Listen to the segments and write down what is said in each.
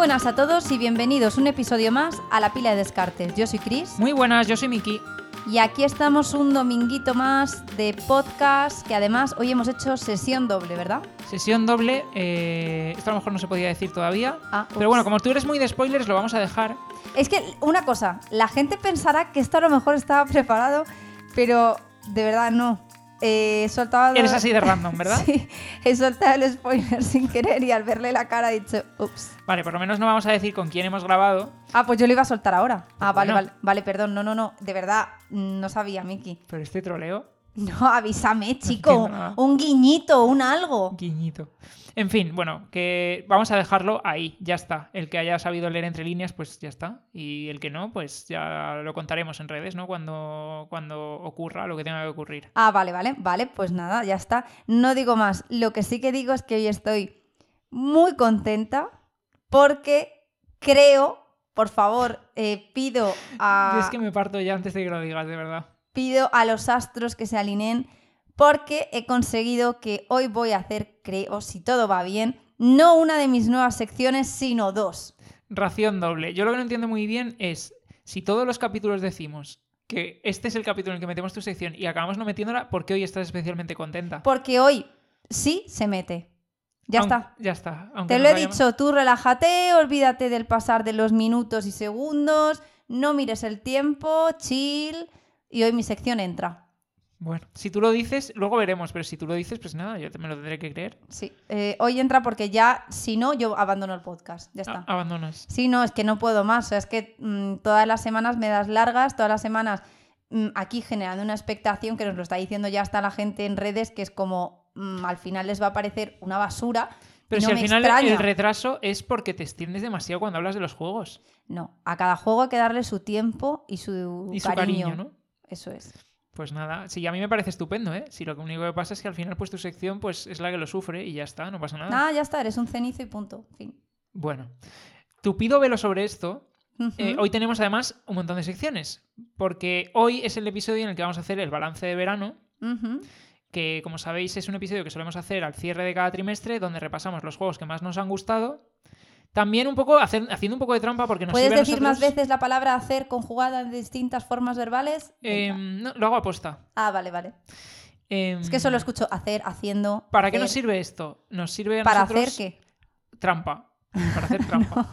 buenas a todos y bienvenidos un episodio más a la pila de descartes. Yo soy Chris Muy buenas, yo soy Miki. y aquí estamos un dominguito más de podcast que además hoy hemos hecho sesión doble, ¿verdad? Sesión doble. eh, esto a lo mejor no se podía decir todavía. Ah, Pero bueno, como tú eres muy de spoilers, lo vamos a dejar. Es que una cosa, la gente pensará que esto a lo mejor estaba preparado, pero de verdad no. Eh, he soltado... Eres así de random, ¿verdad? Sí, he soltado el spoiler sin querer y al verle la cara he dicho, ups. Vale, por lo menos no vamos a decir con quién hemos grabado. Ah, pues yo lo iba a soltar ahora. Ah, vale, Bueno. vale, vale, perdón, no, no, no, de verdad, no sabía, Miki. Pero este troleo, No, avísame, chico, un guiñito, un algo. guiñito. En fin, bueno, que vamos a dejarlo ahí, ya está. El que haya sabido leer entre líneas, pues ya está. Y el que no, pues ya lo contaremos en redes, ¿no? Cuando, cuando ocurra lo que tenga que ocurrir. Ah, vale, vale, vale, pues nada, ya está. No digo más. Lo que sí que digo es que hoy estoy muy contenta porque creo, por favor, eh, pido a... Yo es que me parto ya antes de que lo digas, de verdad. pido a los astros que se alineen porque he conseguido que hoy voy a hacer, creo, si todo va bien, no una de mis nuevas secciones, sino dos. Ración doble. Yo lo que no entiendo muy bien es si todos los capítulos decimos que este es el capítulo en el que metemos tu sección y acabamos no metiéndola, ¿por qué hoy estás especialmente contenta? Porque hoy sí se mete. Ya está. Ya está. aunque Te lo he dicho, tú relájate, olvídate del pasar de los minutos y segundos, no mires el tiempo, chill, y hoy mi sección entra. Bueno, si tú lo dices, luego veremos, pero si tú lo dices, pues nada, yo me lo tendré que creer. Sí, eh, hoy entra porque ya, si no, yo abandono el podcast. Ya está. A- abandonas. Sí, no, es que no puedo más. O sea, es que mm, todas las semanas me das largas, todas las semanas mm, aquí generando una expectación que nos lo está diciendo ya hasta la gente en redes, que es como mm, al final les va a parecer una basura. Pero no si al final extraña. el retraso es porque te extiendes demasiado cuando hablas de los juegos. No, a cada juego hay que darle su tiempo y su, Y su cariño, ¿no? Eso es. Pues nada, sí, a mí me parece estupendo, ¿eh? Si lo único que pasa es que al final pues tu sección pues es la que lo sufre y ya está, no pasa nada. Nada, ya está, eres un cenizo y punto. Fin. Bueno, tupido velo sobre esto. Eh, hoy tenemos además un montón de secciones, porque hoy es el episodio en el que vamos a hacer el balance de verano, que como sabéis es un episodio que solemos hacer al cierre de cada trimestre, donde repasamos los juegos que más nos han gustado. También un poco hacer- haciendo un poco de trampa porque nos ¿Puedes decir más veces la palabra hacer conjugada en distintas formas verbales? Eh, Venga. no, lo hago aposta. Ah, vale, vale. Eh, Es que solo escucho hacer, haciendo. ¿Para qué nos sirve esto? Nos sirve a ¿Para nosotros hacer qué? trampa. Para hacer trampa.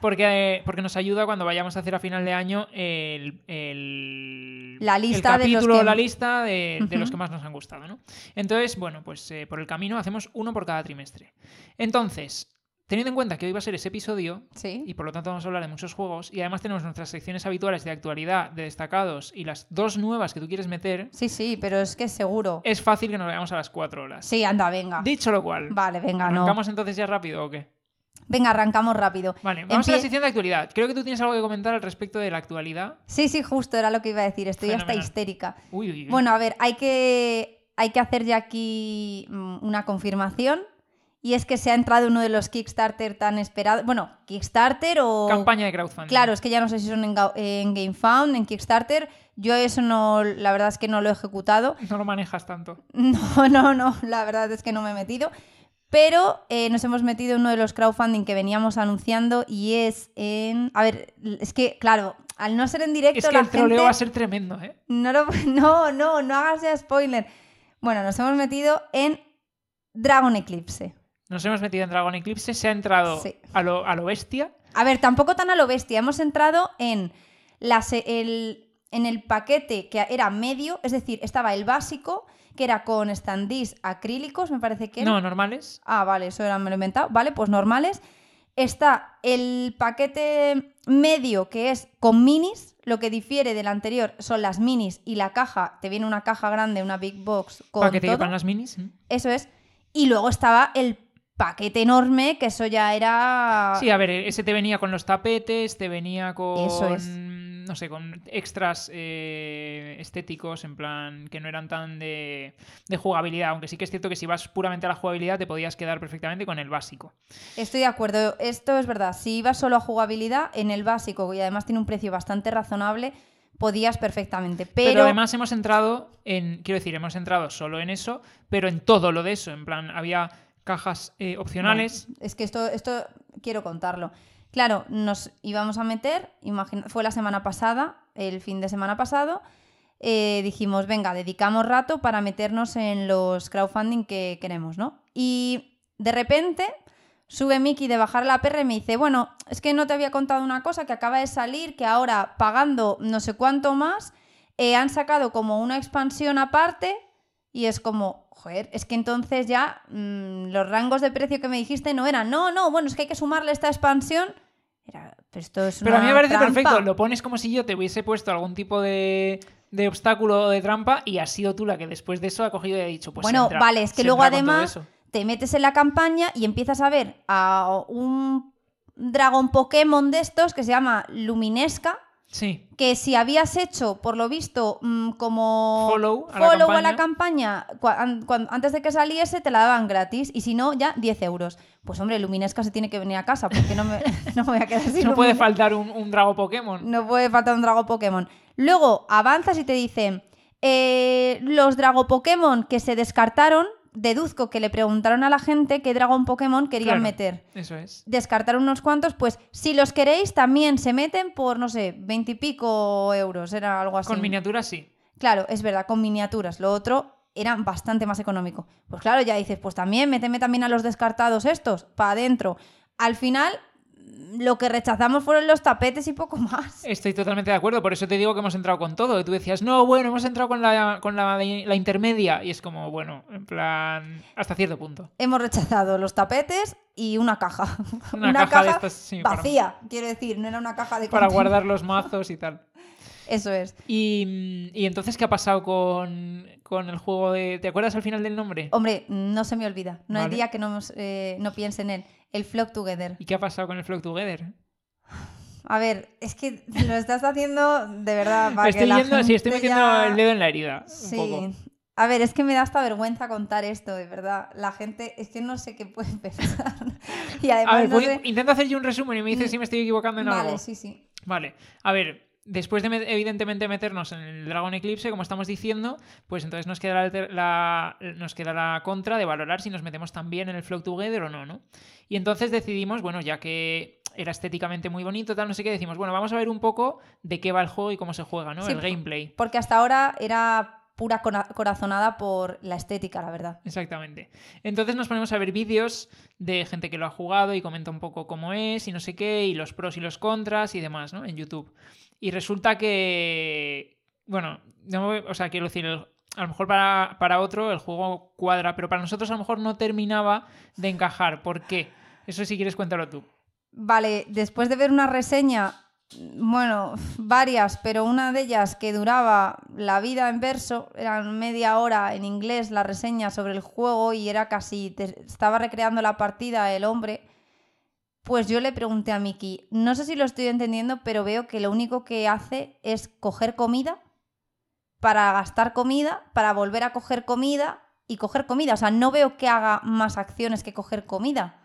Porque, eh, porque nos ayuda cuando vayamos a hacer a final de año el, el- La el lista de los capítulo, que- la lista de, de los que más nos han gustado. ¿no? Entonces, bueno, pues eh, por el camino hacemos uno por cada trimestre. Entonces, teniendo en cuenta que hoy va a ser ese episodio, Sí. y por lo tanto vamos a hablar de muchos juegos, y además tenemos nuestras secciones habituales de actualidad, de destacados, y las dos nuevas que tú quieres meter, Sí, sí, pero es que seguro. es fácil que nos veamos a las cuatro horas. Sí, anda, venga. Dicho lo cual, Vale, venga, no. ¿arrancamos entonces ya rápido o qué? Venga, arrancamos rápido. Vale, vamos a la sección de actualidad. Creo que tú tienes algo que comentar al respecto de la actualidad. Sí, sí, justo era lo que iba a decir. Estoy hasta histérica. Uy, uy, uy. Bueno, a ver, hay que, hay que hacer ya aquí mm, una confirmación. Y es que se ha entrado uno de los Kickstarter tan esperados. Bueno, Kickstarter o. Campaña de crowdfunding. Claro, es que ya no sé si son en, en GameFound, en Kickstarter. Yo eso no, la verdad es que no lo he ejecutado. No lo manejas tanto. No, no, no, la verdad es que no me he metido. Pero eh, nos hemos metido en uno de los crowdfunding que veníamos anunciando y es en... A ver, es que, claro, al no ser en directo Es que la el troleo gente... va a ser tremendo, ¿eh? No, lo- no, no, no hagas ya spoiler. Bueno, nos hemos metido en Dragon Eclipse. Nos hemos metido en Dragon Eclipse, se ha entrado Sí. a, lo, a lo bestia. A ver, tampoco tan a lo bestia. Hemos entrado en, la se- el, en el paquete que era medio, es decir, estaba el básico, que era con standees acrílicos, me parece que era. No, normales. Ah, vale, eso era, me lo he inventado. Vale, pues normales. Está el paquete medio que es con minis. Lo que difiere del anterior son las minis y la caja. Te viene una caja grande, una big box con para que te todo. las minis. Eso es. Y luego estaba el paquete enorme, que eso ya era. Sí, a ver, ese te venía con los tapetes, te venía con. Eso es. No sé, con extras eh, estéticos, en plan, que no eran tan de, de jugabilidad. Aunque sí que es cierto que si vas puramente a la jugabilidad, te podías quedar perfectamente con el básico. Estoy de acuerdo. Esto es verdad. Si ibas solo a jugabilidad, en el básico, y además tiene un precio bastante razonable, podías perfectamente. Pero, Pero, además hemos entrado en, quiero decir, hemos entrado solo en eso, pero en todo lo de eso. En plan, había cajas eh, opcionales. Es que esto, esto quiero contarlo. Claro, nos íbamos a meter, imagina- fue la semana pasada, el fin de semana pasado, eh, dijimos, venga, dedicamos rato para meternos en los crowdfunding que queremos, ¿no? Y de repente sube Miki de bajar la perra y me dice, bueno, es que no te había contado una cosa que acaba de salir, que ahora pagando no sé cuánto más, eh, han sacado como una expansión aparte y es como, joder, es que entonces ya mm, los rangos de precio que me dijiste no eran, no, no, bueno, es que hay que sumarle esta expansión. Era, pero esto es Pero a mí me parece trampa. perfecto. Lo pones como si yo te hubiese puesto algún tipo de, de obstáculo o de trampa y has sido tú la que después de eso ha cogido y ha dicho, pues bueno, entra, vale, es que luego además te metes en la campaña y empiezas a ver a un dragón Pokémon de estos que se llama Luminesca, Sí, que si habías hecho, por lo visto, mm, como Follow a la follow a la campaña. antes de que saliese te la daban gratis y si no, ya 10 euros. Pues hombre, Luminesca se tiene que venir a casa porque no me, no me voy a quedar sin no puede faltar un, un drago Pokémon. No puede faltar un Drago Pokémon. Luego avanzas y te dicen, eh, los Drago Pokémon que se descartaron, deduzco que le preguntaron a la gente qué Dragon Pokémon querían Claro, meter. Eso es. Descartaron unos cuantos, pues si los queréis también se meten por, no sé, veintipico euros, era algo así. Con miniaturas sí. Claro, es verdad, con miniaturas. Lo otro era bastante más económico. Pues claro, ya dices, pues también, méteme también a los descartados estos, para adentro. Al final, lo que rechazamos fueron los tapetes y poco más. Estoy totalmente de acuerdo, por eso te digo que hemos entrado con todo. Y tú decías, no, bueno, hemos entrado con la, con la, la intermedia. Y es como, bueno, en plan, hasta cierto punto. Hemos rechazado los tapetes y una caja. Una caja de estas, sí, para- vacía, quiero decir, no era una caja de Para guardar los mazos y tal. Eso es. Y, y entonces, ¿qué ha pasado con, con el juego de... ¿Te acuerdas al final del nombre? Hombre, no se me olvida. No hay día que no, eh, no piense en él. El Flock Together. ¿Y qué ha pasado con el Flock Together? A ver, es que lo estás haciendo de verdad para que estoy la yendo, sí, estoy gente metiendo ya- el dedo en la herida. Un Sí. poco. A ver, es que me da hasta vergüenza contar esto, de verdad. La gente, es que no sé qué puede pensar. y además A ver, no voy- sé- intento hacer yo un resumen y me dices Mm, si me estoy equivocando en Vale, algo. sí, sí. Vale, a ver, después de me- evidentemente meternos en el Dragon Eclipse, como estamos diciendo, pues entonces nos queda la, nos queda la contra de valorar si nos metemos también en el Flow Together o no, ¿no? Y entonces decidimos, bueno, ya que era estéticamente muy bonito, tal, no sé qué, decimos, bueno, vamos a ver un poco de qué va el juego y cómo se juega, ¿no? Sí, el gameplay. Porque hasta ahora era pura cora- corazonada por la estética, la verdad. Exactamente. Entonces nos ponemos a ver vídeos de gente que lo ha jugado y comenta un poco cómo es y no sé qué, y los pros y los contras y demás, ¿no? En YouTube. Y resulta que, bueno, no o sea, quiero decir, el- a lo mejor para, para otro el juego cuadra, pero para nosotros a lo mejor no terminaba de encajar. ¿Por qué? Eso si quieres cuéntalo tú. Vale, después de ver una reseña, bueno, varias, pero una de ellas que duraba la vida en verso, eran media hora en inglés la reseña sobre el juego y era casi, estaba recreando la partida el hombre, pues yo le pregunté a Miki, no sé si lo estoy entendiendo, pero veo que lo único que hace es coger comida para gastar comida, para volver a coger comida y coger comida. O sea, no veo que haga más acciones que coger comida.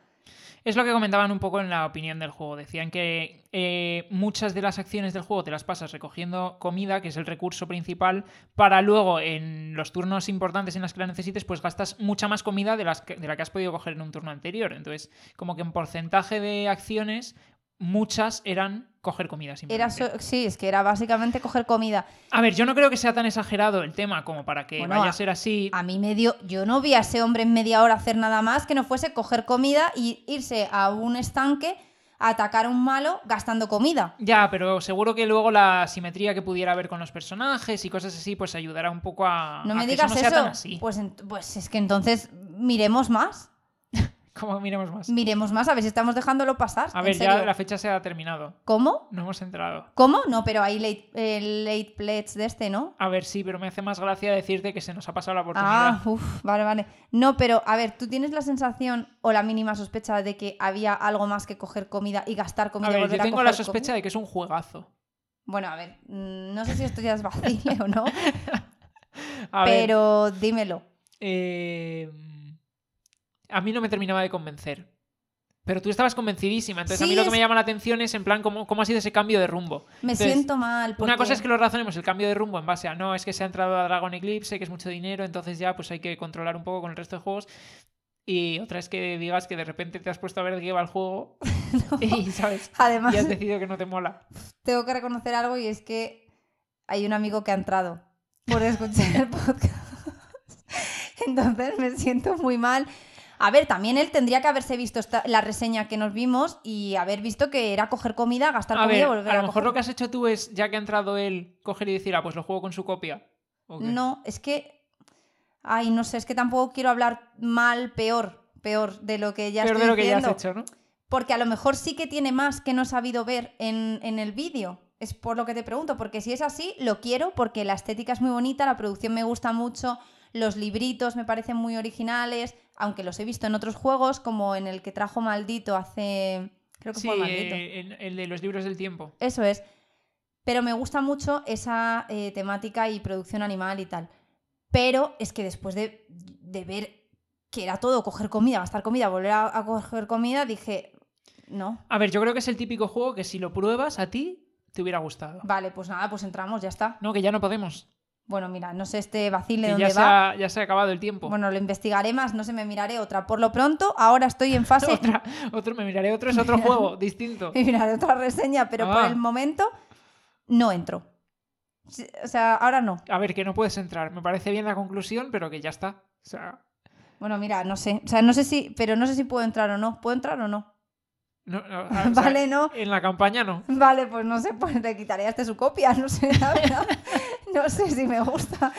Es lo que comentaban un poco en la opinión del juego. Decían que eh, muchas de las acciones del juego te las pasas recogiendo comida, que es el recurso principal, para luego en los turnos importantes en los que la necesites, pues gastas mucha más comida de, las de la que has podido coger en un turno anterior. Entonces, como que en porcentaje de acciones, muchas eran coger comida. Era so- sí, es que era básicamente coger comida. A ver, yo no creo que sea tan exagerado el tema como para que Bueno, vaya a- ser así. A mí me dio, yo no vi a ese hombre en media hora hacer nada más que no fuese coger comida y irse a un estanque a atacar a un malo gastando comida. Ya, pero seguro que luego la simetría que pudiera haber con los personajes y cosas así, pues ayudará un poco a, No a me que digas eso no sea eso. tan así. Pues, pues es que entonces miremos más. Como miremos más. Miremos más, a ver si estamos dejándolo pasar. A ver, ya la fecha se ha terminado. ¿Cómo? No hemos entrado. ¿Cómo? No, pero hay late, el late pledge de este, ¿no? A ver, sí, pero me hace más gracia decirte que se nos ha pasado la oportunidad. Ah, uff, vale, vale. No, pero a ver, ¿tú tienes la sensación o la mínima sospecha de que había algo más que coger comida y gastar comida a ver, yo tengo la sospecha comida? de que es un juegazo. Bueno, a ver, mm, no sé si esto ya es vacile o no, A ver, pero dímelo. eh, a mí no me terminaba de convencer. Pero tú estabas convencidísima. Entonces, a mí lo que es- me llama la atención es en plan cómo, cómo ha sido ese cambio de rumbo. Me Entonces, siento mal. Una cosa es que lo razonemos el cambio de rumbo en base a no, es que se ha entrado a Dragon Eclipse, que es mucho dinero, entonces ya pues hay que controlar un poco con el resto de juegos. Y otra es que digas que de repente te has puesto a ver de qué va el juego No. Y, ¿sabes? Además, Y has decidido que no te mola. tengo que reconocer algo y es que hay un amigo que ha entrado por escuchar el podcast. Entonces me siento muy mal. A ver, también él tendría que haberse visto esta- la reseña que nos vimos y haber visto que era coger comida, gastar A comida ver, y volver a a, lo mejor coger. lo que has hecho tú es, ya que ha entrado él, coger y decir, ah, pues lo juego con su copia. No, es que. Ay, no sé, es que tampoco quiero hablar mal, peor, peor de lo que ya Peor estoy de lo que ya has diciendo. hecho, ¿no? Porque a lo mejor sí que tiene más que no he sabido ver en, en el vídeo. Es por lo que te pregunto, porque si es así, lo quiero porque la estética es muy bonita, la producción me gusta mucho, los libritos me parecen muy originales, aunque los he visto en otros juegos, como en el que trajo Maldito hace... Creo que Sí, fue Maldito. eh, el de los libros del tiempo. Eso es. Pero me gusta mucho esa eh, temática y producción animal y tal. Pero es que después de, de ver que era todo coger comida, gastar comida, volver a, a coger comida, dije, no. A ver, yo creo que es el típico juego que si lo pruebas a ti, te hubiera gustado. Vale, pues nada, pues entramos, ya está. No, que ya no podemos. Bueno, mira, no sé este vacile dónde ya se, va. ha, ya se ha acabado el tiempo. Bueno, lo investigaré más, no sé, me miraré otra. Por lo pronto, ahora estoy en fase. Otra, otro, me miraré otro, es otro juego distinto. me miraré otra reseña, pero por Ah. el momento no entro. O sea, ahora no. A ver, que no puedes entrar. Me parece bien la conclusión, pero que ya está. O sea, Bueno, mira, no sé. O sea, no sé si. Pero no sé si puedo entrar o no. ¿Puedo entrar o no? No, no, o sea, Vale, no. En la campaña no. Vale, pues no sé, pues le quitaré hasta su copia, no sé, la verdad. No sé si me gusta.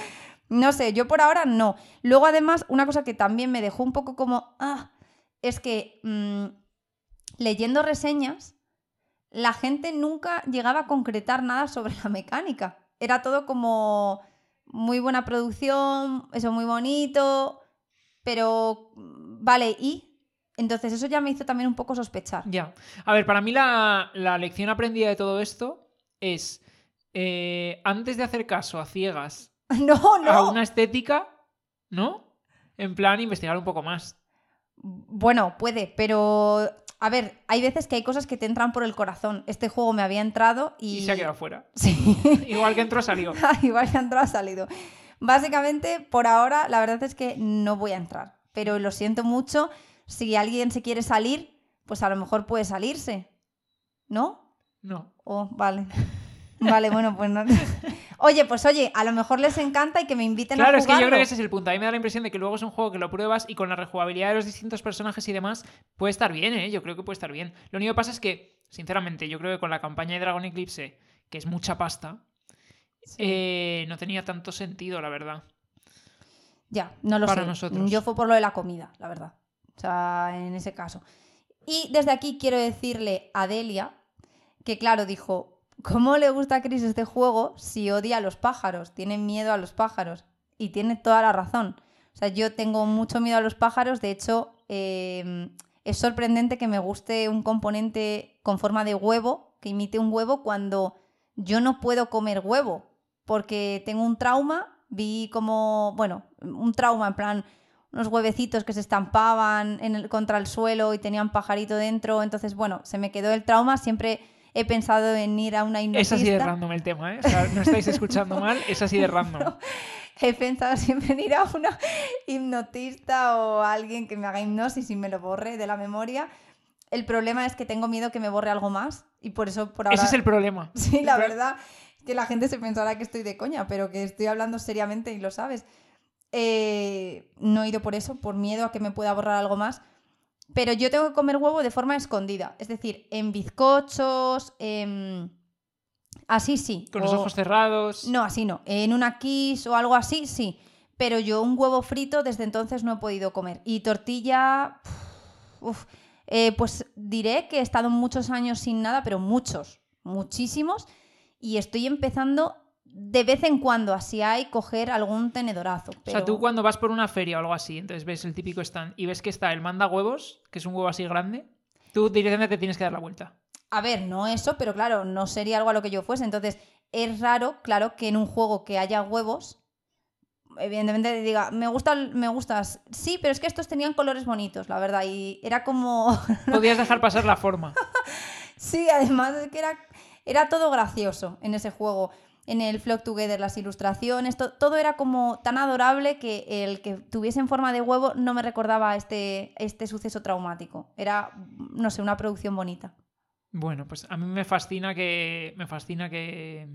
No sé, yo por ahora no. Luego, además, una cosa que también me dejó un poco como. Ah, es que mm, leyendo reseñas, la gente nunca llegaba a concretar nada sobre la mecánica. Era todo como muy buena producción, eso muy bonito, pero mm, vale, ¿y? Entonces eso ya me hizo también un poco sospechar. Ya. A ver, para mí la, la lección aprendida de todo esto es, eh, antes de hacer caso a ciegas No, no. a una estética, ¿no? En plan, investigar un poco más. Bueno, puede, pero a ver, hay veces que hay cosas que te entran por el corazón. Este juego me había entrado y. Y se ha quedado fuera. Sí, Igual que entró, salió. igual que entró, ha salido. Básicamente, por ahora, la verdad es que no voy a entrar. Pero lo siento mucho. Si alguien se quiere salir, pues a lo mejor puede salirse. ¿No? No. Oh, vale. Vale, bueno, pues no. Oye, pues oye, a lo mejor les encanta y que me inviten a Claro, jugarlo. es que yo creo que ese es el punto. A mí me da la impresión de que luego es un juego que lo pruebas y con la rejugabilidad de los distintos personajes y demás puede estar bien, ¿eh? Yo creo que puede estar bien. Lo único que pasa es que, sinceramente, yo creo que con la campaña de Dragon Eclipse, que es mucha pasta, Sí. eh, no tenía tanto sentido, la verdad. Ya, no lo Para sé. nosotros. Yo fue por lo de la comida, la verdad. O sea, en ese caso. Y desde aquí quiero decirle a Delia que, claro, dijo, ¿cómo le gusta a Chris este juego si odia a los pájaros? Tiene miedo a los pájaros. Y tiene toda la razón. O sea, yo tengo mucho miedo a los pájaros. De hecho, eh, es sorprendente que me guste un componente con forma de huevo, que imite un huevo, cuando yo no puedo comer huevo. Porque tengo un trauma. Vi como, bueno, un trauma en plan unos huevecitos que se estampaban en el- contra el suelo y tenían pajarito dentro. Entonces, bueno, se me quedó el trauma. Siempre he pensado en ir a una Es hipnotista. así de random el tema, ¿eh? O sea, no estáis escuchando mal, es así de random. He pensado siempre en ir a una hipnotista o a alguien que me haga hipnosis y me lo borre de la memoria. El problema es que tengo miedo que me borre algo más y por eso por ahora... Ese es el problema. Sí, la verdad, que la gente se pensará que estoy de coña, pero que estoy hablando seriamente y lo sabes. Eh, no he ido por eso, por miedo a que me pueda borrar algo más. Pero yo tengo que comer huevo de forma escondida, es decir, en bizcochos, en... así sí. Con los ojos cerrados. No, así no. En una kiss o algo así, sí. Pero yo un huevo frito desde entonces no he podido comer. Y tortilla, uf, eh, pues diré que he estado muchos años sin nada, pero muchos, muchísimos. Y estoy empezando de vez en cuando, así hay, coger algún tenedorazo. O sea, pero- tú cuando vas por una feria o algo así, entonces ves el típico stand y ves que está el manda huevos, que es un huevo así grande, tú directamente te tienes que dar la vuelta. A ver, no eso, pero claro, no sería algo a lo que yo fuese. Entonces, es raro, claro, que en un juego que haya huevos, evidentemente diga, me gustan, me gustas. Sí, pero es que estos tenían colores bonitos, la verdad. Y era como. Podías dejar pasar la forma. sí, además es que era, era todo gracioso en ese juego. En el Flock Together, las ilustraciones, to- todo era como tan adorable que el que tuviese en forma de huevo no me recordaba este, este suceso traumático. Era, no sé, una producción bonita. Bueno, pues a mí me fascina que. Me fascina que.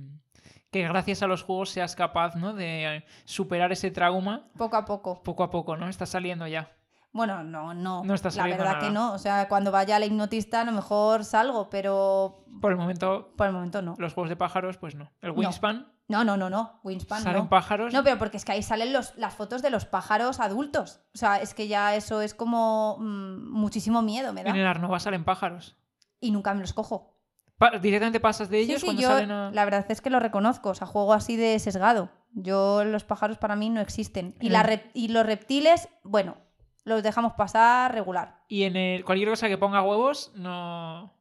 Que gracias a los juegos seas capaz, ¿no? De superar ese trauma Poco a poco. poco a poco, ¿no? Está saliendo ya. Bueno, no, no. No está La verdad nada. que no. O sea, cuando vaya la hipnotista a lo mejor salgo, pero Por el momento, por el momento no. los juegos de pájaros, pues no. El Wingspan, No, no, no, no. Wingspan salen no. pájaros. No, pero porque es que ahí salen los, las fotos de los pájaros adultos. O sea, es que ya eso es como mm, muchísimo miedo me da. En el Arnova salen pájaros. Y nunca me los cojo. Pa- directamente pasas de ellos sí, cuando yo salen a... la verdad es que lo reconozco. O sea, juego así de sesgado. Yo, los pájaros para mí no existen. Y, la y los reptiles, bueno, los dejamos pasar regular. Y en el... cualquier cosa que ponga huevos, no...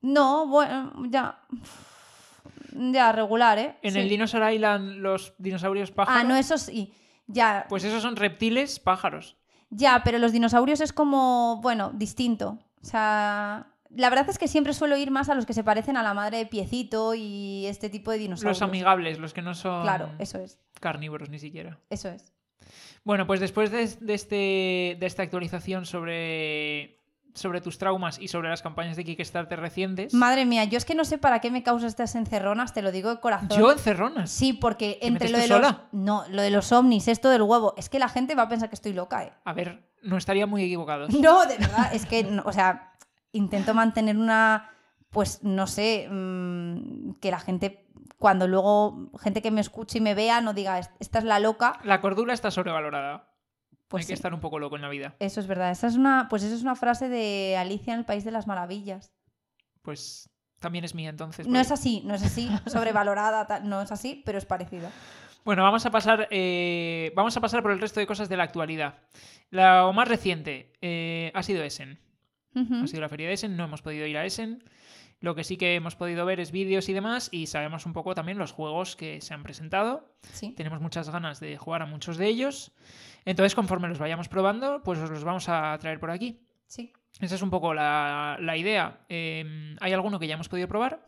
No, bueno, ya. Ya, regular, ¿eh? En Sí. el Dinosaur Island, los dinosaurios pájaros... Ah, no, eso sí. Ya, Pues esos son reptiles pájaros. Ya, pero los dinosaurios es como, bueno, distinto. O sea, la verdad es que siempre suelo ir más a los que se parecen a la madre de Piecito y este tipo de dinosaurios. Los amigables, los que no son Claro, eso es, carnívoros ni siquiera. eso es. Bueno, pues después de, de este, de esta actualización sobre, sobre tus traumas y sobre las campañas de Kickstarter recientes... Madre mía, yo es que no sé para qué me causas estas encerronas, te lo digo de corazón. Yo encerronas. Sí, porque ¿Te entre lo de los... No, lo de los ovnis, esto del huevo, es que la gente va a pensar que estoy loca, ¿eh? A ver, no estaría muy equivocados. No, de verdad, es que, no, o sea, intento mantener una, pues no sé, mm, que la gente, cuando luego gente que me escuche y me vea, no diga, "Es- esta es la loca, La cordura está sobrevalorada. pues Hay que estar un poco loco en la vida. eso es verdad. Esa es una, pues eso es una frase de Alicia en el País de las Maravillas. Pues también es mía entonces. No es así, no es así, sobrevalorada, no es así, pero es parecida. Bueno, vamos a pasar. eh, vamos a pasar por el resto de cosas de la actualidad. Lo más reciente eh, ha sido Essen. Ha sido la feria de Essen, no hemos podido ir a Essen. Lo que sí que hemos podido ver es vídeos y demás, y sabemos un poco también los juegos que se han presentado. Sí. Tenemos muchas ganas de jugar a muchos de ellos. Entonces, conforme los vayamos probando, pues os los vamos a traer por aquí. Sí. Esa es un poco la, la idea. Eh, hay alguno que ya hemos podido probar.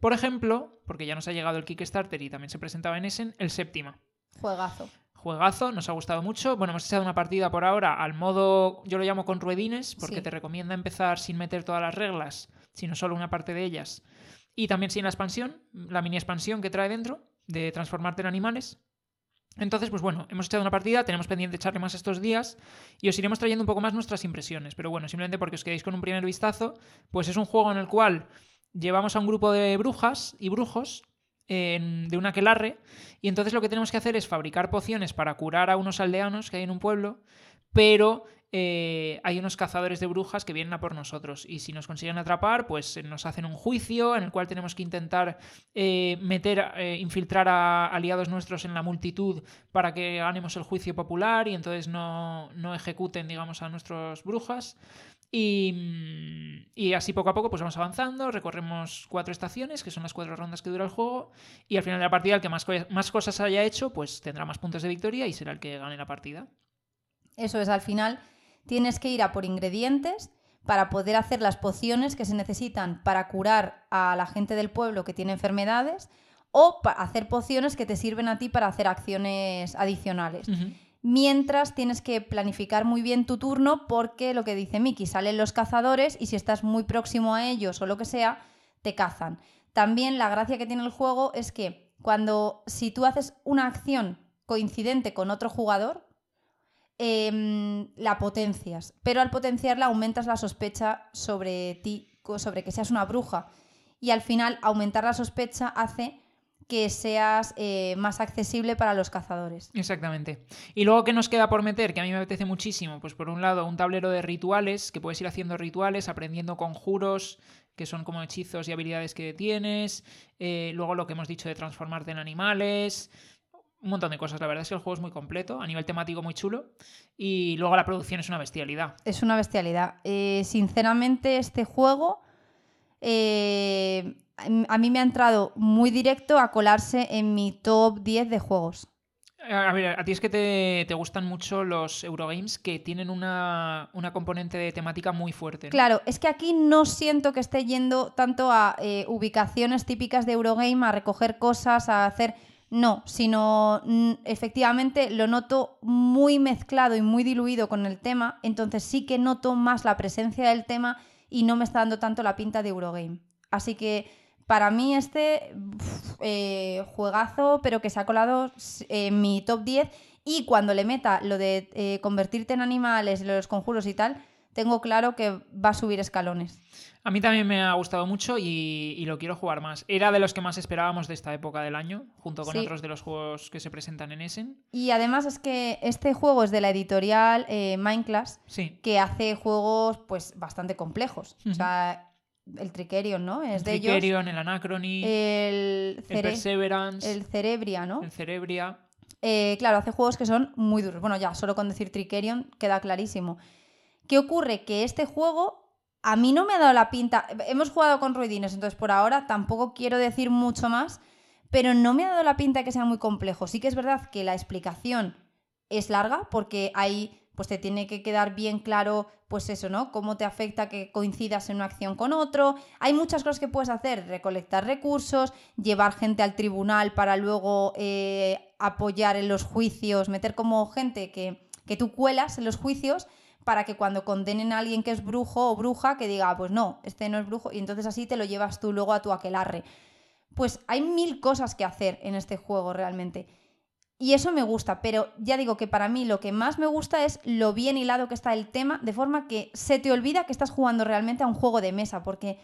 Por ejemplo, porque ya nos ha llegado el Kickstarter y también se presentaba en Essen, el Séptima. Juegazo. Juegazo, nos ha gustado mucho. Bueno, hemos echado una partida por ahora al modo, yo lo llamo con ruedines, porque Sí. te recomienda empezar sin meter todas las reglas, sino solo una parte de ellas. Y también sin la expansión, la mini expansión que trae dentro, de transformarte en animales. Entonces, pues bueno, hemos echado una partida, tenemos pendiente echarle más estos días y os iremos trayendo un poco más nuestras impresiones. Pero bueno, simplemente porque os quedéis con un primer vistazo, pues es un juego en el cual llevamos a un grupo de brujas y brujos de un aquelarre y entonces lo que tenemos que hacer es fabricar pociones para curar a unos aldeanos que hay en un pueblo, pero eh, hay unos cazadores de brujas que vienen a por nosotros y si nos consiguen atrapar, pues eh, nos hacen un juicio en el cual tenemos que intentar eh, meter, eh, infiltrar a aliados nuestros en la multitud para que ganemos el juicio popular y entonces no, no ejecuten, digamos, a nuestros brujas. Y, así poco a poco pues vamos avanzando, recorremos cuatro estaciones, que son las cuatro rondas que dura el juego, y al final de la partida el que más, más cosas haya hecho, pues tendrá más puntos de victoria y será el que gane la partida. Eso es, al final tienes que ir a por ingredientes para poder hacer las pociones que se necesitan para curar a la gente del pueblo que tiene enfermedades o para hacer pociones que te sirven a ti para hacer acciones adicionales. Mientras tienes que planificar muy bien tu turno porque lo que dice Miki, salen los cazadores y si estás muy próximo a ellos o lo que sea, te cazan. También la gracia que tiene el juego es que cuando si tú haces una acción coincidente con otro jugador, em, la potencias, pero al potenciarla aumentas la sospecha sobre ti, sobre que seas una bruja. Y al final aumentar la sospecha hace que seas eh, más accesible para los cazadores. Exactamente. Y luego, ¿qué nos queda por meter? Que a mí me apetece muchísimo. Pues por un lado, un tablero de rituales, que puedes ir haciendo rituales, aprendiendo conjuros, que son como hechizos y habilidades que tienes. Eh, luego lo que hemos dicho de transformarte en animales. Un montón de cosas. La verdad es que el juego es muy completo, a nivel temático muy chulo. Y luego la producción es una bestialidad. Es una bestialidad. Eh, sinceramente, este juego eh, a mí me ha entrado muy directo a colarse en mi top 10 de juegos. A ver, a ti es que te, te gustan mucho los Eurogames que tienen una, una componente de temática muy fuerte. ¿no? Claro, es que aquí no siento que esté yendo tanto a eh, ubicaciones típicas de Eurogame, a recoger cosas, a hacer... No, sino mm, efectivamente lo noto muy mezclado y muy diluido con el tema, entonces sí que noto más la presencia del tema y no me está dando tanto la pinta de Eurogame. Así que para mí este eh, juegazo, pero que se ha colado en mi top 10 y cuando le meta lo de eh, convertirte en animales, los conjuros y tal, tengo claro que va a subir escalones. A mí también me ha gustado mucho y, y lo quiero jugar más. Era de los que más esperábamos de esta época del año, junto con Sí. otros de los juegos que se presentan en Essen. Y además es que este juego es de la editorial eh, Mindclass, Sí. que hace juegos pues bastante complejos. O sea, el Trickerion, ¿no? Es el de ellos. El Anachrony, El, el Perseverance, el Cerebria, ¿no? el Cerebria. Eh, claro, hace juegos que son muy duros. Bueno, ya, solo con decir Trickerion queda clarísimo. ¿Qué ocurre? Que este juego a mí no me ha dado la pinta. Hemos jugado con ruidines, entonces por ahora tampoco quiero decir mucho más, pero no me ha dado la pinta de que sea muy complejo. Sí que es verdad que la explicación es larga porque ahí pues te tiene que quedar bien claro pues eso, ¿no? Cómo te afecta que coincidas en una acción con otro. Hay muchas cosas que puedes hacer, recolectar recursos, llevar gente al tribunal para luego eh, apoyar en los juicios, meter como gente que, que tú cuelas en los juicios para que cuando condenen a alguien que es brujo o bruja, que diga, "Ah, pues no, este no es brujo, y entonces así te lo llevas tú luego a tu aquelarre. Pues hay mil cosas que hacer en este juego realmente. Y eso me gusta, pero ya digo que para mí lo que más me gusta es lo bien hilado que está el tema, de forma que se te olvida que estás jugando realmente a un juego de mesa, porque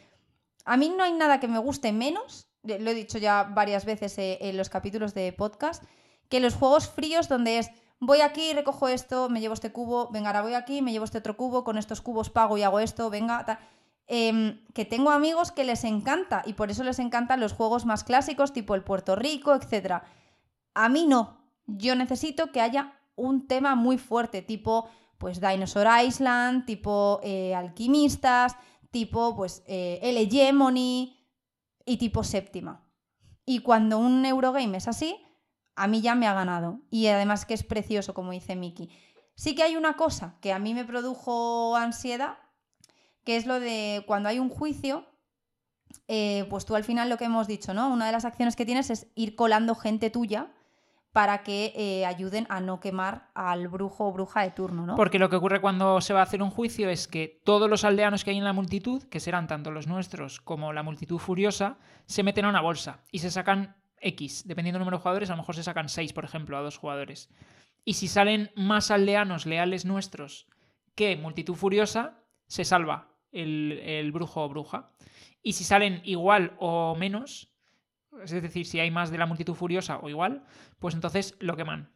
a mí no hay nada que me guste menos, lo he dicho ya varias veces eh, en los capítulos de podcast, que los juegos fríos donde es voy aquí, recojo esto, me llevo este cubo, venga, ahora voy aquí, me llevo este otro cubo, con estos cubos pago y hago esto, venga, tal. Em, que tengo amigos que les encanta y por eso les encantan los juegos más clásicos, tipo el Puerto Rico, etc. A mí no. Yo necesito que haya un tema muy fuerte, tipo pues Dinosaur Island, tipo eh, Alquimistas, tipo pues eh, Hegemony y tipo Séptima. Y cuando un Eurogame es así, a mí ya me ha ganado. Y además que es precioso, como dice Miki. Sí que hay una cosa que a mí me produjo ansiedad, que es lo de cuando hay un juicio, eh, pues tú al final lo que hemos dicho, ¿no? Una de las acciones que tienes es ir colando gente tuya para que eh, ayuden a no quemar al brujo o bruja de turno, ¿no? Porque lo que ocurre cuando se va a hacer un juicio es que todos los aldeanos que hay en la multitud, que serán tanto los nuestros como la multitud furiosa, se meten a una bolsa y se sacan X. Dependiendo del número de jugadores, a lo mejor se sacan 6, por ejemplo, a dos jugadores. Y si salen más aldeanos leales nuestros que multitud furiosa, se salva el, el brujo o bruja. Y si salen igual o menos, es decir, si hay más de la multitud furiosa o igual, pues entonces lo queman.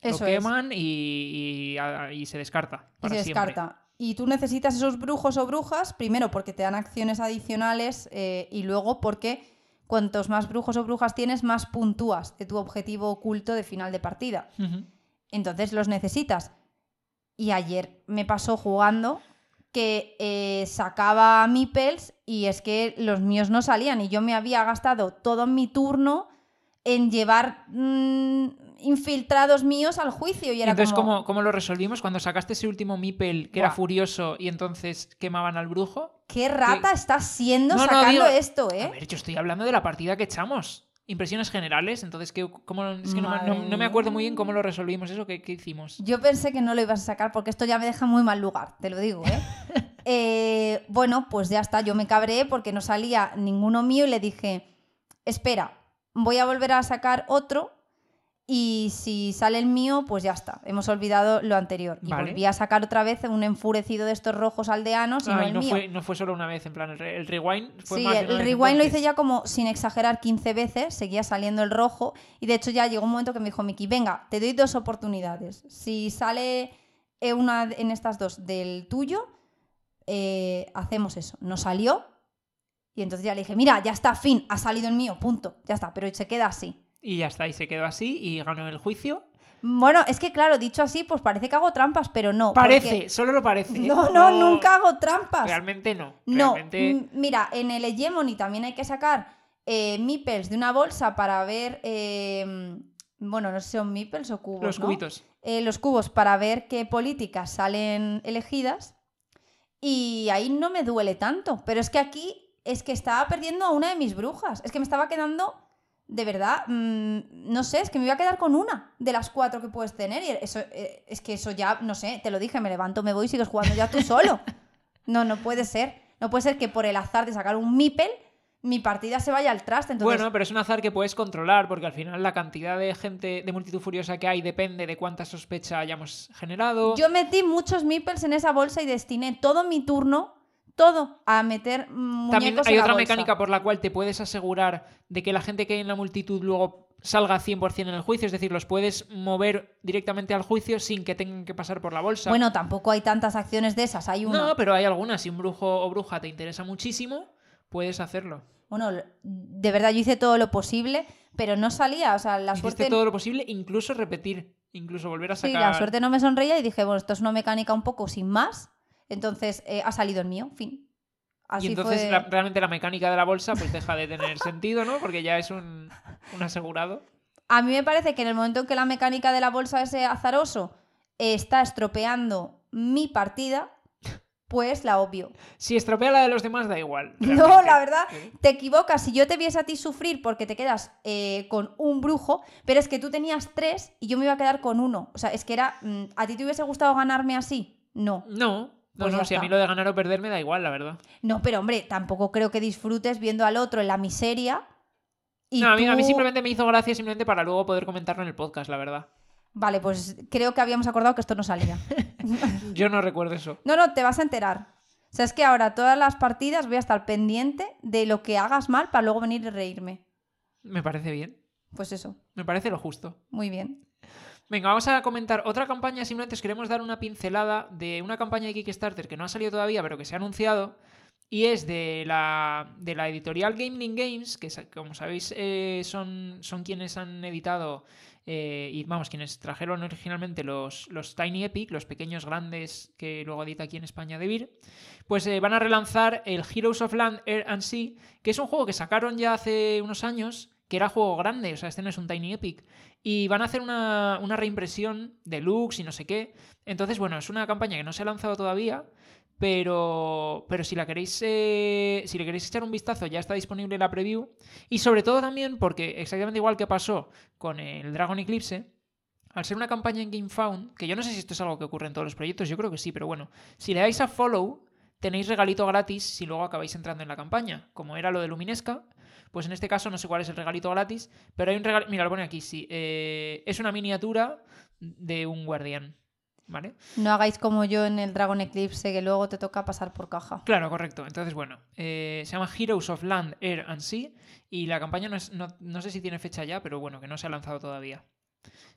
Eso lo es. queman y, y- se descarta. Y se siempre. descarta. Y tú necesitas esos brujos o brujas, primero porque te dan acciones adicionales eh, y luego porque cuantos más brujos o brujas tienes, más puntúas de tu objetivo oculto de final de partida. Entonces los necesitas. Y ayer me pasó jugando que eh, sacaba Meeples y es que los míos no salían y yo me había gastado todo mi turno en llevar mm, infiltrados míos al juicio y era entonces, como... ¿cómo, cómo lo resolvimos? Cuando sacaste ese último Mipel que era furioso y entonces quemaban al brujo. ¿Qué rata que- estás siendo No, no, sacando digo- esto, A eh? ver, yo estoy hablando de la partida que echamos. Impresiones generales, entonces, ¿qué, cómo, es que no, me- no- acuerdo muy bien cómo lo resolvimos eso, ¿qué, qué hicimos? Yo pensé que no lo ibas a sacar porque esto ya me deja muy mal lugar, te lo digo, ¿eh? Eh, bueno, pues ya está, yo me cabré porque no salía ninguno mío y le dije, espera, voy a volver a sacar otro y si sale el mío, pues ya está, hemos olvidado lo anterior. Y Vale. volví a sacar otra vez un enfurecido de estos rojos aldeanos y no Ay, el no, mío. fue, no fue solo una vez, en plan, el, re- el rewind fue Sí, más el rewind lo hice ya como sin exagerar 15 veces, seguía saliendo el rojo y de hecho ya llegó un momento que me dijo Miki, venga, te doy dos oportunidades. Si sale eh, una en estas dos del tuyo, eh, hacemos eso. No salió y entonces ya le dije, mira, ya está, fin, ha salido el mío, punto, ya está, pero se queda así. Y ya está, y se quedó así y ganó el juicio. Bueno, es que claro, dicho así, pues parece que hago trampas, pero no. Parece, porque- solo lo parece. ¿eh? No, no, nunca hago trampas. Realmente no. No, Realmente... mira, en el Hegemony también hay que sacar eh, meeples de una bolsa para ver eh, bueno, no sé si son meeples o cubos. Los ¿no? cubitos. Eh, los cubos para ver qué políticas salen elegidas. Y ahí no me duele tanto. Pero es que aquí es que estaba perdiendo a una de mis brujas. Es que me estaba quedando, de verdad, mm, no sé, es que me iba a quedar con una de las cuatro que puedes tener. Y eso, eh, es que eso ya, no sé, te lo dije, me levanto, me voy y sigues jugando ya tú solo. No, no puede ser. No puede ser que por el azar de sacar un Mipel mi partida se vaya al traste. Entonces, Bueno, pero es un azar que puedes controlar, porque al final la cantidad de gente de multitud furiosa que hay depende de cuánta sospecha hayamos generado. Yo metí muchos meeples en esa bolsa y destiné todo mi turno, todo, a meter mm, También muñecos hay en la otra bolsa. mecánica por la cual te puedes asegurar de que la gente que hay en la multitud luego salga 100% en el juicio, es decir, los puedes mover directamente al juicio sin que tengan que pasar por la bolsa. Bueno, tampoco hay tantas acciones de esas, hay una. no, pero hay algunas. Si un brujo o bruja te interesa muchísimo, puedes hacerlo. Bueno, de verdad yo hice todo lo posible, pero no salía, o sea, la Hiciste suerte... todo lo posible, incluso repetir, incluso volver a Sí, sacar. la suerte no me sonreía y dije, bueno, esto es una mecánica un poco sin más, entonces eh, ha salido el mío, fin. Así y entonces fue... la- realmente la mecánica de la bolsa pues deja de tener sentido, ¿no? Porque ya es un, un asegurado. A mí me parece que en el momento en que la mecánica de la bolsa ese azaroso eh, está estropeando mi partida, pues la obvio. Si estropea la de los demás, da igual. No, la verdad, te equivocas. Si yo te viese a ti sufrir porque te quedas eh, con un brujo, pero es que tú tenías tres y yo me iba a quedar con uno. O sea, es que era. mm, ¿A ti te hubiese gustado ganarme así? No, no, Pues no, ya si a mí lo de ganar o perder me da igual, la verdad. No, pero hombre, tampoco creo que disfrutes viendo al otro en la miseria. Y No, a mí, a mí simplemente me hizo gracia simplemente para luego poder comentarlo en el podcast, la verdad. Vale, pues creo que habíamos acordado que esto no salía. Yo no recuerdo eso. No, no, te vas a enterar. O sea, es que ahora todas las partidas voy a estar pendiente de lo que hagas mal para luego venir y reírme. Me parece bien. Pues eso, Me parece lo justo. muy bien. Venga, vamos a comentar otra campaña. Simplemente os queremos dar una pincelada de una campaña de Kickstarter que no ha salido todavía, pero que se ha anunciado. Y es de la, de la editorial Gameling Games, que como sabéis eh, son, son quienes han editado eh, y vamos, quienes trajeron originalmente los, los Tiny Epic, los pequeños grandes que luego edita aquí en España de Vir, pues eh, van a relanzar el Heroes of Land, Air and Sea, que es un juego que sacaron ya hace unos años, que era juego grande, o sea, este no es un Tiny Epic, y van a hacer una, una reimpresión deluxe y no sé qué. Entonces, bueno, es una campaña que no se ha lanzado todavía, pero, pero si la queréis, eh, si le queréis echar un vistazo, ya está disponible la preview. Y sobre todo también porque, exactamente igual que pasó con el Dragon Eclipse, al ser una campaña en GameFound, que yo no sé si esto es algo que ocurre en todos los proyectos, yo creo que sí, pero bueno, si le dais a follow, tenéis regalito gratis si luego acabáis entrando en la campaña. Como era lo de Luminesca, pues en este caso no sé cuál es el regalito gratis, pero hay un regalito, mira, lo pone aquí, sí, eh, es una miniatura de un guardián, ¿vale? No hagáis como yo en el Dragon Eclipse, que luego te toca pasar por caja. Claro, correcto. Entonces, bueno, eh, se llama Heroes of Land, Air and Sea y la campaña no, es- no, no sé si tiene fecha ya, pero bueno, que no se ha lanzado todavía.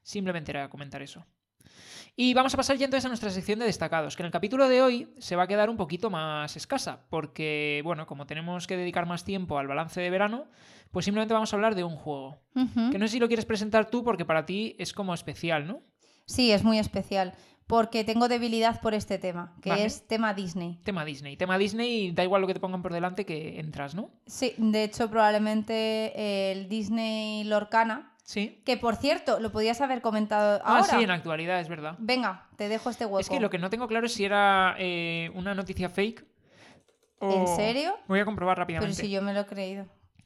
Simplemente era comentar eso. Y vamos a pasar ya entonces a nuestra sección de destacados, que en el capítulo de hoy se va a quedar un poquito más escasa, porque, bueno, como tenemos que dedicar más tiempo al balance de verano, pues simplemente vamos a hablar de un juego. Que no sé si lo quieres presentar tú, porque para ti es como especial, ¿no? Sí, es muy especial, porque tengo debilidad por este tema, que Vale. es tema Disney. Tema Disney. Tema Disney, da igual lo que te pongan por delante que entras, ¿no? Sí, de hecho probablemente el Disney Lorcana, Sí. que por cierto, lo podías haber comentado Ah, ahora. sí, en actualidad, es verdad. Venga, te dejo este hueco. Es que lo que no tengo claro es si era eh, una noticia fake. o- ¿En serio? Voy a comprobar Pero rápidamente. si yo me lo he creído.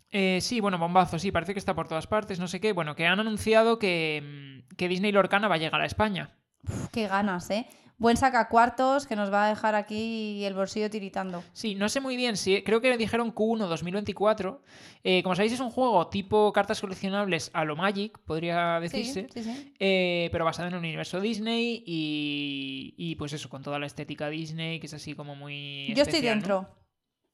Eh, sí, bueno, bombazo, sí, parece que está por todas partes, no sé qué. Bueno, que han anunciado que, mm, que Disney Lorcana va a llegar a España. Uf, qué ganas, ¿eh? Buen sacacuartos que nos va a dejar aquí el bolsillo tiritando. Sí, no sé muy bien si. Creo que dijeron Q1 2024. Eh, como sabéis, es un juego tipo cartas coleccionables a lo Magic, podría decirse. Sí, sí, sí. eh, pero basado en el universo Disney y, y pues eso, con toda la estética Disney, que es así como muy. Yo estoy dentro.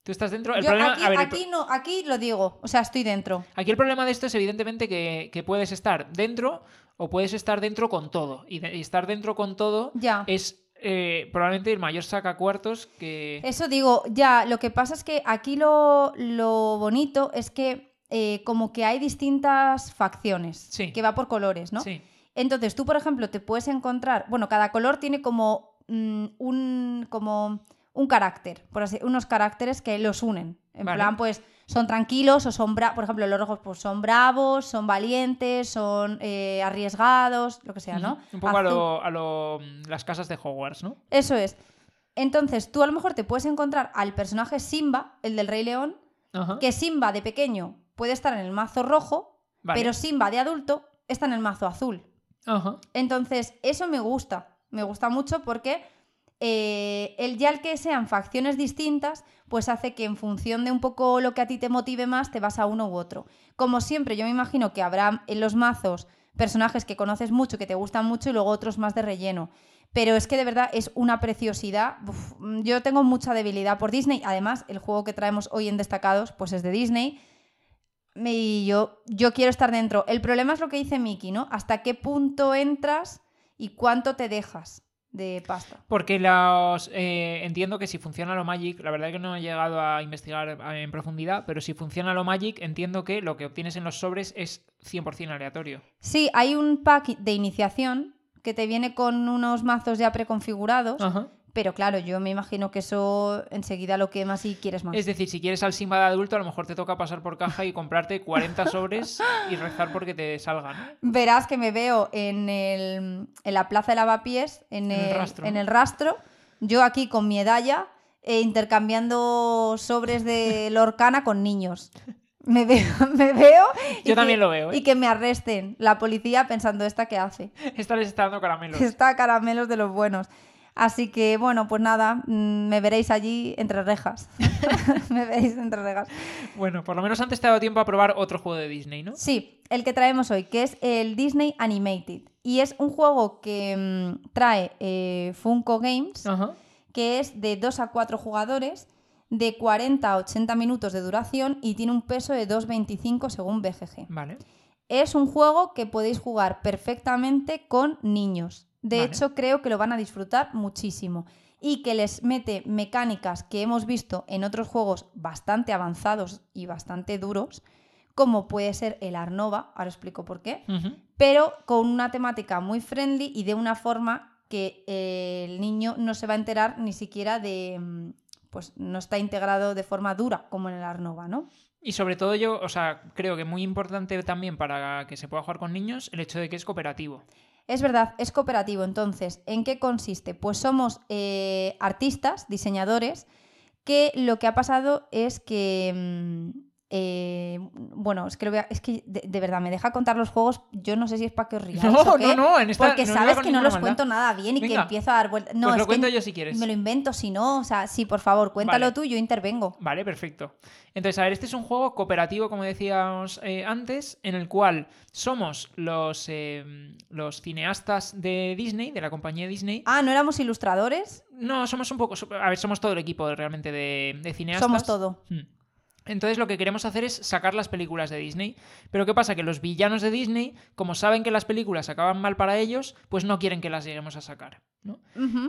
¿Tú estás dentro? El Yo problema, aquí, a ver, el aquí no, aquí lo digo. O sea, estoy dentro. Aquí el problema de esto es evidentemente que, que puedes estar dentro o puedes estar dentro con todo. Y, de- y estar dentro con todo Ya. es eh, probablemente el mayor sacacuartos que... Eso digo, ya, lo que pasa es que aquí lo, lo bonito es que eh, como que hay distintas facciones, Sí. que va por colores, ¿no? Sí, Entonces tú, por ejemplo, te puedes encontrar, bueno, cada color tiene como mm, un, como un carácter, por así, unos caracteres que los unen. En Vale. plan, pues son tranquilos o son. Por ejemplo, los rojos pues son bravos, son valientes, son eh, arriesgados, lo que sea, ¿no? Un poco a lo, a lo- las casas de Hogwarts, ¿no? Eso es. Entonces, tú a lo mejor te puedes encontrar al personaje Simba, el del Rey León, Ajá. que Simba de pequeño puede estar en el mazo rojo, Vale. pero Simba de adulto está en el mazo azul. Ajá. Entonces, eso me gusta. Me gusta mucho porque eh, el ya el que sean facciones distintas, pues hace que en función de un poco lo que a ti te motive más, te vas a uno u otro. Como siempre, yo me imagino que habrá en los mazos personajes que conoces mucho, que te gustan mucho, y luego otros más de relleno. Pero es que de verdad es una preciosidad. Uf, yo tengo mucha debilidad por Disney. Además, el juego que traemos hoy en Destacados, pues es de Disney. Y yo, yo quiero estar dentro. El problema es lo que dice Miki, ¿no? ¿Hasta qué punto entras y cuánto te dejas de pasta? Porque los, eh, entiendo que si funciona lo Magic, la verdad es que no he llegado a investigar eh, en profundidad, pero si funciona lo Magic, entiendo que lo que obtienes en los sobres es 100% aleatorio. Sí, hay un pack de iniciación que te viene con unos mazos ya preconfigurados, Ajá. Pero claro, yo me imagino que eso enseguida lo quemas y quieres más. Es decir, si quieres al Simba de adulto, a lo mejor te toca pasar por caja y comprarte 40 sobres y rezar porque te salgan. Verás que me veo en, el, en la plaza de lavapiés, en el el, rastro, en el rastro, yo aquí con mi edalla, eh, intercambiando sobres de Lorcana con niños. Me veo, me veo y Yo también que- lo veo, ¿eh? y que me arresten la policía pensando esta que hace. Esta les está dando caramelos. Está caramelos de los buenos. Así que bueno, pues nada, mm, me veréis allí entre rejas. me veréis entre rejas. Bueno, por lo menos antes te ha dado tiempo a probar otro juego de Disney, ¿no? Sí, el que traemos hoy, que es el Disney Animated. Y es un juego que mm, trae eh, Funko Games, Ajá. que es de 2 a 4 jugadores, de 40 a 80 minutos de duración y tiene un peso de 2,25 según BGG. Vale. Es un juego que podéis jugar perfectamente con niños. De Vale. hecho, creo que lo van a disfrutar muchísimo. Y que les mete mecánicas que hemos visto en otros juegos bastante avanzados y bastante duros, como puede ser el Arnova, ahora explico por qué, pero con una temática muy friendly y de una forma que eh, el niño no se va a enterar ni siquiera de... mm, Pues no está integrado de forma dura como en el Arnova, ¿no? Y sobre todo yo, o sea, creo que muy importante también para que se pueda jugar con niños el hecho de que es cooperativo. Es verdad, es cooperativo. Entonces, ¿en qué consiste? Pues somos eh, artistas, diseñadores, que lo que ha pasado es que... mm, eh, bueno, es que, lo voy a- es que de, de verdad me deja contar los juegos. Yo no sé si es para que os riáis No, o qué, no, no, en esta porque no sabes que no los maldad. cuento nada bien y que empiezo a dar vueltas. No, pues es lo que cuento yo si quieres. me lo invento si no. O sea, sí, por favor, cuéntalo Vale. tú, yo intervengo. Vale, perfecto. Entonces, a ver, este es un juego cooperativo, como decíamos eh, antes, en el cual somos los, eh, los cineastas de Disney, de la compañía Disney. Ah, ¿no éramos ilustradores? No, somos un poco. A ver, somos todo el equipo realmente de, de cineastas. Somos todo. Hmm. Entonces lo que queremos hacer es sacar las películas de Disney. Pero ¿qué pasa? Que los villanos de Disney, como saben que las películas acaban mal para ellos, pues no quieren que las lleguemos a sacar.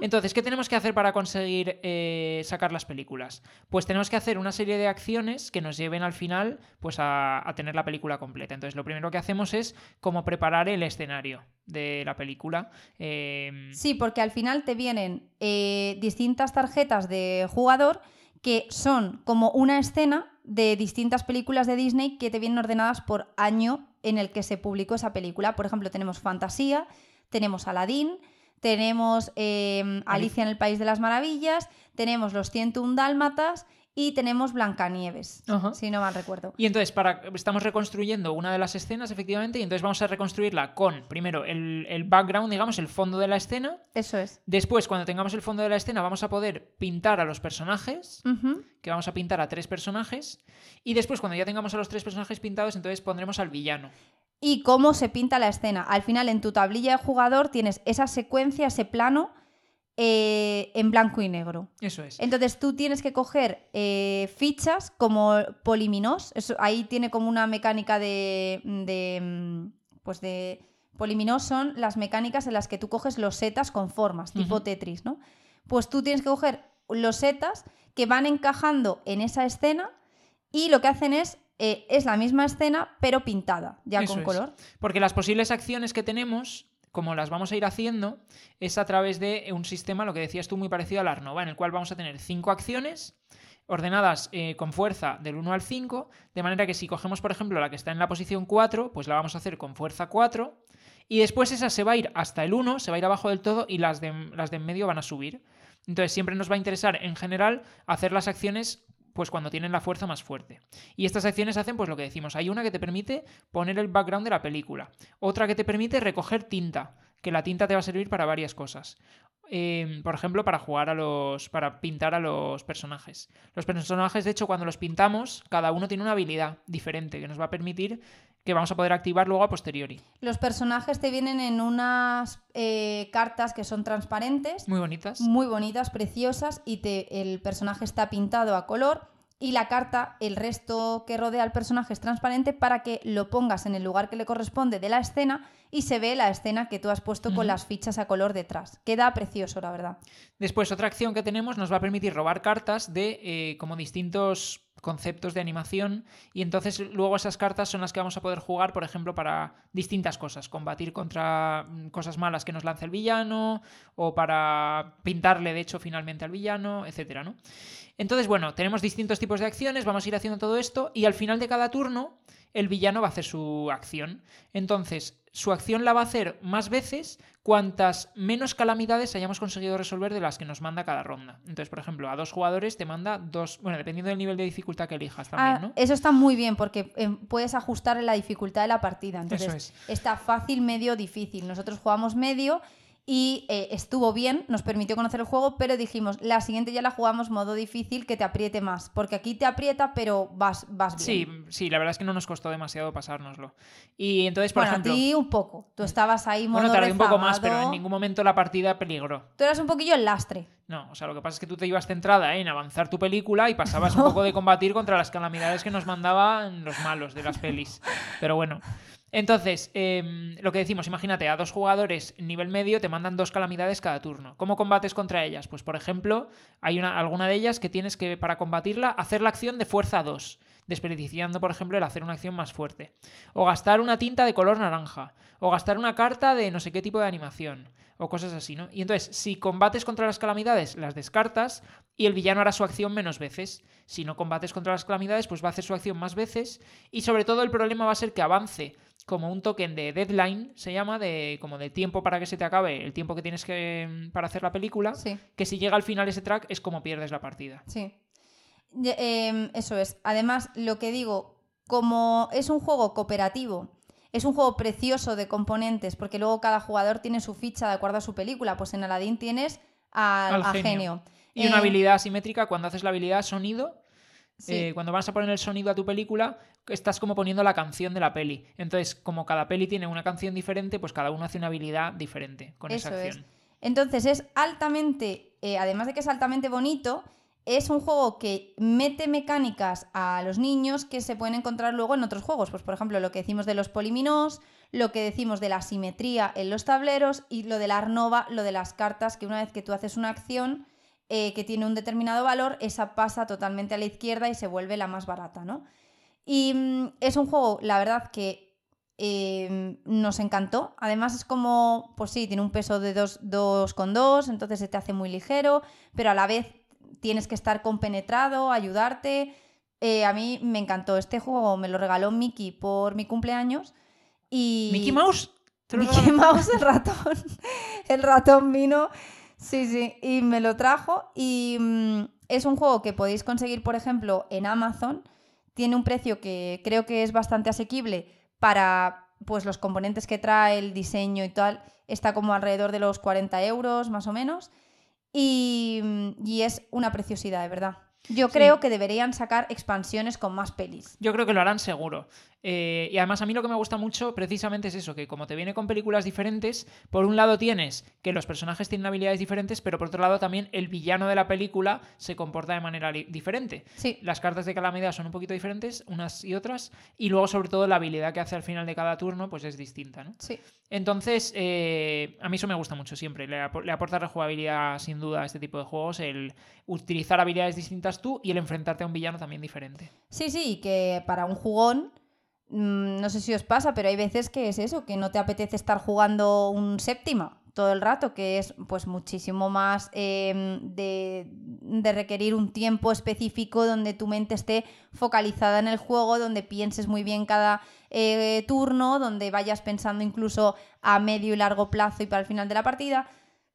Entonces, ¿qué tenemos que hacer para conseguir eh, sacar las películas? Pues tenemos que hacer una serie de acciones que nos lleven al final pues, a, a tener la película completa. Entonces, lo primero que hacemos es como preparar el escenario de la película. Eh, Sí, porque al final te vienen eh, distintas tarjetas de jugador que son como una escena de distintas películas de Disney que te vienen ordenadas por año en el que se publicó esa película. Por ejemplo, tenemos Fantasía, tenemos Aladdin, tenemos eh, Alicia en el País de las Maravillas, tenemos Los 101 Dálmatas y tenemos Blancanieves, Ajá. si no mal recuerdo. Y entonces para, estamos reconstruyendo una de las escenas, efectivamente, y entonces vamos a reconstruirla con, primero, el, el background, digamos, el fondo de la escena. Eso es. Después, cuando tengamos el fondo de la escena, vamos a poder pintar a los personajes, que vamos a pintar a tres personajes. Y después, cuando ya tengamos a los tres personajes pintados, entonces pondremos al villano. y cómo se pinta la escena. Al final, en tu tablilla de jugador tienes esa secuencia, ese plano eh, en blanco y negro. Eso es. Entonces tú tienes que coger eh, fichas como poliminos. Eso, ahí tiene como una mecánica de, de, mm, Pues de. Poliminos son las mecánicas en las que tú coges los setas con formas, tipo. Tetris, ¿no? Pues tú tienes que coger los setas que van encajando en esa escena y lo que hacen es. eh, es la misma escena, pero pintada, ya Eso con es. color. Porque las posibles acciones que tenemos, como las vamos a ir haciendo, es a través de un sistema, lo que decías tú, muy parecido al Arnova, en el cual vamos a tener cinco acciones ordenadas eh, con fuerza del 1 al 5, de manera que si cogemos, por ejemplo, la que está en la posición 4, pues la vamos a hacer con fuerza 4, y después esa se va a ir hasta el 1, se va a ir abajo del todo, y las de, las de en medio van a subir. Entonces siempre nos va a interesar, en general, hacer las acciones pues cuando tienen la fuerza más fuerte. Y estas acciones hacen pues lo que decimos. Hay una que te permite poner el background de la película. Otra que te permite recoger tinta, que la tinta te va a servir para varias cosas. Em, por ejemplo, para jugar a los. para pintar a los personajes. Los personajes, de hecho, cuando los pintamos, cada uno tiene una habilidad diferente que nos va a permitir que vamos a poder activar luego a posteriori. Los personajes te vienen en unas eh, cartas que son transparentes. Muy bonitas. Muy bonitas, preciosas, y te, el personaje está pintado a color y la carta, el resto que rodea al personaje es transparente para que lo pongas en el lugar que le corresponde de la escena y se ve la escena que tú has puesto con las fichas a color detrás. Queda precioso, la verdad. Después, otra acción que tenemos nos va a permitir robar cartas de eh, como distintos conceptos de animación y entonces luego esas cartas son las que vamos a poder jugar, por ejemplo, para distintas cosas, combatir contra mm, cosas malas que nos lance el villano o para pintarle de hecho finalmente al villano, etcétera, ¿no? Entonces, bueno, tenemos distintos tipos de acciones, vamos a ir haciendo todo esto y al final de cada turno el villano va a hacer su acción. Entonces, su acción la va a hacer más veces cuantas menos calamidades hayamos conseguido resolver de las que nos manda cada ronda. Entonces, por ejemplo, a dos jugadores te manda dos, bueno, dependiendo del nivel de dificultad que elijas también, Ah, ¿no? Eso está muy bien porque eh, puedes ajustar la dificultad de la partida. Entonces, Eso es. está fácil, medio, difícil. Nosotros jugamos medio y eh, estuvo bien, nos permitió conocer el juego, pero dijimos, la siguiente ya la jugamos modo difícil que te apriete más, porque aquí te aprieta, pero vas, vas Sí, bien. sí, la verdad es que no nos costó demasiado pasárnoslo. Y entonces, por bueno, ejemplo, a ti un poco. Tú estabas ahí modo bueno, tardé un poco más, pero en ningún momento la partida peligró. Tú eras un poquillo el lastre. No, o sea, lo que pasa es que tú te ibas centrada en avanzar tu película y pasabas un poco de combatir contra las calamidades que nos mandaban los malos de las pelis. Pero bueno. Entonces, em, lo que decimos, imagínate, a dos jugadores nivel medio te mandan dos calamidades cada turno. ¿Cómo combates contra ellas? Pues, por ejemplo, hay una, alguna de ellas que tienes que, para combatirla, hacer la acción de fuerza 2, desperdiciando, por ejemplo, el hacer una acción más fuerte. O gastar una tinta de color naranja. O gastar una carta de no sé qué tipo de animación. O cosas así, ¿no? Y entonces, si combates contra las calamidades, las descartas y el villano hará su acción menos veces. Si no combates contra las calamidades, pues va a hacer su acción más veces. Y sobre todo el problema va a ser que avance como un token de deadline, se llama, de como de tiempo para que se te acabe, el tiempo que tienes que mm, para hacer la película, Sí. que si llega al final ese track es como pierdes la partida. Sí. Em, eso es. Además, lo que digo, como es un juego cooperativo, es un juego precioso de componentes, porque luego cada jugador tiene su ficha de acuerdo a su película. Pues en Aladdin tienes al, genio. genio. Y una Eh, habilidad asimétrica, cuando haces la habilidad sonido, sí. eh, cuando vas a poner el sonido a tu película, estás como poniendo la canción de la peli. Entonces, como cada peli tiene una canción diferente, pues cada uno hace una habilidad diferente con esa es. acción. Entonces es altamente, eh, además de que es altamente bonito, es un juego que mete mecánicas a los niños que se pueden encontrar luego en otros juegos. Pues por ejemplo, lo que decimos de los poliminos, lo que decimos de la simetría en los tableros y lo de la arnova, lo de las cartas, que una vez que tú haces una acción eh, que tiene un determinado valor, esa pasa totalmente a la izquierda y se vuelve la más barata, ¿no? Y mm, es un juego, la verdad, que eh, nos encantó. Además es como, pues sí, tiene un peso de 2,2, entonces se te hace muy ligero, pero a la vez tienes que estar compenetrado, ayudarte. Eh, a mí me encantó. Este juego me lo regaló Mickey por mi cumpleaños. Y... ¿Mickey Mouse? ¿Te lo Mickey? Mouse, el ratón. El ratón vino. Sí, sí. Y me lo trajo. Y mm, es un juego que podéis conseguir, por ejemplo, en Amazon. Tiene un precio que creo que es bastante asequible para pues, los componentes que trae, el diseño y tal. Está como alrededor de los 40 euros, más o menos. Y, mm, y es una preciosidad, de verdad. Yo Sí. creo que deberían sacar expansiones con más pelis. Yo creo que lo harán seguro. Eh, y además a mí lo que me gusta mucho precisamente es eso, que como te viene con películas diferentes, por un lado tienes que los personajes tienen habilidades diferentes, pero por otro lado también el villano de la película se comporta de manera diferente. Sí, Las cartas de calamidad son un poquito diferentes, unas y otras, y luego sobre todo la habilidad que hace al final de cada turno pues es distinta. ¿no? sí. Entonces, eh, a mí eso me gusta mucho siempre. Le, apo- le aporta rejugabilidad sin duda a este tipo de juegos, el utilizar habilidades distintas tú y el enfrentarte a un villano también diferente. Sí, sí, que para un jugón, no sé si os pasa, pero hay veces que es eso, que no te apetece estar jugando un séptima. todo el rato, que es pues muchísimo más eh, de, de requerir un tiempo específico donde tu mente esté focalizada en el juego, donde pienses muy bien cada eh, turno, donde vayas pensando incluso a medio y largo plazo y para el final de la partida,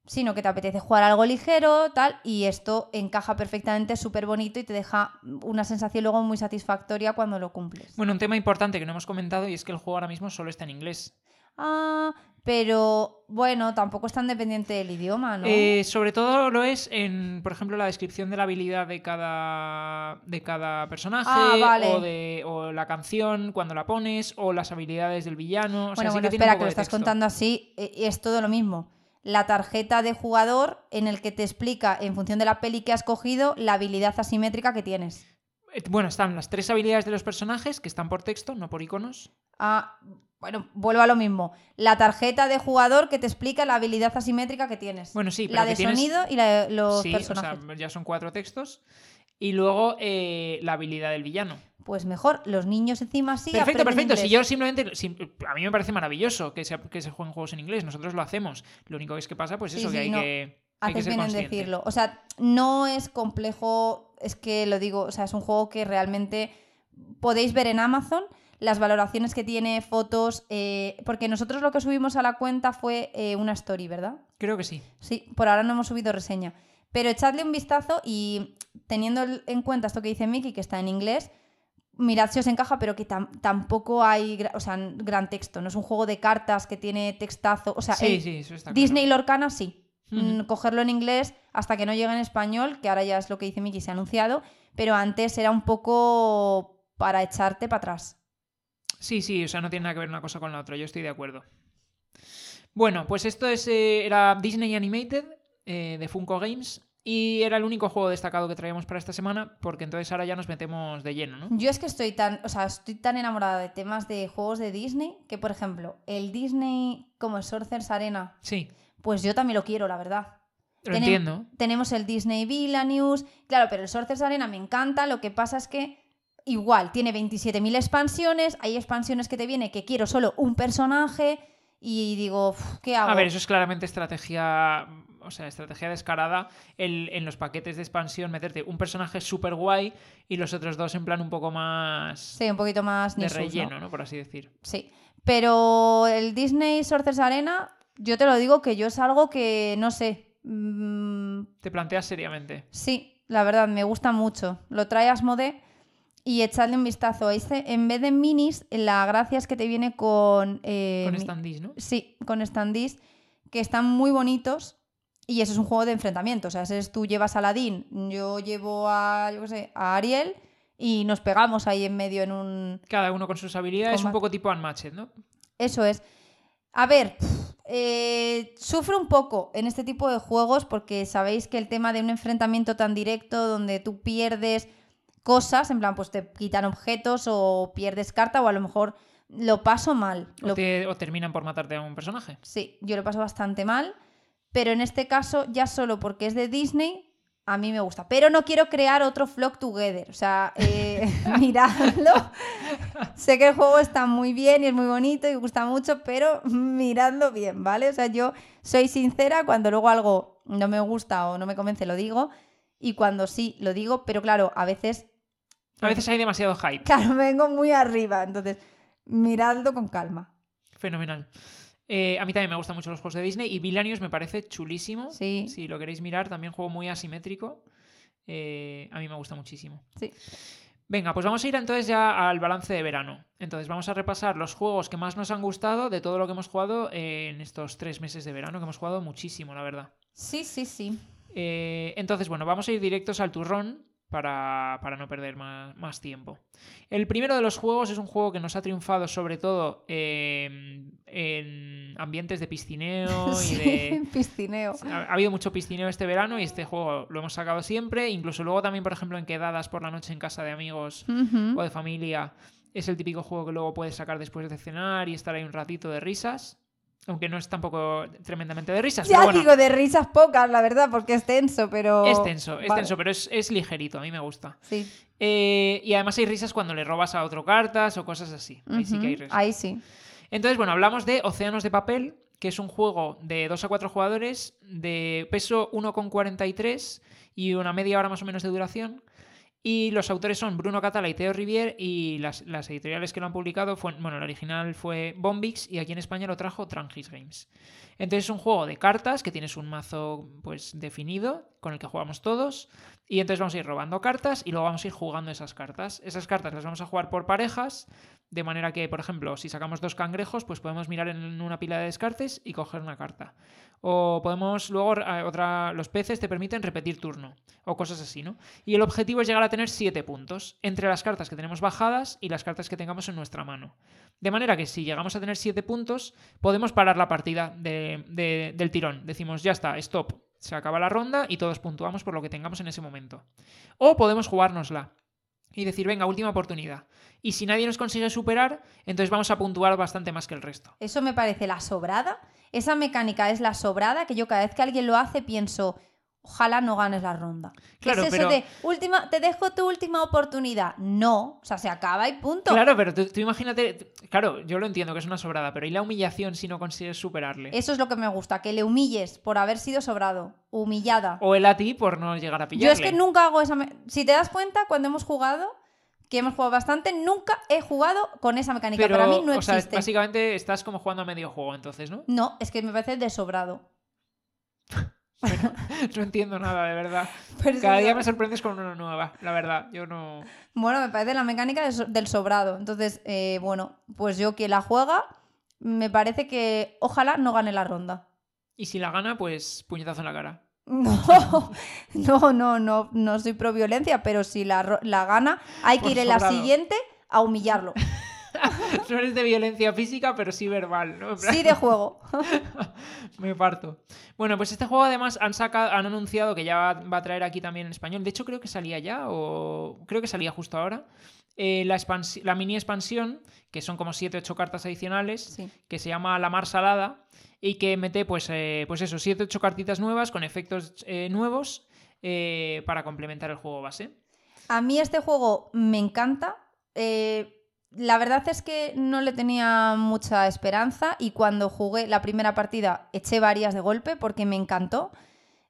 sino que te apetece jugar algo ligero, tal, y esto encaja perfectamente, es súper bonito y te deja una sensación luego muy satisfactoria cuando lo cumples. Bueno, un tema importante que no hemos comentado y es que el juego ahora mismo solo está en inglés. Ah, pero bueno, tampoco es tan dependiente del idioma, ¿no? Eh, sobre todo lo es en, por ejemplo, la descripción de la habilidad de cada, de cada personaje, Ah, vale. o, de, o la canción cuando la pones, o las habilidades del villano. O sea, bueno, sí bueno, que espera, que lo estás contando así, eh, es todo lo mismo. La tarjeta de jugador en el que te explica, en función de la peli que has cogido, la habilidad asimétrica que tienes. Eh, Bueno, están las tres habilidades de los personajes que están por texto, no por iconos. Ah, bueno, vuelvo a lo mismo. La tarjeta de jugador que te explica la habilidad asimétrica que tienes. Bueno, sí, pero la de tienes- sonido y la de los sí, o personajes. sea, ya son cuatro textos. Y luego eh, la habilidad del villano. Pues mejor, los niños encima sí. perfecto, perfecto. Si yo simplemente. si- a mí me parece maravilloso que se, que se jueguen juegos en inglés. Nosotros lo hacemos. Lo único que es que pasa, pues eso, sí, que hay no. que. hay que Haces ser bien en decirlo. O sea, no es complejo, es que lo digo, o sea, es un juego que realmente podéis ver en Amazon las valoraciones que tiene, fotos, eh, porque nosotros lo que subimos a la cuenta fue eh, una story, ¿verdad? Creo que sí. Sí, por ahora no hemos subido reseña. Pero echadle un vistazo y teniendo en cuenta esto que dice Miki, que está en inglés, mirad si os encaja, pero que tam- tampoco hay o sea, gran texto. No es un juego de cartas que tiene textazo. O sea, Sí, el- sí, eso está Disney claro. Lorcana sí. Cogerlo en inglés hasta que no llegue en español, que ahora ya es lo que dice Miki, se ha anunciado, pero antes era un poco para echarte para atrás. Sí, sí, o sea, no tiene nada que ver una cosa con la otra. Yo estoy de acuerdo. Bueno, pues esto es, eh, era Disney Animated eh, de Funko Games. Y era el único juego destacado que traíamos para esta semana, porque entonces ahora ya nos metemos de lleno, ¿no? Yo es que estoy tan, o sea, estoy tan enamorada de temas de juegos de Disney que, por ejemplo, el Disney como el Sorcerer's Arena, Sí, pues yo también lo quiero, la verdad. lo Tenem- entiendo. Tenemos el Disney Villainous, claro, pero el Sorcerer's Arena me encanta, lo que pasa es que igual tiene 27.000 expansiones, hay expansiones que te viene que quiero solo un personaje y digo, "Uf, ¿qué hago? A ver, eso es claramente estrategia, o sea, estrategia descarada el- en los paquetes de expansión meterte un personaje súper guay y los otros dos en plan un poco más Sí, un poquito más de relleno, ¿no? Por así decir. Sí. Pero el Disney Sorcerer's Arena, yo te lo digo que yo es algo que, no sé, mm, Te planteas seriamente. sí, la verdad, me gusta mucho. Lo trae Asmode y echadle un vistazo. Este, en vez de minis, la gracia es que te viene con... eh, Con standees, ¿no? Sí, con standees que están muy bonitos. Y eso es un juego de enfrentamiento. O sea, ese es tú llevas a Aladdin, yo llevo a, yo qué sé, a Ariel y nos pegamos ahí en medio en un, Cada uno con sus habilidades, un Combate. poco tipo Unmatched, ¿no? Eso es. A ver, eh, sufro un poco en este tipo de juegos porque sabéis que el tema de un enfrentamiento tan directo donde tú pierdes cosas, en plan, pues te quitan objetos o pierdes carta o a lo mejor lo paso mal. O, Lo- te- o terminan por matarte a un personaje. Sí, yo lo paso bastante mal, pero en este caso ya solo porque es de Disney, a mí me gusta. Pero no quiero crear otro Flock Together, o sea, eh, miradlo. sé que el juego está muy bien y es muy bonito y gusta mucho, pero miradlo bien, ¿vale? O sea, yo soy sincera, cuando luego algo no me gusta o no me convence lo digo, y cuando sí lo digo, pero claro, a veces, A veces hay demasiado hype. claro, vengo muy arriba, entonces miradlo con calma. Fenomenal. Eh, a mí también me gustan mucho los juegos de Disney y Villainius me parece chulísimo. Sí. Si lo queréis mirar, también juego muy asimétrico. Eh, a mí me gusta muchísimo. Sí. Venga, pues vamos a ir entonces ya al balance de verano. Entonces vamos a repasar los juegos que más nos han gustado de todo lo que hemos jugado en estos tres meses de verano, que hemos jugado muchísimo, la verdad. Sí, sí, sí. Eh, entonces, bueno, vamos a ir directos al turrón para, para no perder más, más tiempo. El primero de los juegos es un juego que nos ha triunfado sobre todo eh, en ambientes de piscineo y Sí, de... piscineo. Ha, ha habido mucho piscineo este verano y este juego lo hemos sacado siempre. Incluso luego también, por ejemplo, en quedadas por la noche en casa de amigos o de familia. Es el típico juego que luego puedes sacar después de cenar y estar ahí un ratito de risas. Aunque no es tampoco tremendamente de risas. Ya pero bueno, digo, de risas pocas, la verdad, porque es tenso, pero... es tenso, es Vale. tenso, pero es, es ligerito, a mí me gusta. Sí. Eh, y además hay risas cuando le robas a otro cartas o cosas así. Ahí sí que hay risas. Ahí sí. Entonces, bueno, hablamos de Océanos de Papel, que es un juego de 2 a 4 jugadores de peso 1,43 y una media hora más o menos de duración. Y los autores son Bruno Catala y Teo Rivier y las, las editoriales que lo han publicado, fue, bueno, el original fue Bombix y aquí en España lo trajo Trangis Games. Entonces es un juego de cartas que tienes un mazo pues definido con el que jugamos todos y entonces vamos a ir robando cartas y luego vamos a ir jugando esas cartas. Esas cartas las vamos a jugar por parejas de manera que, por ejemplo, si sacamos dos cangrejos, pues podemos mirar en una pila de descartes y coger una carta. O podemos luego, eh, otra, los peces te permiten repetir turno, o cosas así, ¿no? Y el objetivo es llegar a tener siete puntos entre las cartas que tenemos bajadas y las cartas que tengamos en nuestra mano. De manera que si llegamos a tener siete puntos, podemos parar la partida del tirón. Decimos, ya está, stop. Se acaba la ronda y todos puntuamos por lo que tengamos en ese momento. O podemos jugárnosla y decir, venga, última oportunidad. Y si nadie nos consigue superar, entonces vamos a puntuar bastante más que el resto. Eso me parece la sobrada. Esa mecánica es la sobrada que yo cada vez que alguien lo hace pienso, ojalá no ganes la ronda. ¿Qué Claro, es eso pero- de última, te dejo tu última oportunidad? No, o sea, se acaba y punto. Claro, pero tú, tú imagínate, claro, yo lo entiendo que es una sobrada, pero ¿y la humillación si no consigues superarle? Eso es lo que me gusta, que le humilles por haber sido sobrado, humillada. O él a ti por no llegar a pillarle. Yo es que nunca hago esa... me- Si te das cuenta, cuando hemos jugado, que hemos jugado bastante, nunca he jugado con esa mecánica. Pero, Para mí no o sea, básicamente estás como jugando a medio juego, entonces, ¿no? No, es que me parece de No entiendo nada, de verdad. Pero Cada día me sorprendes con una nueva, la verdad. Yo no... Bueno, me parece la mecánica del sobrado. Entonces, eh, bueno, pues yo que la juega, me parece que ojalá no gane la ronda. Y si la gana, pues puñetazo en la cara. No, no, no, no, no soy pro violencia, pero si la, la gana, hay que Por ir en la siguiente a humillarlo. No eres de violencia física, pero sí verbal, ¿no? En plan, Sí, de juego. Me parto. Bueno, pues este juego además han sacado, han anunciado que ya va, a traer aquí también en español. De hecho, creo que salía ya, o creo que salía justo ahora. eh, la, mini expansión, que son como 7 8 cartas adicionales, Sí. que se llama La Mar Salada, y que mete, pues, eh, pues eso, 7 8 cartitas nuevas con efectos eh, nuevos eh, para complementar el juego base. A mí este juego me encanta. Eh, la verdad es que no le tenía mucha esperanza y cuando jugué la primera partida eché varias de golpe porque me encantó.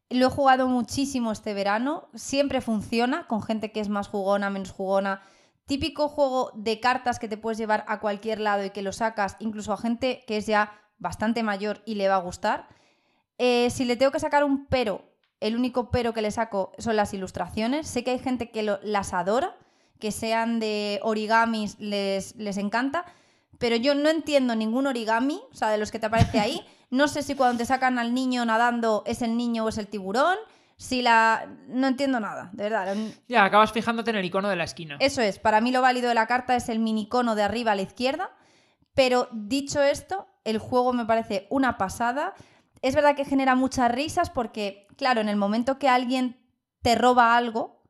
Lo he jugado muchísimo este verano. Siempre funciona con gente que es más jugona, menos jugona. Típico juego de cartas que te puedes llevar a cualquier lado y que lo sacas incluso a gente que es ya bastante mayor y le va a gustar. Eh, si le tengo que sacar un pero, el único pero que le saco son las ilustraciones. Sé que hay gente que lo- las adora, que sean de origamis, les, les encanta, pero yo no entiendo ningún origami, o sea, de los que te aparece ahí. No sé si cuando te sacan al niño nadando es el niño o es el tiburón. Si la. No entiendo nada, de verdad. Ya, acabas fijándote en el icono de la esquina. Eso es, para mí lo válido de la carta es el minicono de arriba a la izquierda, pero dicho esto, el juego me parece una pasada. Es verdad que genera muchas risas porque, claro, en el momento que alguien te roba algo,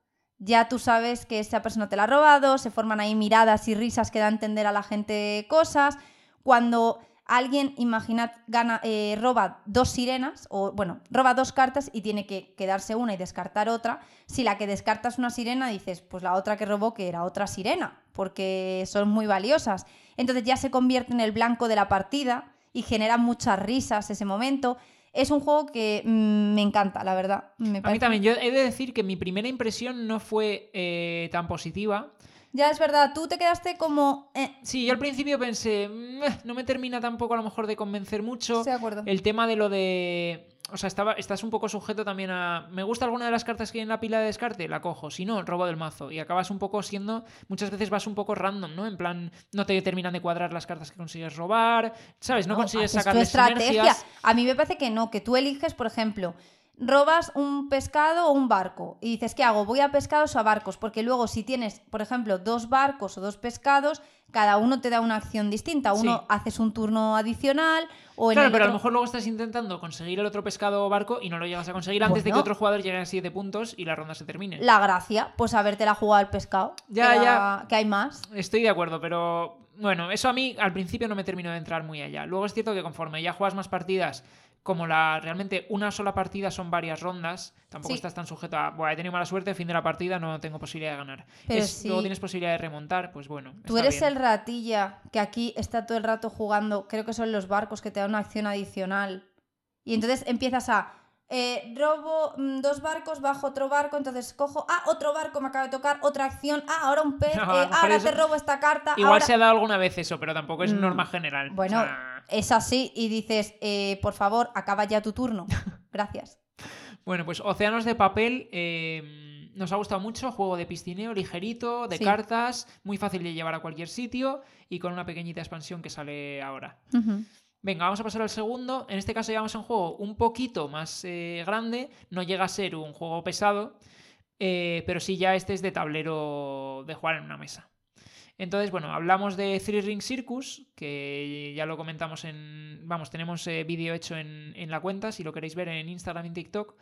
ya tú sabes que esa persona te la ha robado, se forman ahí miradas y risas que da a entender a la gente cosas. Cuando alguien, imaginad, gana, eh, roba dos sirenas, o bueno, roba dos cartas y tiene que quedarse una y descartar otra, si la que descarta es una sirena, dices, pues la otra que robó que era otra sirena, porque son muy valiosas. Entonces ya se convierte en el blanco de la partida y genera muchas risas ese momento. Es un juego que mm, me encanta, la verdad. Me A mí también, yo he de decir que mi primera impresión no fue eh, tan positiva. Ya es verdad, tú te quedaste como... eh, Sí, yo al principio pensé, "Mm, no me termina tampoco a lo mejor de convencer mucho. estoy de acuerdo. El tema de lo de... O sea, estaba, estás un poco sujeto también a... ¿Me gusta alguna de las cartas que hay en la pila de descarte? La cojo. Si no, robo del mazo. Y acabas un poco siendo... Muchas veces vas un poco random, ¿no? En plan, no te terminan de cuadrar las cartas que consigues robar. ¿Sabes? No, consigues sacarle estrategia. sinergias. A mí me parece que no, que tú eliges, por ejemplo, robas un pescado o un barco y dices, ¿qué hago? ¿Voy a pescados o a barcos? Porque luego si tienes, por ejemplo, dos barcos o dos pescados, cada uno te da una acción distinta. Uno Sí. haces un turno adicional o en Claro, el pero a lo mejor luego estás intentando conseguir el otro pescado o barco y no lo llegas a conseguir antes de que otro jugador llegue a 7 puntos y la ronda se termine. La gracia, pues habértela jugado al pescado. Ya, que ya. da- Que hay más. Estoy de acuerdo, pero bueno, eso a mí al principio no me terminó de entrar muy allá. Luego es cierto que conforme ya juegas más partidas, como la realmente una sola partida son varias rondas, tampoco Sí. estás tan sujeto a, bueno, he tenido mala suerte, fin de la partida, no tengo posibilidad de ganar. Pero Es- sí. Luego tienes posibilidad de remontar, pues bueno. Tú eres bien. el ratilla que aquí está todo el rato jugando, creo que son los barcos que te dan una acción adicional. Y entonces empiezas a, eh, robo mm, dos barcos, bajo otro barco, entonces cojo, ah, otro barco me acaba de tocar, otra acción, ah, ahora un pez, No, eh, ahora eso- te robo esta carta. Igual ahora... se ha dado alguna vez eso, pero tampoco es Mm, norma general. O Bueno, sea, es así y dices, eh, por favor, acaba ya tu turno. Gracias. Bueno, pues Océanos de Papel eh, nos ha gustado mucho, juego de piscineo, ligerito, de Sí. cartas, muy fácil de llevar a cualquier sitio y con una pequeñita expansión que sale ahora. Venga, vamos a pasar al segundo. En este caso llevamos a un juego un poquito más eh, grande, no llega a ser un juego pesado, eh, pero sí ya este es de tablero de jugar en una mesa. Entonces, bueno, hablamos de Three Ring Circus, que ya lo comentamos en. Vamos, tenemos eh, vídeo hecho en, la cuenta, si lo queréis ver en Instagram y TikTok.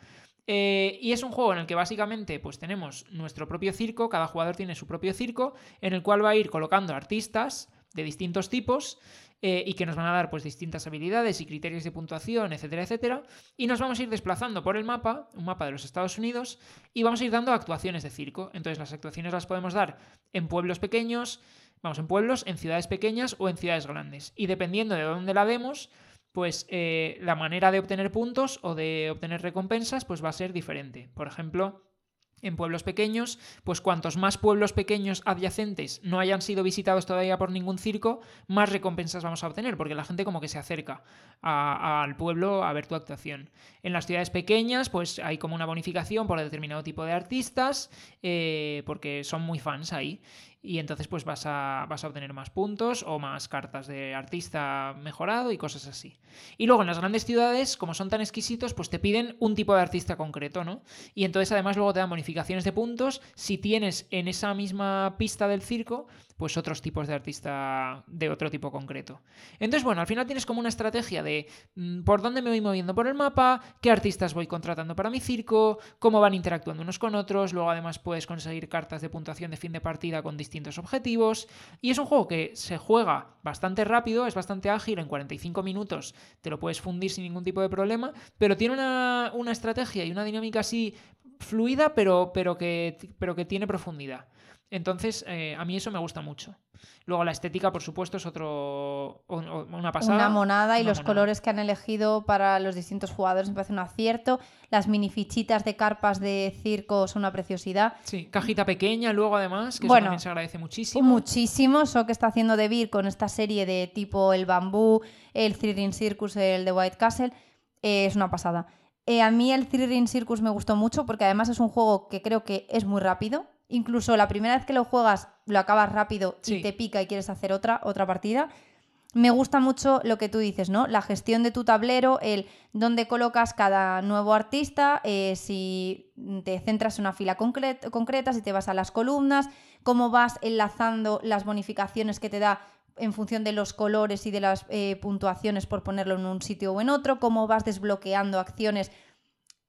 Eh, y es un juego en el que básicamente pues tenemos nuestro propio circo, cada jugador tiene su propio circo, en el cual va a ir colocando artistas de distintos tipos eh, y que nos van a dar pues distintas habilidades y criterios de puntuación, etcétera, etcétera. Y nos vamos a ir desplazando por el mapa, un mapa de los Estados Unidos, y vamos a ir dando actuaciones de circo. Entonces las actuaciones las podemos dar en pueblos pequeños, vamos, en pueblos, en ciudades pequeñas o en ciudades grandes. Y dependiendo de dónde la demos, pues eh, la manera de obtener puntos o de obtener recompensas pues va a ser diferente. Por ejemplo, en pueblos pequeños, pues cuantos más pueblos pequeños adyacentes no hayan sido visitados todavía por ningún circo, más recompensas vamos a obtener, porque la gente como que se acerca al pueblo a ver tu actuación. En las ciudades pequeñas, pues hay como una bonificación por determinado tipo de artistas, eh, porque son muy fans ahí. Y entonces pues vas a, vas a obtener más puntos o más cartas de artista mejorado y cosas así. Y luego en las grandes ciudades, como son tan exquisitos, pues te piden un tipo de artista concreto, ¿no? Y entonces además luego te dan bonificaciones de puntos si tienes en esa misma pista del circo, pues otros tipos de artista de otro tipo concreto. Entonces, bueno, al final tienes como una estrategia de mm, por dónde me voy moviendo por el mapa, qué artistas voy contratando para mi circo, cómo van interactuando unos con otros, luego además puedes conseguir cartas de puntuación de fin de partida con distintos objetivos, y es un juego que se juega bastante rápido, es bastante ágil, en 45 minutos te lo puedes fundir sin ningún tipo de problema, pero tiene una, una estrategia y una dinámica así fluida, pero, pero, que, pero que tiene profundidad. Entonces, eh, a mí eso me gusta mucho. Luego, la estética, por supuesto, es otro una pasada. Una monada y Una los monada. colores que han elegido para los distintos jugadores me parece un acierto. Las mini fichitas de carpas de circo son una preciosidad. Sí, cajita pequeña, luego además, que Bueno, eso también se agradece muchísimo. Muchísimo eso que está haciendo De Beer con esta serie de tipo el bambú, el Three Ring Circus, el de White Castle, eh, es una pasada. Eh, a mí el Three Ring Circus me gustó mucho porque además es un juego que creo que es muy rápido. Incluso la primera vez que lo juegas lo acabas rápido Sí. y te pica y quieres hacer otra, otra partida. Me gusta mucho lo que tú dices, ¿no? La gestión de tu tablero, el dónde colocas cada nuevo artista, eh, si te centras en una fila concret- concreta, si te vas a las columnas, cómo vas enlazando las bonificaciones que te da en función de los colores y de las eh, puntuaciones por ponerlo en un sitio o en otro, cómo vas desbloqueando acciones,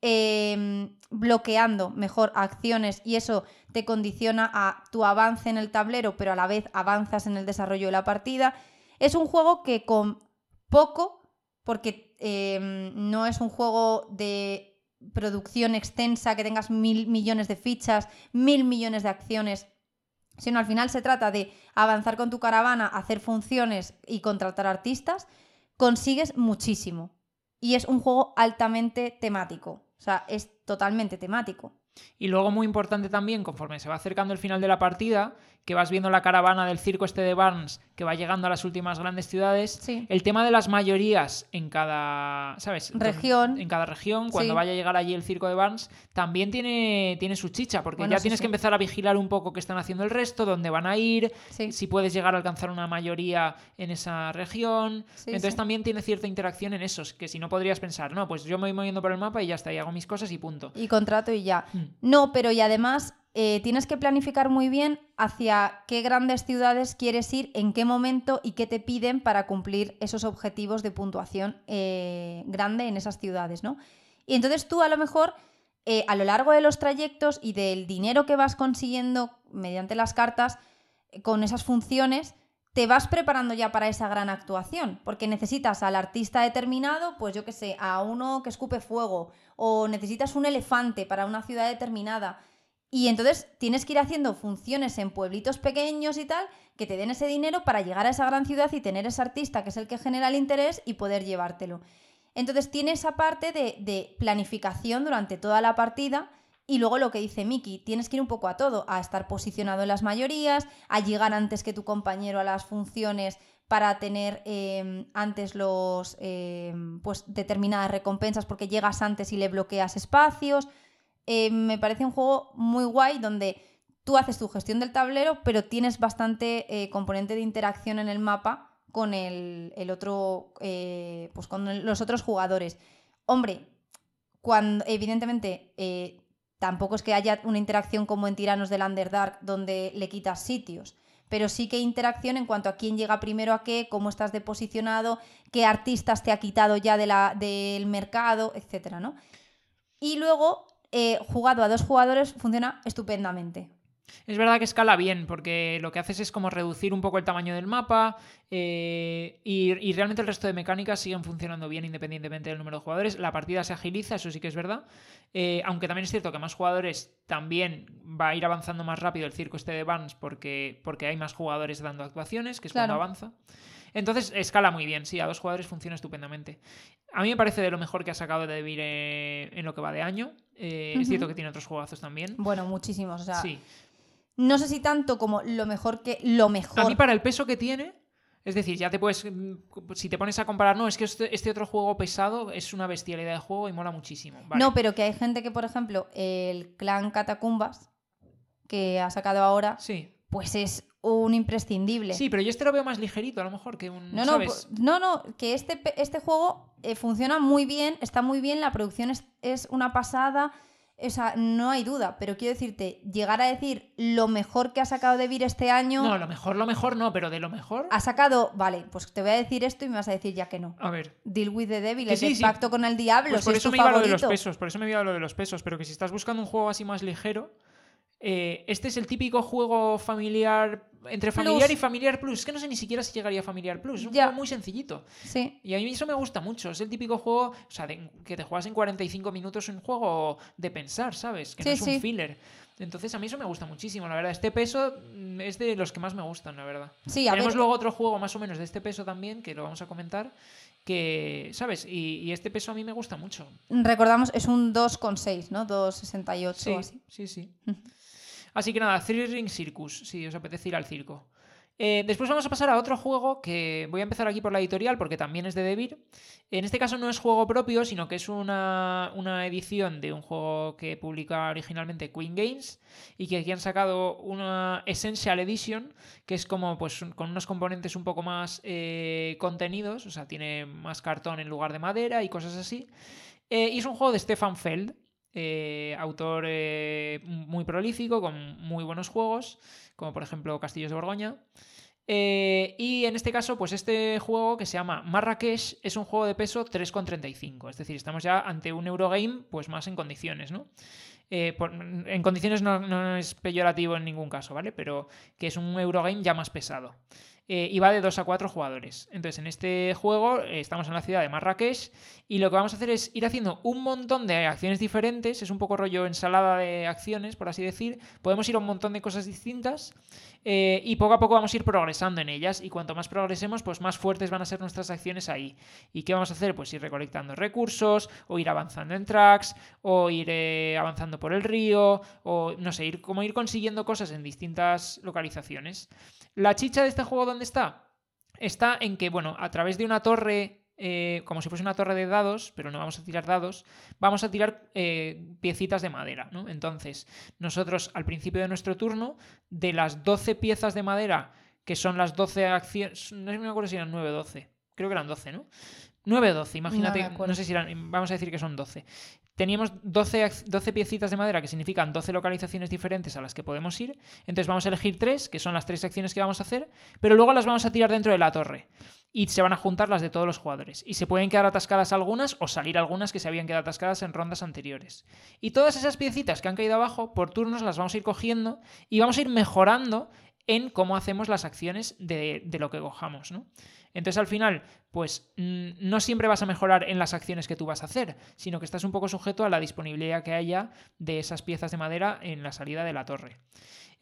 eh, bloqueando mejor acciones y eso te condiciona a tu avance en el tablero, pero a la vez avanzas en el desarrollo de la partida. Es un juego que con poco, porque eh, no es un juego de producción extensa, que tengas mil millones de fichas, mil millones de acciones, sino al final se trata de avanzar con tu caravana, hacer funciones y contratar artistas, consigues muchísimo. Y es un juego altamente temático, o sea, es totalmente temático. Y luego, muy importante también, conforme se va acercando el final de la partida, que vas viendo la caravana del circo este de Barnes que va llegando a las últimas grandes ciudades, Sí. el tema de las mayorías en cada, ¿sabes? Región. En cada región, cuando Sí. vaya a llegar allí el circo de Barnes, también tiene, tiene su chicha, porque Bueno, ya sí, tienes que empezar a vigilar un poco qué están haciendo el resto, dónde van a ir, si puedes llegar a alcanzar una mayoría en esa región. Entonces también tiene cierta interacción en esos, que si no podrías pensar, no, pues yo me voy moviendo por el mapa y ya está, y hago mis cosas y punto. Y contrato y ya. Mm. No, pero y además eh, tienes que planificar muy bien hacia qué grandes ciudades quieres ir, en qué momento y qué te piden para cumplir esos objetivos de puntuación eh, grande en esas ciudades, ¿no? Y entonces tú a lo mejor eh, a lo largo de los trayectos y del dinero que vas consiguiendo mediante las cartas, con esas funciones, te vas preparando ya para esa gran actuación, porque necesitas al artista determinado, pues yo qué sé, a uno que escupe fuego, o necesitas un elefante para una ciudad determinada. Y entonces tienes que ir haciendo funciones en pueblitos pequeños y tal, que te den ese dinero para llegar a esa gran ciudad y tener ese artista que es el que genera el interés y poder llevártelo. Entonces tiene esa parte de, planificación durante toda la partida y luego lo que dice Miki, tienes que ir un poco a todo, a estar posicionado en las mayorías, a llegar antes que tu compañero a las funciones para tener em, antes los em, pues determinadas recompensas porque llegas antes y le bloqueas espacios. Em, me parece un juego muy guay donde tú haces tu gestión del tablero, pero tienes bastante eh, componente de interacción en el mapa con el, el otro. Eh, pues con los otros jugadores. Hombre, cuando evidentemente eh, Tampoco es que haya una interacción como en Tiranos del Underdark donde le quitas sitios, pero sí que interacción en cuanto a quién llega primero a qué, cómo estás deposicionado, qué artistas te ha quitado ya de del mercado, etc. ¿no? Y luego, eh, jugado a dos jugadores, funciona estupendamente. Es verdad que escala bien, porque lo que haces es como reducir un poco el tamaño del mapa eh, y, realmente el resto de mecánicas siguen funcionando bien independientemente del número de jugadores. La partida se agiliza, eso sí que es verdad. Eh, aunque también es cierto que más jugadores también va a ir avanzando más rápido el circo este de Barnes porque, porque hay más jugadores dando actuaciones, que es cuando avanza. Entonces escala muy bien, sí, a dos jugadores funciona estupendamente. A mí me parece de lo mejor que ha sacado de Devir eh, en lo que va de año. Es cierto que tiene otros juegazos también. Bueno, muchísimos. O sea, sí. No sé si tanto como lo mejor que. Lo mejor. A mí, para el peso que tiene. Es decir, ya te puedes. Mm, si te pones a comparar, no, es que este, este, otro juego pesado es una bestialidad de juego y mola muchísimo. No, pero que hay gente que, por ejemplo, el clan Catacumbas, que ha sacado ahora. Sí. Pues es un imprescindible. Sí, pero yo este lo veo más ligerito, a lo mejor, que un. No, no, no, no, que este, este juego eh, funciona muy bien, está muy bien, la producción es, es una pasada esa, no hay duda, pero quiero decirte, llegar a decir lo mejor que ha sacado de Vir este año. No, lo mejor, lo mejor no, pero de lo mejor. Ha sacado, vale, pues te voy a decir esto y me vas a decir ya que no. A ver. Deal with the Devil, el pacto con el diablo. Pues por eso me iba lo de los pesos, por eso me iba lo de los pesos, pero que si estás buscando un juego así más ligero, eh, este es el típico juego familiar entre familiar y familiar plus. Es que no sé ni siquiera si llegaría a familiar plus. Es un juego muy sencillito. Sí. Y a mí eso me gusta mucho. Es el típico juego, o sea, que te juegas en 45 minutos un juego de pensar, ¿sabes? Que no es un filler. Entonces a mí eso me gusta muchísimo, la verdad. Este peso mm, es de los que más me gustan, la verdad. Sí, Tenemos luego otro juego más o menos de este peso también, que lo vamos a comentar, que, ¿sabes? Y, este peso a mí me gusta mucho. Recordamos, es un 2,6, ¿no? 2,68 sí, o así. Sí, sí. Así que nada, Three Ring Circus, si os apetece ir al circo. Eh, después vamos a pasar a otro juego que voy a empezar aquí por la editorial porque también es de Devir. En este caso no es juego propio, sino que es una, edición de un juego que publica originalmente Queen Games y que aquí han sacado una Essential Edition que es como pues con unos componentes un poco más eh, contenidos, o sea, tiene más cartón en lugar de madera y cosas así. Eh, y es un juego de Stefan Feld, eh, autor eh, muy prolífico, con muy buenos juegos, como por ejemplo Castillos de Borgoña. Eh, y en este caso, pues este juego que se llama Marrakech es un juego de peso 3,35. Es decir, estamos ya ante un Eurogame, pues más en condiciones, ¿no? en condiciones no, no, es peyorativo en ningún caso, ¿vale? Pero que es un Eurogame ya más pesado. Eh, y va de 2 a 4 jugadores. Entonces, en este juego eh, estamos en la ciudad de Marrakech y lo que vamos a hacer es ir haciendo un montón de acciones diferentes, es un poco rollo ensalada de acciones, por así decir. Podemos ir a un montón de cosas distintas eh, y poco a poco vamos a ir progresando en ellas y cuanto más progresemos, pues más fuertes van a ser nuestras acciones ahí. ¿Y qué vamos a hacer? Pues ir recolectando recursos o ir avanzando en tracks o ir avanzando por el río o no sé, ir, como ir consiguiendo cosas en distintas localizaciones. La chicha de este juego, ¿dónde está? Está en que, bueno, a través de una torre, eh, como si fuese una torre de dados, pero no vamos a tirar dados, vamos a tirar eh, piecitas de madera, ¿no? Entonces, nosotros al principio de nuestro turno, de las 12 piezas de madera, que son las 12 acciones, no me acuerdo si eran 9 o 12, creo que eran 12, ¿no? 9 o 12, imagínate, no, sé si eran, vamos a decir que son 12. Teníamos 12, 12, piecitas de madera que significan 12 localizaciones diferentes a las que podemos ir. Entonces vamos a elegir tres, que son las tres acciones que vamos a hacer, pero luego las vamos a tirar dentro de la torre. Y se van a juntar las de todos los jugadores. Y se pueden quedar atascadas algunas o salir algunas que se habían quedado atascadas en rondas anteriores. Y todas esas piecitas que han caído abajo, por turnos las vamos a ir cogiendo y vamos a ir mejorando en cómo hacemos las acciones de, de lo que cojamos, ¿no? Entonces al final, pues mm, no siempre vas a mejorar en las acciones que tú vas a hacer, sino que estás un poco sujeto a la disponibilidad que haya de esas piezas de madera en la salida de la torre.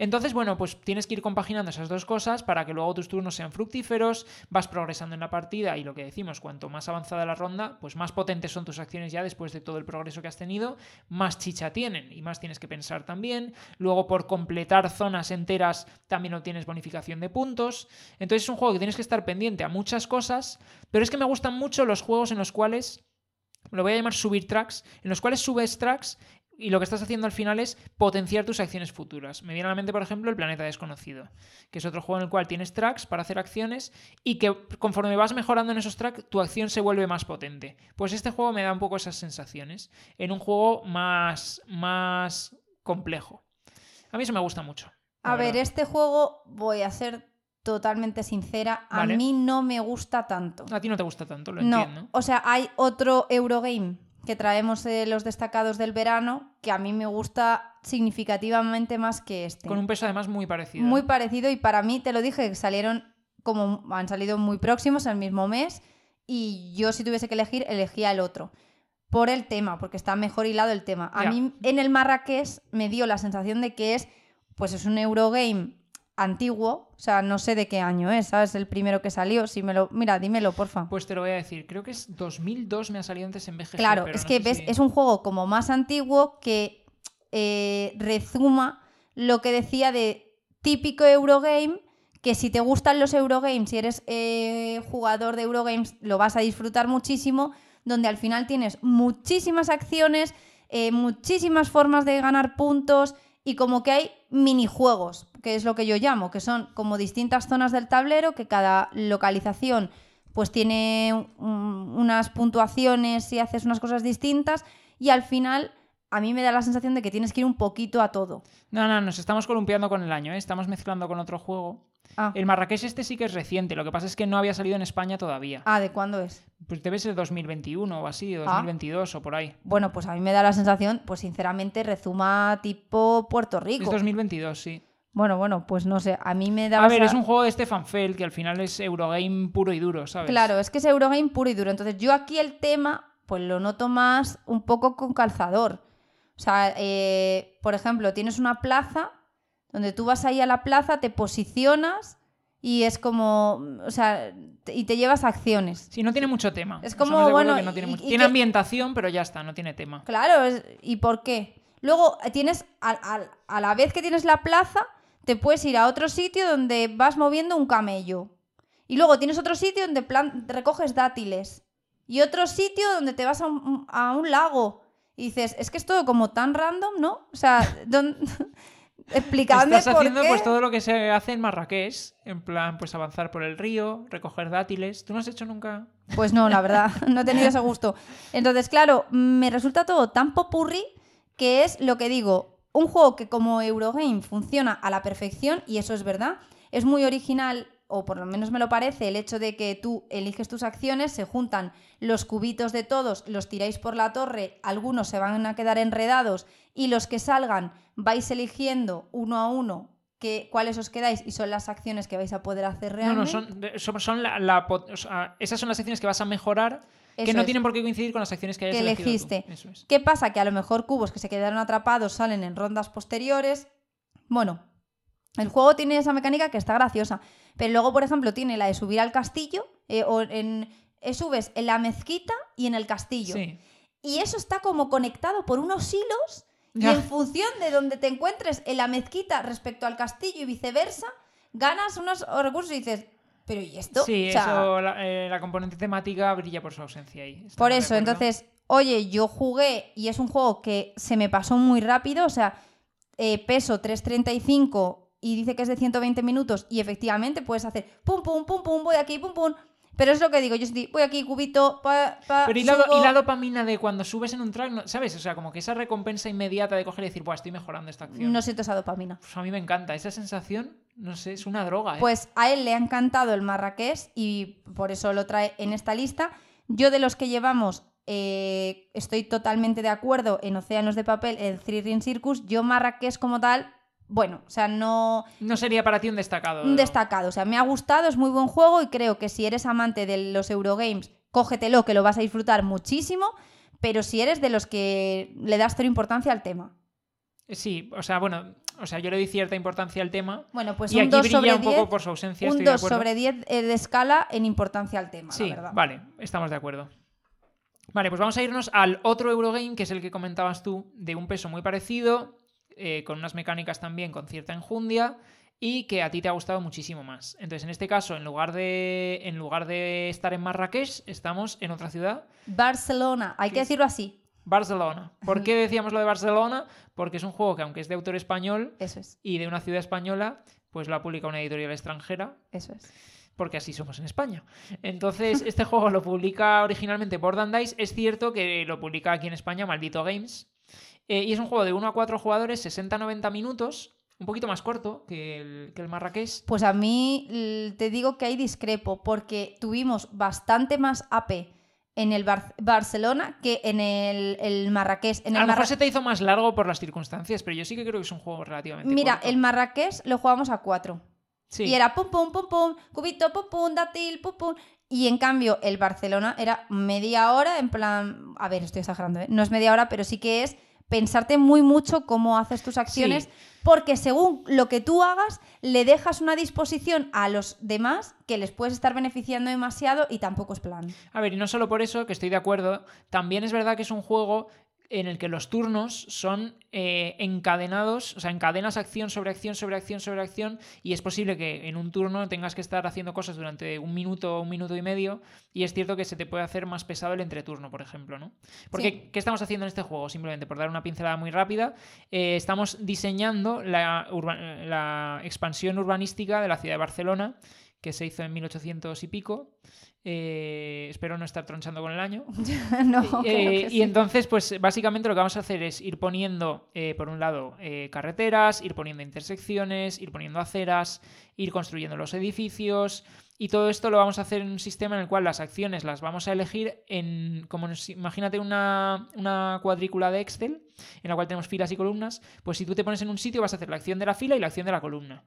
Entonces, bueno, pues tienes que ir compaginando esas dos cosas para que luego tus turnos sean fructíferos, vas progresando en la partida y lo que decimos, cuanto más avanzada la ronda, pues más potentes son tus acciones ya después de todo el progreso que has tenido, más chicha tienen y más tienes que pensar también. Luego, por completar zonas enteras, también obtienes bonificación de puntos. Entonces, es un juego que tienes que estar pendiente a muchas cosas, pero es que me gustan mucho los juegos en los cuales lo voy a llamar subir tracks, en los cuales subes tracks y lo que estás haciendo al final es potenciar tus acciones futuras. Me viene a la mente, por ejemplo, el Planeta Desconocido, que es otro juego en el cual tienes tracks para hacer acciones y que conforme vas mejorando en esos tracks, tu acción se vuelve más potente. Pues este juego me da un poco esas sensaciones en un juego más, más complejo. A mí eso me gusta mucho. A ver, este juego voy a ser totalmente sincera, a mí no me gusta tanto. A ti no te gusta tanto, lo no, entiendo. O sea, hay otro Eurogame que traemos eh, los destacados del verano, que a mí me gusta significativamente más que este. Con un peso además muy parecido. Muy parecido y para mí, te lo dije, salieron como han salido muy próximos el mismo mes y yo si tuviese que elegir, elegía el otro. Por el tema, porque está mejor hilado el tema. A mí en el Marrakech me dio la sensación de que es, pues es un Eurogame antiguo, o sea, no sé de qué año es, ¿sabes? El primero que salió, si me lo... Mira, dímelo, porfa. Pues te lo voy a decir, creo que es 2002, me ha salido antes en BGG. Claro, es que ves, es un juego como más antiguo que eh, rezuma lo que decía de típico Eurogame, que si te gustan los Eurogames, si eres eh, jugador de Eurogames, lo vas a disfrutar muchísimo, donde al final tienes muchísimas acciones, eh, muchísimas formas de ganar puntos y como que hay minijuegos, que es lo que yo llamo, que son como distintas zonas del tablero, que cada localización pues tiene unas puntuaciones y haces unas cosas distintas y al final a mí me da la sensación de que tienes que ir un poquito a todo. No, no, nos estamos columpiando con el año, ¿eh? estamos mezclando con otro juego. Ah. El Marrakech este sí que es reciente, lo que pasa es que no había salido en España todavía. Ah, ¿de cuándo es? Pues debe ser 2021 o así, 2022 ah. o por ahí. Bueno, pues a mí me da la sensación, pues sinceramente, rezuma tipo Puerto Rico. Es 2022, sí. Bueno, bueno, pues no sé, a mí me da... A ver, es un juego de Stefan Feld que al final es Eurogame puro y duro, ¿sabes? Claro, es que es Eurogame puro y duro. Entonces yo aquí el tema, pues lo noto más un poco con calzador. O sea, eh, por ejemplo, tienes una plaza donde tú vas ahí a la plaza, te posicionas y es como, o sea, y te llevas acciones. Sí, no tiene mucho tema. Es como, bueno, tiene, ambientación, pero ya está, no tiene tema. Claro, ¿y por qué? Luego eh, tienes, a la vez que tienes la plaza, te puedes ir a otro sitio donde vas moviendo un camello. Y luego tienes otro sitio donde recoges dátiles. Y otro sitio donde te vas a un, lago. Y dices, es que es todo como tan random, ¿no? O sea, explicadme Estás haciendo pues todo lo que se hace en Marrakech, en plan pues avanzar por el río, recoger dátiles. ¿Tú no has hecho nunca? Pues no, la verdad, no he tenido ese gusto. Entonces, claro, me resulta todo tan popurri que es lo que digo, un juego que como Eurogame funciona a la perfección, y eso es verdad, es muy original, o por lo menos me lo parece, el hecho de que tú eliges tus acciones, se juntan los cubitos de todos, los tiráis por la torre, algunos se van a quedar enredados y los que salgan vais eligiendo uno a uno que, cuáles os quedáis y son las acciones que vais a poder hacer realmente. No, no, son, son la, esas son las acciones que vas a mejorar que no tienen por qué coincidir con las acciones que hayas que elegiste. ¿Qué pasa? Que a lo mejor cubos que se quedaron atrapados salen en rondas posteriores. Bueno, el juego tiene esa mecánica que está graciosa. Pero luego, por ejemplo, tiene la de subir al castillo. Eh, o en, eh, subes en la mezquita y en el castillo. Y eso está como conectado por unos hilos. Y en función de donde te encuentres en la mezquita respecto al castillo y viceversa, ganas unos recursos y dices, pero ¿y esto? Sí, eso, eh, la, componente temática brilla por su ausencia ahí. Por eso, entonces, oye, yo jugué y es un juego que se me pasó muy rápido, o sea, eh, peso 3.35 y dice que es de 120 minutos y efectivamente puedes hacer pum, pum, pum, pum, voy aquí, pum, pum. Pero es lo que digo, yo estoy, voy aquí, cubito, pa, pa, Pero ¿y la, dopamina de cuando subes en un track, ¿sabes? O sea, como que esa recompensa inmediata de coger y decir, Buah, estoy mejorando esta acción. No siento esa dopamina. Pues a mí me encanta, esa sensación no sé, es una droga. ¿eh? Pues a él le ha encantado el Marrakech y por eso lo trae en esta lista. Yo de los que llevamos eh, estoy totalmente de acuerdo en Océanos de Papel, el Three Ring Circus. Yo Marrakech como tal, bueno, o sea, no No sería para ti un destacado. un destacado. O sea, me ha gustado, es muy buen juego y creo que si eres amante de los Eurogames, cógetelo, que lo vas a disfrutar muchísimo. Pero si eres de los que le das cero importancia al tema. Sí, o sea, bueno, o sea, yo le doy cierta importancia al tema. Bueno, pues y un aquí 2 brilla sobre un 10. poco por su ausencia. Un estoy de 2 acuerdo. sobre 10 eh, de escala en importancia al tema, Sí, la verdad. vale, estamos de acuerdo. Vale, pues vamos a irnos al otro Eurogame, que es el que comentabas tú, de un peso muy parecido, eh, con unas mecánicas también con cierta enjundia y que a ti te ha gustado muchísimo más. Entonces, en este caso, en lugar de, en lugar de estar en Marrakech, estamos en otra ciudad, Barcelona, hay que decirlo así. Barcelona. ¿Por qué decíamos lo de Barcelona? Porque es un juego que, aunque es de autor español Eso es, y de una ciudad española, pues lo ha publicado una editorial extranjera eso es. porque así somos en España. Entonces, este juego lo publica originalmente Board Dice. Es cierto que lo publica aquí en España Maldito Games. Eh, y es un juego de 1 a 4 jugadores, 60-90 minutos, un poquito más corto que el, que el Marrakech. Pues a mí te digo que ahí discrepo, porque tuvimos bastante más AP en el Bar- Barcelona que en el, el Marrakech. En a el lo mejor Marra- se te hizo más largo por las circunstancias, pero yo sí que creo que es un juego relativamente Mira, corto. el Marrakech lo jugamos a cuatro. Sí. Y era pum, pum, pum, pum, cubito, pum, pum, dátil, pum, pum. Y en cambio, el Barcelona era media hora, en plan. A ver, estoy exagerando, ¿eh? No es media hora, pero sí que es pensarte muy mucho cómo haces tus acciones, Sí. porque según lo que tú hagas, le dejas una disposición a los demás que les puedes estar beneficiando demasiado y tampoco es plan. A ver, y no solo por eso, que estoy de acuerdo, también es verdad que es un juego en el que los turnos son eh, encadenados, o sea, encadenas acción sobre acción sobre acción sobre acción, y es posible que en un turno tengas que estar haciendo cosas durante un minuto o un minuto y medio, y es cierto que se te puede hacer más pesado el entreturno, por ejemplo, ¿no? Porque, Sí. ¿qué estamos haciendo en este juego? Simplemente, por dar una pincelada muy rápida, eh, estamos diseñando la, urba- la expansión urbanística de la ciudad de Barcelona, que se hizo en 1800 y pico. Eh, espero no estar tronchando con el año. no, Eh, que y entonces, pues básicamente lo que vamos a hacer es ir poniendo, eh, por un lado, eh, carreteras, ir poniendo intersecciones, ir poniendo aceras, ir construyendo los edificios. Y todo esto lo vamos a hacer en un sistema en el cual las acciones las vamos a elegir en, como nos- imagínate una, una cuadrícula de Excel, en la cual tenemos filas y columnas, pues si tú te pones en un sitio vas a hacer la acción de la fila y la acción de la columna.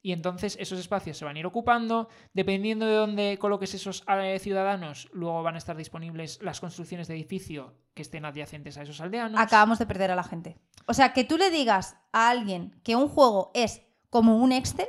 Y entonces esos espacios se van a ir ocupando, dependiendo de dónde coloques esos eh, ciudadanos, luego van a estar disponibles las construcciones de edificio que estén adyacentes a esos aldeanos. Acabamos de perder a la gente. O sea, que tú le digas a alguien que un juego es como un Excel,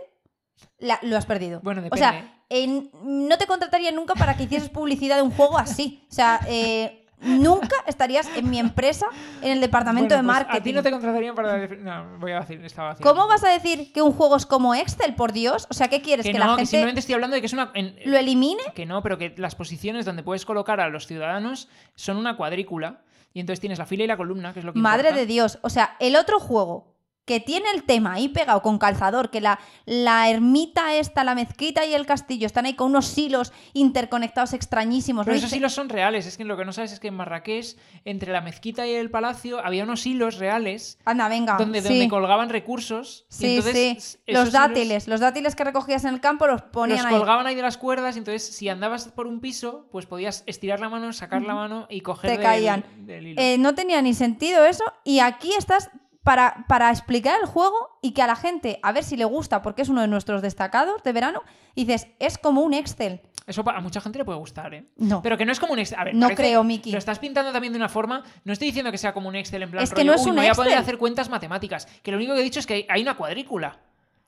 la- lo has perdido. Bueno, O depende. sea, en- no te contrataría nunca para que hicieses publicidad de un juego así. O sea, eh, nunca estarías en mi empresa, en el departamento Bueno, de pues marketing. A ti no te contratarían para... No, voy a decir, estaba haciendo... ¿Cómo vas a decir que un juego es como Excel, por Dios? O sea, ¿qué quieres? Que, Que, no, la que gente simplemente estoy hablando de que es una... en- lo elimine. Que no, pero que las posiciones donde puedes colocar a los ciudadanos son una cuadrícula. Y entonces tienes la fila y la columna, que es lo que Madre importa. de Dios. O sea, el otro juego que tiene el tema ahí pegado con calzador, que la, la ermita esta, la mezquita y el castillo están ahí con unos hilos interconectados extrañísimos. Pero ¿no? esos hilos son reales. Es que lo que no sabes es que en Marrakech, entre la mezquita y el palacio, había unos hilos reales Anda, venga. donde, sí. donde colgaban recursos. y Sí, entonces sí. Los hilos dátiles, los dátiles que recogías en el campo los ponían Los ahí. colgaban ahí de las cuerdas y entonces si andabas por un piso, pues podías estirar la mano, sacar la mano y coger Te del- caían. del hilo. Eh, no tenía ni sentido eso. Y aquí estás para, para explicar el juego y que a la gente, a ver si le gusta, porque es uno de nuestros destacados de verano, y dices, es como un Excel. Eso a mucha gente le puede gustar, ¿eh? No. Pero que no es como un Excel. A ver, No parece- creo, Miki. Lo estás pintando también de una forma. No estoy diciendo que sea como un Excel en plan. Es que no es "Uy, un me voy a Excel". hacer cuentas matemáticas. Que lo único que he dicho es que hay una cuadrícula.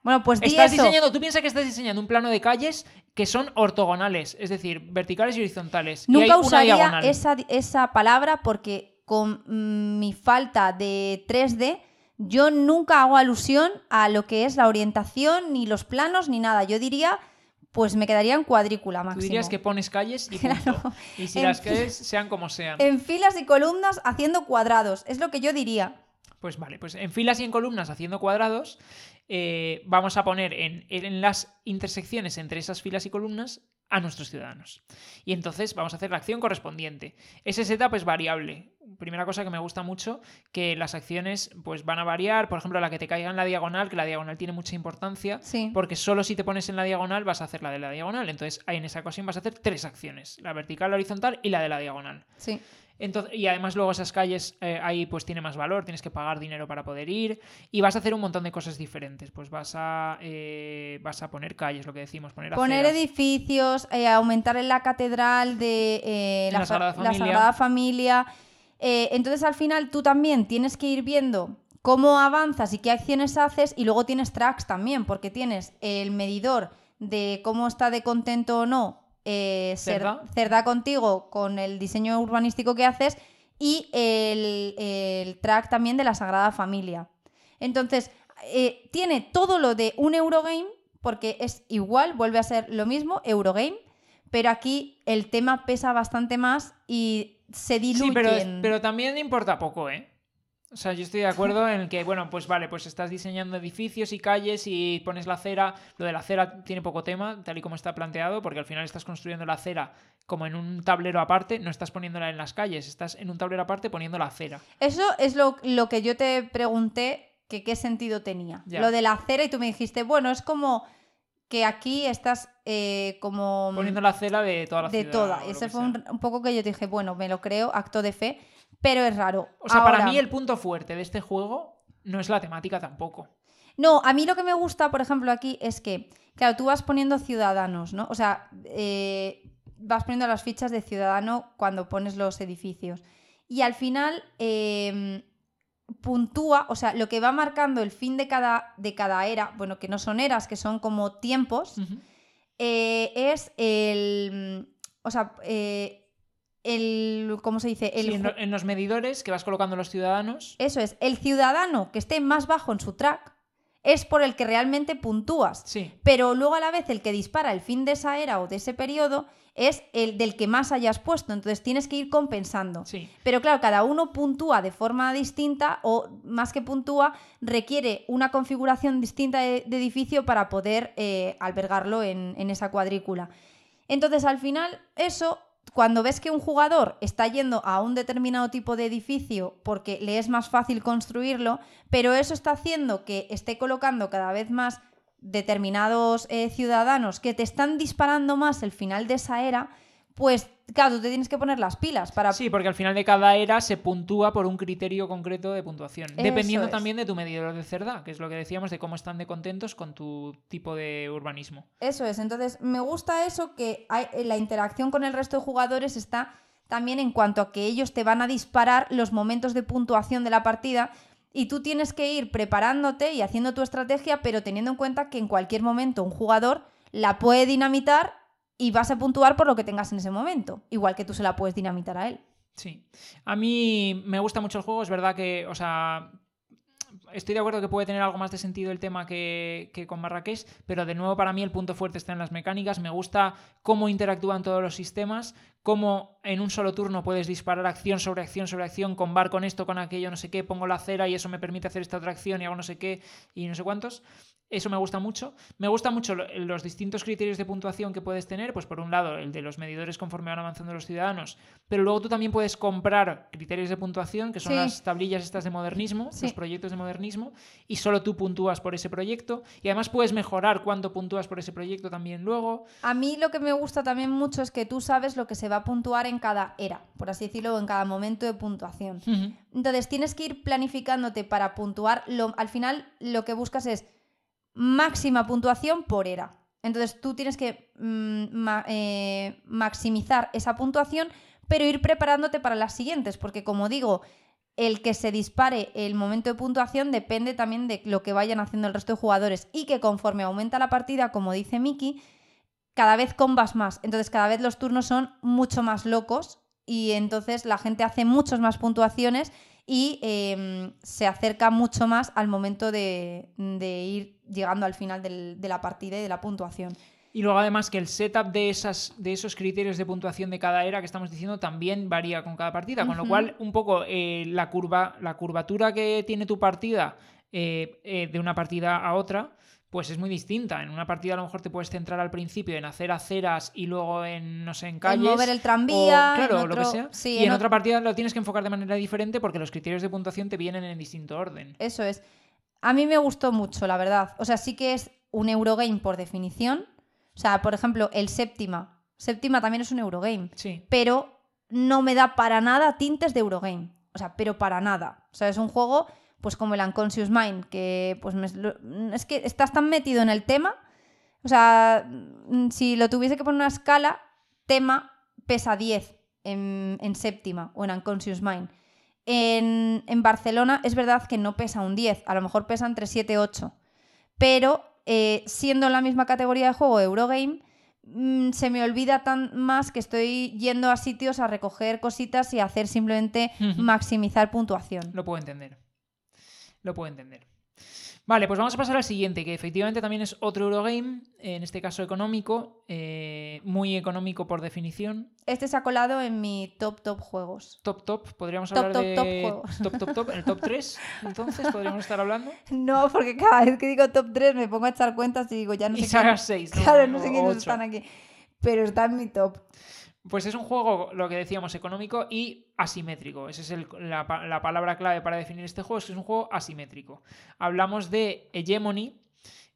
Bueno, pues di Estás eso. diseñando, tú piensas que estás diseñando un plano de calles que son ortogonales, es decir, verticales y horizontales. y hay Nunca una usaría diagonal. esa, esa palabra porque con mm, mi falta de 3D yo nunca hago alusión a lo que es la orientación, ni los planos, ni nada. Yo diría, pues me quedaría en cuadrícula Tú máximo. dirías que pones calles y punto. Claro. Y si En las calles sean como sean. En filas y columnas haciendo cuadrados. Es lo que yo diría. Pues vale, pues en filas y en columnas haciendo cuadrados, eh, vamos a poner en, en las intersecciones entre esas filas y columnas a nuestros ciudadanos. Y entonces vamos a hacer la acción correspondiente. Ese setup es variable. primera cosa que me gusta mucho, que las acciones pues van a variar. Por ejemplo, la que te caiga en la diagonal, que la diagonal tiene mucha importancia, Sí. porque solo si te pones en la diagonal vas a hacer la de la diagonal. Entonces, ahí en esa ocasión vas a hacer tres acciones, la vertical, la horizontal y la de la diagonal. Sí. Entonces, y además luego esas calles eh, ahí pues tiene más valor, tienes que pagar dinero para poder ir y vas a hacer un montón de cosas diferentes. Pues vas a, eh, vas a poner calles, lo que decimos, poner Poner aceras. edificios, eh, aumentar en la catedral de La la Familia. Sagrada Familia. Entonces al final tú también tienes que ir viendo cómo avanzas y qué acciones haces y luego tienes tracks también, porque tienes el medidor de cómo está de contento o no eh, Cerda. Cerda contigo con el diseño urbanístico que haces y el, el track también de la Sagrada Familia. Entonces, eh, tiene todo lo de un Eurogame, porque es igual, vuelve a ser lo mismo, Eurogame, pero aquí el tema pesa bastante más y se diluyen. Sí, pero, pero también importa poco, ¿eh? O sea, yo estoy de acuerdo en que, bueno, pues vale, pues estás diseñando edificios y calles y pones la acera. Lo de la acera tiene poco tema, tal y como está planteado, porque al final estás construyendo la acera como en un tablero aparte, no estás poniéndola en las calles, estás en un tablero aparte poniendo la acera. Eso es lo, lo que yo te pregunté que qué sentido tenía. Ya. Lo de la acera y tú me dijiste, bueno, es como que aquí estás eh, como... Poniendo la acera de toda la de ciudad. toda. o lo Ese fue un, un poco que yo te dije, bueno, me lo creo, acto de fe, pero es raro. O sea, para mí el punto fuerte de este juego no es la temática tampoco. No, a mí lo que me gusta, por ejemplo, aquí es que, claro, tú vas poniendo ciudadanos, ¿no? O sea, eh, vas poniendo las fichas de ciudadano cuando pones los edificios. Y al final eh, puntúa, o sea, lo que va marcando el fin de cada, de cada era, bueno, que no son eras, que son como tiempos, eh, es el. O sea, eh, el. ¿Cómo se dice? El Sí, en, ju- lo- en los medidores que vas colocando los ciudadanos. Eso es, el ciudadano que esté más bajo en su track es por el que realmente puntúas. Sí. Pero luego a la vez el que dispara el fin de esa era o de ese periodo es el del que más hayas puesto. Entonces tienes que ir compensando. Sí. Pero claro, cada uno puntúa de forma distinta o más que puntúa, requiere una configuración distinta de, de edificio para poder eh, albergarlo en, en esa cuadrícula. Entonces al final eso, cuando ves que un jugador está yendo a un determinado tipo de edificio porque le es más fácil construirlo, pero eso está haciendo que esté colocando cada vez más determinados eh, ciudadanos que te están disparando más el final de esa era, pues claro, tú te tienes que poner las pilas para... Sí, porque al final de cada era se puntúa por un criterio concreto de puntuación. Eso dependiendo es. también de tu medidor de cerda, que es lo que decíamos de cómo están de contentos con tu tipo de urbanismo. Eso es, entonces me gusta eso que hay- eh, la interacción con el resto de jugadores está también en cuanto a que ellos te van a disparar los momentos de puntuación de la partida y tú tienes que ir preparándote y haciendo tu estrategia, pero teniendo en cuenta que en cualquier momento un jugador la puede dinamitar y vas a puntuar por lo que tengas en ese momento, igual que tú se la puedes dinamitar a él. Sí. A mí me gusta mucho el juego, es verdad que, o sea, estoy de acuerdo que puede tener algo más de sentido el tema que, que con Marrakech, pero de nuevo para mí el punto fuerte está en las mecánicas. Me gusta cómo interactúan todos los sistemas, cómo en un solo turno puedes disparar acción sobre acción sobre acción, con bar con esto, con aquello, no sé qué, pongo la cera y eso me permite hacer esta otra acción y hago no sé qué y no sé cuántos. Eso me gusta mucho. Me gusta mucho lo- los distintos criterios de puntuación que puedes tener. Pues por un lado, el de los medidores conforme van avanzando los ciudadanos. Pero luego tú también puedes comprar criterios de puntuación, que son Sí. las tablillas estas de modernismo, Sí. los proyectos de modernismo, y solo tú puntúas por ese proyecto. Y además puedes mejorar cuánto puntúas por ese proyecto también luego. A mí lo que me gusta también mucho es que tú sabes lo que se va a puntuar en cada era, por así decirlo, en cada momento de puntuación. Entonces tienes que ir planificándote para puntuar. Lo, al final lo que buscas es máxima puntuación por era. Entonces tú tienes que mm, eh, maximizar esa puntuación, pero ir preparándote para las siguientes, porque como digo, el que se dispare el momento de puntuación depende también de lo que vayan haciendo el resto de jugadores y que conforme aumenta la partida, como dice Miki, cada vez combas más. Entonces cada vez los turnos son mucho más locos y entonces la gente hace muchas más puntuaciones y eh, se acerca mucho más al momento de, de ir llegando al final del- de la partida y de la puntuación. Y luego además que el setup de, esas, de esos criterios de puntuación de cada era que estamos diciendo también varía con cada partida, con lo cual un poco eh, la, curva, la curvatura que tiene tu partida eh, eh, de una partida a otra, pues es muy distinta. En una partida a lo mejor te puedes centrar al principio en hacer aceras y luego en, no sé, en calles. mover el tranvía, o, claro, en lo que sea. sí, y en en otra partida lo tienes que enfocar de manera diferente porque los criterios de puntuación te vienen en distinto orden. Eso es. A mí me gustó mucho, la verdad. O sea, sí que es un Eurogame por definición. O sea, por ejemplo, el Séptima. Séptima también es un Eurogame. Sí. Pero no me da para nada tintes de Eurogame. O sea, pero para nada. O sea, es un juego, pues como el Unconscious Mind, que pues me- es que estás tan metido en el tema. O sea, mm, si lo tuviese que poner una escala, tema pesa 10 en, en séptima o en Unconscious Mind. En, en Barcelona es verdad que no pesa un 10, a lo mejor pesa entre 7 y 8. Pero eh, siendo en la misma categoría de juego Eurogame, mm, se me olvida tan más que estoy yendo a sitios a recoger cositas y a hacer simplemente maximizar puntuación. Lo puedo entender. Lo puedo entender. Vale, pues vamos a pasar al siguiente, que efectivamente también es otro Eurogame, en este caso económico, eh, muy económico por definición. Este se ha colado en mi top top juegos. Top top, podríamos Top, hablar top, de top juegos. top top top, el top 3, entonces podríamos estar hablando. No, porque cada vez que digo top 3 me pongo a echar cuentas y digo, ya no Y sé sagas quién- 6, ¿no? Claro, no sé O quiénes están aquí. Pero está en mi top. Pues es un juego, lo que decíamos, económico y asimétrico. Esa es el- la, pa- la palabra clave para definir este juego, es que es un juego asimétrico. Hablamos de Hegemony,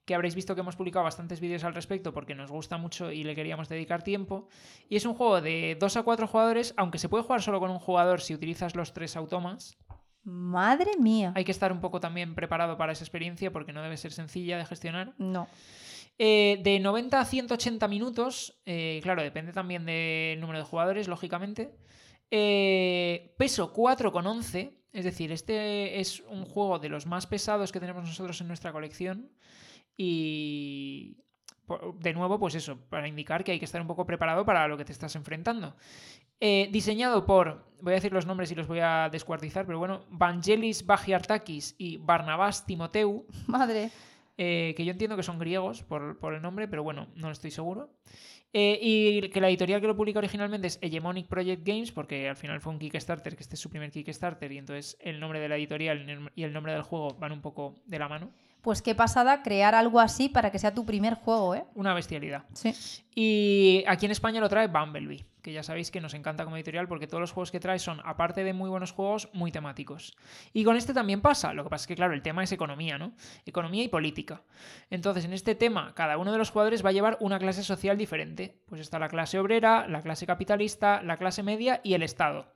que habréis visto que hemos publicado bastantes vídeos al respecto porque nos gusta mucho y le queríamos dedicar tiempo. Y es un juego de 2 a 4 jugadores, aunque se puede jugar solo con un jugador si utilizas los tres automas. Madre mía. Hay que estar un poco también preparado para esa experiencia porque no debe ser sencilla de gestionar. No. Eh, de 90 a 180 minutos, eh, claro, depende también del número de jugadores, lógicamente. Eh, peso 4,11, es decir, este es un juego de los más pesados que tenemos nosotros en nuestra colección. Y de nuevo, pues eso, para indicar que hay que estar un poco preparado para lo que te estás enfrentando. Eh, diseñado por, voy a decir los nombres y los voy a descuartizar, pero bueno, Vangelis Bagiartakis y Barnabás Timoteu. Madre. Eh, que yo entiendo que son griegos por, el nombre, pero bueno, no estoy seguro. Eh, y que la editorial que lo publica originalmente es Hegemonic Project Games, porque al final fue un Kickstarter, que este es su primer Kickstarter, y entonces el nombre de la editorial y el nombre del juego van un poco de la mano. Pues qué pasada crear algo así para que sea tu primer juego, ¿eh? Una bestialidad. Sí. Y aquí en España lo trae Bumblebee, que ya sabéis que nos encanta como editorial porque todos los juegos que trae son, aparte de muy buenos juegos, muy temáticos. Y con este también pasa, lo que pasa es que, claro, el tema es economía, ¿no? Economía y política. Entonces, en este tema, cada uno de los jugadores va a llevar una clase social diferente. Pues está la clase obrera, la clase capitalista, la clase media y el Estado.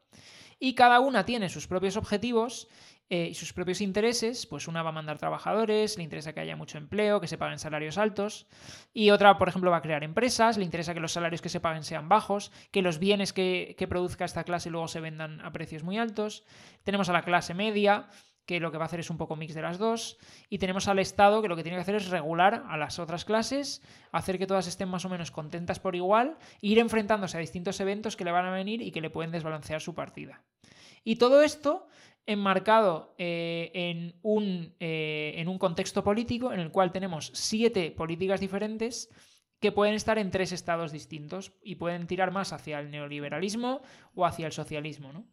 Y cada una tiene sus propios objetivos eh, y sus propios intereses, pues una va a mandar trabajadores, le interesa que haya mucho empleo, que se paguen salarios altos, y otra, por ejemplo, va a crear empresas, le interesa que los salarios que se paguen sean bajos, que los bienes que, que produzca esta clase luego se vendan a precios muy altos. Tenemos a la clase media, que lo que va a hacer es un poco mix de las dos, y tenemos al Estado, que lo que tiene que hacer es regular a las otras clases, hacer que todas estén más o menos contentas por igual, e ir enfrentándose a distintos eventos que le van a venir y que le pueden desbalancear su partida. Y todo esto enmarcado eh, en, un, eh, en un contexto político en el cual tenemos siete políticas diferentes que pueden estar en tres estados distintos y pueden tirar más hacia el neoliberalismo o hacia el socialismo. ¿no?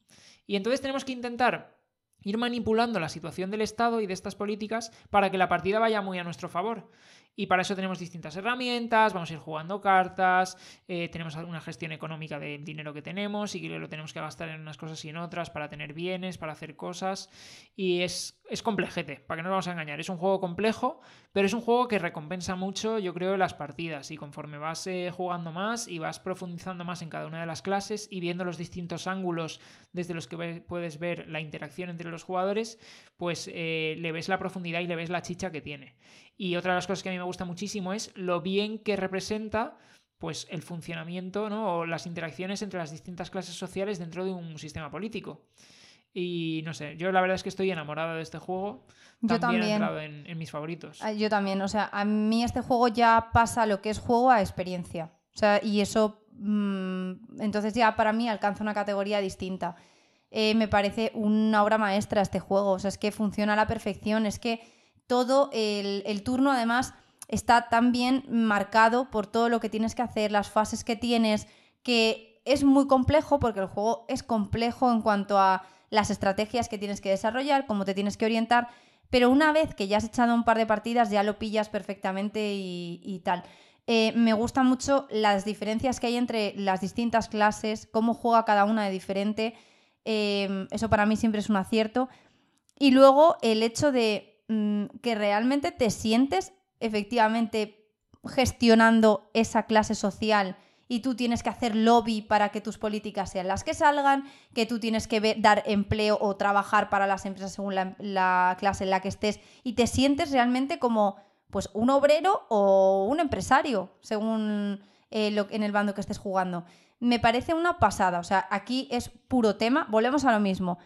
Y entonces tenemos que intentar ir manipulando la situación del Estado y de estas políticas para que la partida vaya muy a nuestro favor. Y para eso tenemos distintas herramientas, vamos a ir jugando cartas, eh, tenemos una gestión económica del dinero que tenemos y lo tenemos que gastar en unas cosas y en otras para tener bienes, para hacer cosas. Y es, es complejete, para que no nos vamos a engañar. Es un juego complejo, pero es un juego que recompensa mucho, yo creo, las partidas. Y conforme vas eh, jugando más y vas profundizando más en cada una de las clases y viendo los distintos ángulos desde los que puedes ver la interacción entre los jugadores, pues eh, le ves la profundidad y le ves la chicha que tiene. Y otra de las cosas que a mí me gusta muchísimo es lo bien que representa pues el funcionamiento ¿no? o las interacciones entre las distintas clases sociales dentro de un sistema político. Y no sé, yo la verdad es que estoy enamorado de este juego. Yo ha también. entrado en, en mis favoritos. Ah, Yo también, o sea, a mí este juego ya pasa lo que es juego a experiencia. O sea, y eso, mm, entonces ya para mí alcanza una categoría distinta. Eh, me parece una obra maestra este juego, o sea, es que funciona a la perfección, es que todo el, turno además está tan bien marcado por todo lo que tienes que hacer, las fases que tienes, que es muy complejo porque el juego es complejo en cuanto a las estrategias que tienes que desarrollar, cómo te tienes que orientar, pero una vez que ya has echado un par de partidas ya lo pillas perfectamente y, y tal. Eh, me gustan mucho las diferencias que hay entre las distintas clases, cómo juega cada una de diferente. eh, eso para mí siempre es un acierto. Y luego el hecho de mm, que realmente te sientes efectivamente gestionando esa clase social y tú tienes que hacer lobby para que tus políticas sean las que salgan, que tú tienes que dar empleo o trabajar para las empresas según la, la clase en la que estés y te sientes realmente como pues un obrero o un empresario según eh, lo, en el bando que estés jugando. Me parece una pasada, o sea, aquí es puro tema, volvemos a lo mismo.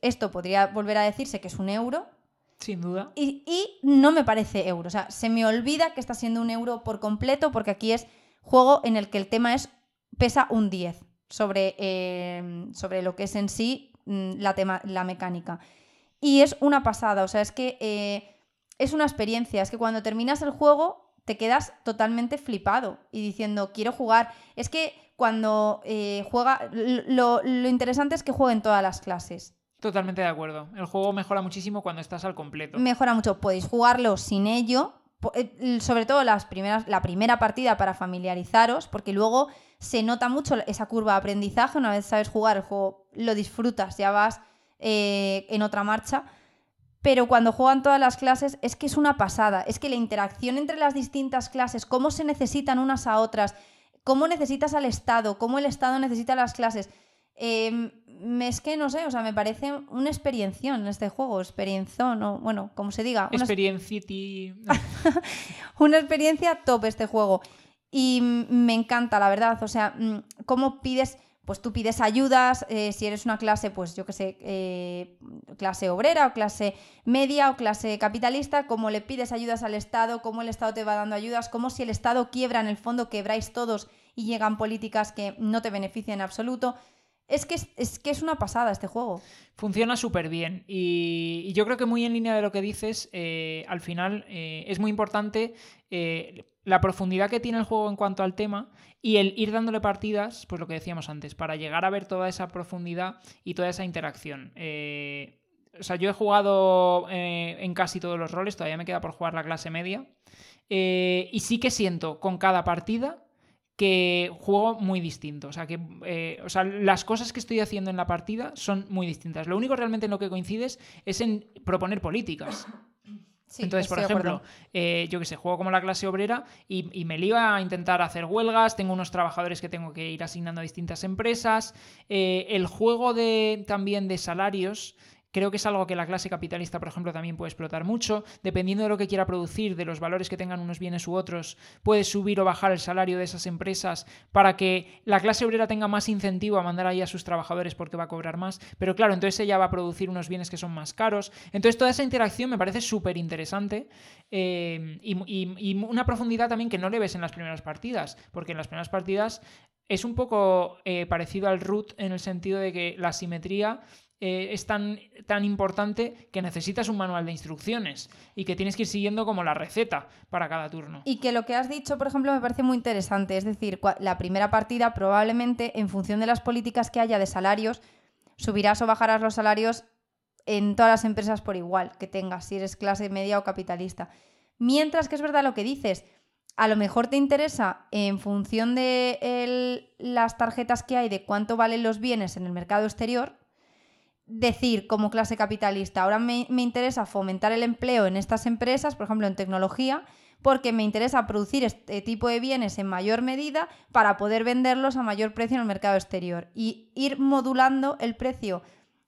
Esto podría volver a decirse que es un euro, Sin duda. y, y no me parece euro. O sea, se me olvida que está siendo un euro por completo porque aquí es juego en el que el tema es pesa un 10 sobre, eh, sobre lo que es en sí mm, la, tema, la mecánica. Y es una pasada, o sea, es que eh, es una experiencia, es que cuando terminas el juego te quedas totalmente flipado y diciendo, quiero jugar. Es que cuando eh, juega, lo, lo interesante es que jueguen todas las clases. Totalmente de acuerdo. El juego mejora muchísimo cuando estás al completo. mejora mucho. Podéis jugarlo sin ello, eh, sobre todo las primeras, la primera partida para familiarizaros, porque luego se nota mucho esa curva de aprendizaje. Una vez sabes jugar el juego, lo disfrutas, ya vas eh, en otra marcha. Pero cuando juegan todas las clases es que es una pasada. Es que la interacción entre las distintas clases, cómo se necesitan unas a otras, cómo necesitas al Estado, cómo el Estado necesita las clases. Eh, me- es que no sé, o sea, me parece una experiencia en este juego, experiención, o bueno, como se diga, una, Experiencity. una experiencia top este juego. Y me encanta, la verdad. O sea, mm, cómo pides, pues tú pides ayudas, eh, si eres una clase, pues yo qué sé, eh, clase obrera o clase media o clase capitalista, cómo le pides ayudas al Estado, cómo el Estado te va dando ayudas, cómo si el Estado quiebra, en el fondo quebráis todos y llegan políticas que no te benefician en absoluto. Es que es, es que es una pasada este juego. Funciona súper bien y, yo creo que muy en línea de lo que dices, eh, al final eh, es muy importante eh, la profundidad que tiene el juego en cuanto al tema y el ir dándole partidas, pues lo que decíamos antes, para llegar a ver toda esa profundidad y toda esa interacción. O sea, yo he jugado en casi todos los roles, todavía me queda por jugar la clase media. y sí que siento con cada partida que juego muy distinto. O sea, que eh, o sea, las cosas que estoy haciendo en la partida son muy distintas. Lo único realmente en lo que coincides es en proponer políticas. Sí, Entonces, por ejemplo, eh, yo que sé, juego como la clase obrera y, y me lío a intentar hacer huelgas, tengo unos trabajadores que tengo que ir asignando a distintas empresas. Eh, el juego de, también de salarios. Creo que es algo que la clase capitalista, por ejemplo, también puede explotar mucho. Dependiendo de lo que quiera producir, de los valores que tengan unos bienes u otros, puede subir o bajar el salario de esas empresas para que la clase obrera tenga más incentivo a mandar ahí a sus trabajadores porque va a cobrar más. Pero claro, entonces ella va a producir unos bienes que son más caros. Entonces toda esa interacción me parece súper interesante eh, y, una profundidad también que no le ves en las primeras partidas, porque en las primeras partidas es un poco eh, parecido al root en el sentido de que la simetría eh, es tan, tan importante que necesitas un manual de instrucciones y que tienes que ir siguiendo como la receta para cada turno. Y que lo que has dicho, por ejemplo, me parece muy interesante. Es decir, la primera partida probablemente, en función de las políticas que haya de salarios, subirás o bajarás los salarios en todas las empresas por igual que tengas, si eres clase media o capitalista. Mientras que es verdad lo que dices, a lo mejor te interesa en función de las tarjetas que hay, de cuánto valen los bienes en el mercado exterior, decir como clase capitalista, ahora me, me interesa fomentar el empleo en estas empresas, por ejemplo en tecnología, porque me interesa producir este tipo de bienes en mayor medida para poder venderlos a mayor precio en el mercado exterior y ir modulando el precio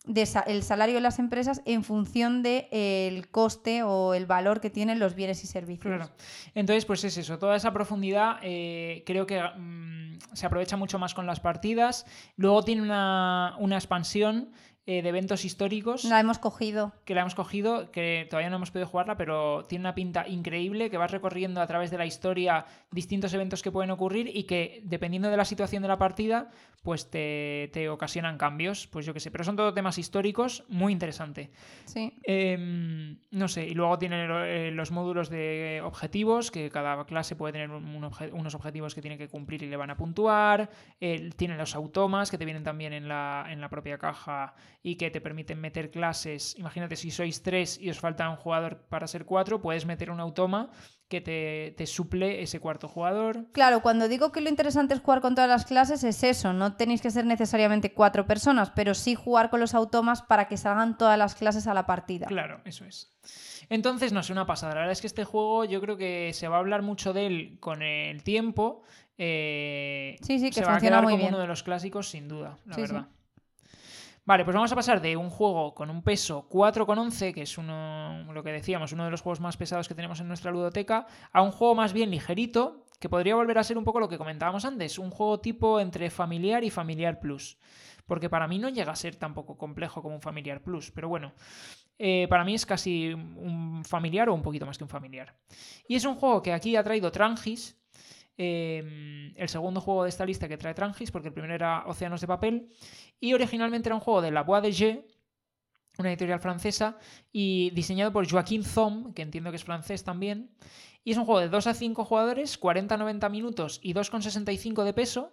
del salario de las empresas en función del coste o el valor que tienen los bienes y servicios. Claro. Entonces, pues es eso, toda esa profundidad eh, creo que mm, se aprovecha mucho más con las partidas. Luego tiene una, una expansión eh, de eventos históricos La hemos cogido. que la hemos cogido, que todavía no hemos podido jugarla, pero tiene una pinta increíble, que vas recorriendo a través de la historia distintos eventos que pueden ocurrir y que dependiendo de la situación de la partida, pues te, te ocasionan cambios, pues yo qué sé, pero son todos temas históricos, muy interesante. Sí. Em, no sé, y luego tiene lo- eh, los módulos de objetivos, que cada clase puede tener un- un obje- unos objetivos que tiene que cumplir y le van a puntuar. El- tiene los automas, que te vienen también en la, en la propia caja y que te permiten meter clases. Imagínate si sois tres y os falta un jugador para ser cuatro, puedes meter un automa que te, te, suple ese cuarto jugador. Claro, cuando digo que lo interesante es jugar con todas las clases, es eso, no tenéis que ser necesariamente cuatro personas, pero sí jugar con los automas para que salgan todas las clases a la partida. Claro, eso es. Entonces, no sé, una pasada. La verdad es que este juego yo creo que se va a hablar mucho de él con el tiempo. Eh, sí, sí, que se funciona va a quedar muy como bien. uno de los clásicos, sin duda, la Sí, sí. Vale, pues vamos a pasar de un juego con un peso 4,11, que es uno, lo que decíamos, uno de los juegos más pesados que tenemos en nuestra ludoteca, a un juego más bien ligerito, que podría volver a ser un poco lo que comentábamos antes, un juego tipo entre familiar y familiar plus. Porque para mí no llega a ser tampoco complejo como un familiar plus, pero bueno, eh, para mí es casi un familiar o un poquito más que un familiar. Y es un juego que aquí ha traído Trangis, eh, el segundo juego de esta lista que trae Trangis, porque el primero era Océanos de Papel, y originalmente era un juego de La Bois de G, una editorial francesa, y diseñado por Joaquin Thom, que entiendo que es francés también. Y es un juego de 2 a 5 jugadores, 40-90 minutos y 2,65 de peso,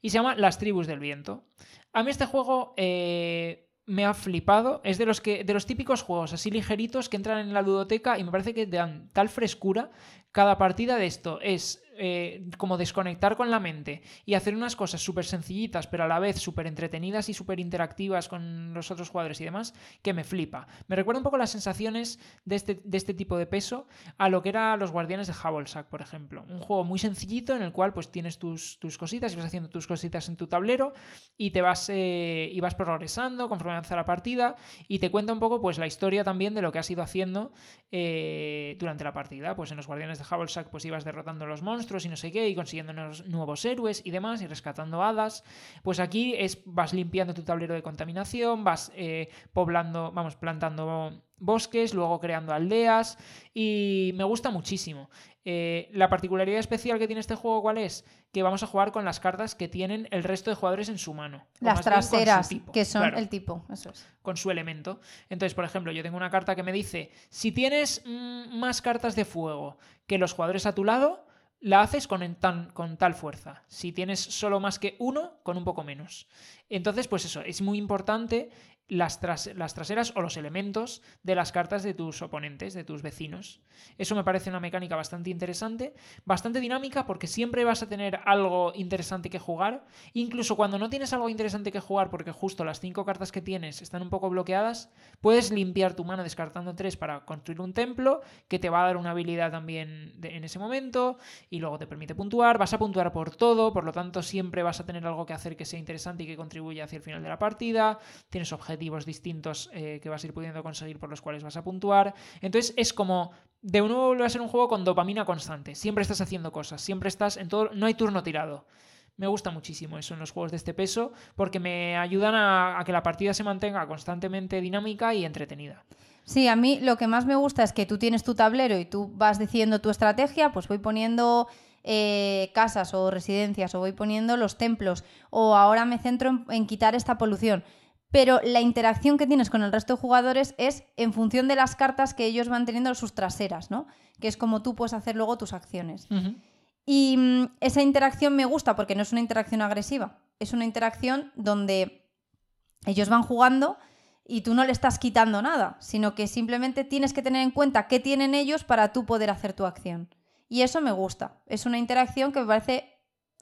y se llama Las Tribus del Viento. A mí este juego eh, me ha flipado. Es de los, que, de los típicos juegos así ligeritos que entran en la ludoteca y me parece que dan tal frescura. Cada partida de esto es eh, como desconectar con la mente y hacer unas cosas súper sencillitas, pero a la vez súper entretenidas y súper interactivas con los otros jugadores y demás, que me flipa. Me recuerda un poco las sensaciones de este, de este tipo de peso a lo que era Los Guardianes de Havelsack, por ejemplo. Un juego muy sencillito en el cual pues tienes tus, tus cositas y vas haciendo tus cositas en tu tablero y te vas, eh, y vas progresando conforme avanza la partida y te cuenta un poco pues la historia también de lo que has ido haciendo eh, durante la partida. Pues en Los Guardianes de Havelsack pues ibas derrotando a los monstruos y no sé qué, y consiguiendo nuevos, héroes y demás, y rescatando hadas. Pues aquí es, vas limpiando tu tablero de contaminación, vas eh, poblando, vamos, plantando bosques, luego creando aldeas, y me gusta muchísimo. Eh, la particularidad especial que tiene este juego, ¿cuál es? Que vamos a jugar con las cartas que tienen el resto de jugadores en su mano. Las traseras, tipo, que son claro el tipo, eso es. con su elemento. Entonces, por ejemplo, yo tengo una carta que me dice, si tienes mm, más cartas de fuego que los jugadores a tu lado, la haces con, tan- con tal fuerza. Si tienes solo más que uno, con un poco menos. Entonces, pues eso, es muy importante las, tras- las traseras o los elementos de las cartas de tus oponentes, de tus vecinos. Eso me parece una mecánica bastante interesante, bastante dinámica porque siempre vas a tener algo interesante que jugar. Incluso cuando no tienes algo interesante que jugar porque justo las cinco cartas que tienes están un poco bloqueadas, puedes limpiar tu mano descartando tres para construir un templo que te va a dar una habilidad también en ese momento y luego te permite puntuar. Vas a puntuar por todo, por lo tanto siempre vas a tener algo que hacer que sea interesante y que contribuya hacia el final de la partida. Tienes objetivos distintos eh, que vas a ir pudiendo conseguir por los cuales vas a puntuar. Entonces es como de nuevo vuelve a ser un juego con dopamina constante. Siempre estás haciendo cosas, siempre estás en todo, no hay turno tirado. Me gusta muchísimo eso en los juegos de este peso porque me ayudan a, que la partida se mantenga constantemente dinámica y entretenida. Sí, a mí lo que más me gusta es que tú tienes tu tablero y tú vas diciendo tu estrategia, pues voy poniendo eh, casas o residencias o voy poniendo los templos o ahora me centro en, en quitar esta polución. Pero la interacción que tienes con el resto de jugadores es en función de las cartas que ellos van teniendo sus traseras, ¿no? Que es como tú puedes hacer luego tus acciones. Y mm, esa interacción me gusta porque no es una interacción agresiva, es una interacción donde ellos van jugando y tú no le estás quitando nada, sino que simplemente tienes que tener en cuenta qué tienen ellos para tú poder hacer tu acción. Y eso me gusta, es una interacción que me parece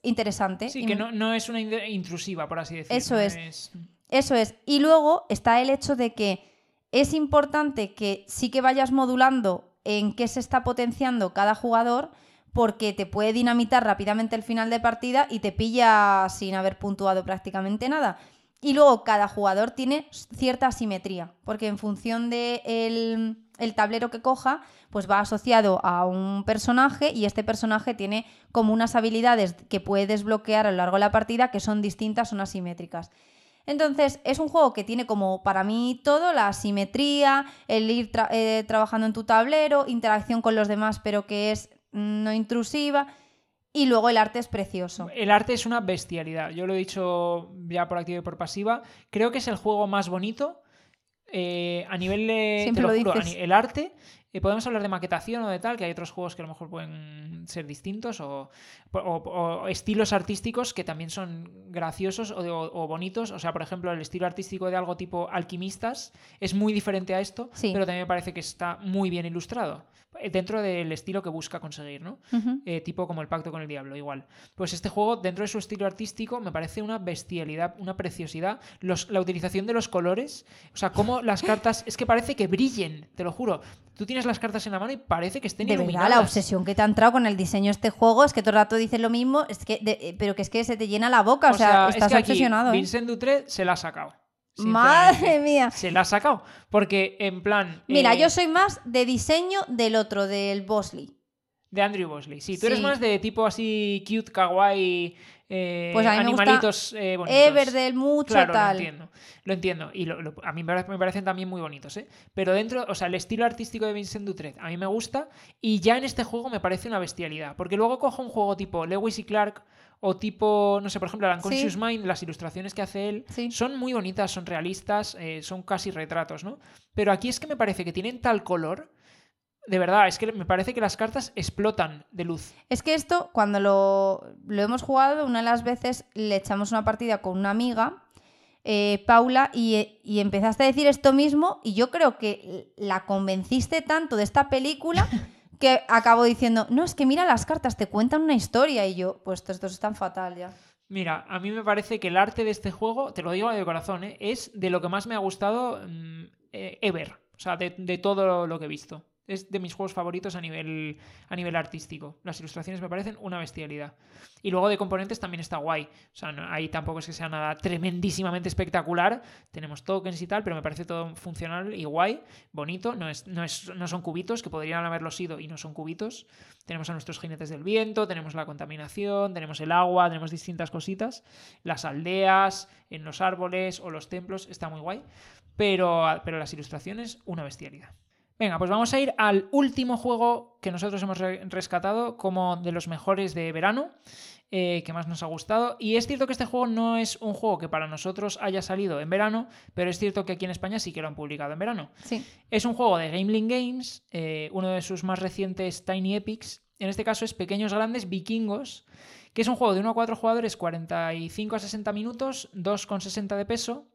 interesante. Sí, y que no, no es una in- intrusiva, por así decirlo. Eso es. Eso es. Y luego está el hecho de que es importante que sí que vayas modulando en qué se está potenciando cada jugador porque te puede dinamitar rápidamente el final de partida y te pilla sin haber puntuado prácticamente nada. Y luego cada jugador tiene cierta asimetría, porque en función del de el tablero que coja, pues va asociado a un personaje y este personaje tiene como unas habilidades que puede desbloquear a lo largo de la partida que son distintas, son asimétricas. Entonces, es un juego que tiene como para mí todo, la asimetría, el ir tra- eh, trabajando en tu tablero, interacción con los demás, pero que es no intrusiva, y luego el arte es precioso. El arte es una bestialidad. Yo lo he dicho ya por activa y por pasiva. Creo que es el juego más bonito. eh, a nivel de. Siempre te lo lo juro, dices. el arte Eh, podemos hablar de maquetación o de tal, que hay otros juegos que a lo mejor pueden ser distintos, o, o- o estilos artísticos que también son graciosos o, o- o bonitos. O sea, por ejemplo, el estilo artístico de algo tipo alquimistas es muy diferente a esto, Sí. pero también me parece que está muy bien ilustrado. Eh, Dentro del estilo que busca conseguir, ¿no? Eh, tipo como el pacto con el diablo, igual. Pues este juego, dentro de su estilo artístico, me parece una bestialidad, una preciosidad. Los, la utilización de los colores, o sea, cómo las cartas, es que parece que brillen, te lo juro. Tú tienes las cartas en la mano y parece que estén De verdad, iluminadas. la obsesión que te ha entrado con el diseño de este juego es que todo el rato dices lo mismo, es que de- eh, pero que es que se te llena la boca, o, sea, es estás que aquí obsesionado. ¿eh? Vincent Dutré se la ha sacado. Madre mía. Se la ha sacado. Porque, en plan. Mira, eh, yo soy más de diseño del otro, del Bosley. De Andrew Bosley. Sí, tú eres más de tipo así cute, kawaii, eh, Pues a mí me gusta animalitos eh. Everdell mucho Claro, tal. lo entiendo. Lo entiendo. Y lo- lo- a mí me parecen también muy bonitos, ¿eh? Pero dentro, o sea, el estilo artístico de Vincent Dutret a mí me gusta. Y ya en este juego me parece una bestialidad. Porque luego cojo un juego tipo Lewis y Clark. O tipo, no sé, por ejemplo, Unconscious Sí. Mind, las ilustraciones que hace él Sí. son muy bonitas, son realistas, eh, son casi retratos, ¿no? Pero aquí es que me parece que tienen tal color. De verdad, es que me parece que las cartas explotan de luz. Es que esto, cuando lo, lo hemos jugado, una de las veces le echamos una partida con una amiga, eh, Paula, y, y empezaste a decir esto mismo, y yo creo que la convenciste tanto de esta película que acabó diciendo, no, es que mira las cartas, te cuentan una historia, y yo, pues esto, esto es tan fatal ya. Mira, a mí me parece que el arte de este juego, te lo digo de corazón, ¿eh? es de lo que más me ha gustado mm, eh, ever. O sea, de todo lo que he visto. Es de mis juegos favoritos a nivel, a nivel artístico. Las ilustraciones me parecen una bestialidad. Y luego de componentes también está guay. O sea, ahí tampoco es que sea nada tremendísimamente espectacular. Tenemos tokens y tal, pero me parece todo funcional y guay, bonito. No, es, no, es, no son cubitos, que podrían haberlo sido y no son cubitos. Tenemos a nuestros jinetes del viento, tenemos la contaminación, tenemos el agua, tenemos distintas cositas. Las aldeas, en los árboles o los templos, está muy guay. Pero, pero las ilustraciones, una bestialidad. Venga, pues vamos a ir al último juego que nosotros hemos re- rescatado como de los mejores de verano, eh, que más nos ha gustado. Y es cierto que este juego no es un juego que para nosotros haya salido en verano, pero es cierto que aquí en España sí que lo han publicado en verano. Sí. Es un juego de Gameling Games, eh, uno de sus más recientes Tiny Epics. En este caso es Pequeños Grandes Vikingos, que es un juego de 1 a 4 jugadores, 45 a 60 minutos, 2,60 de peso.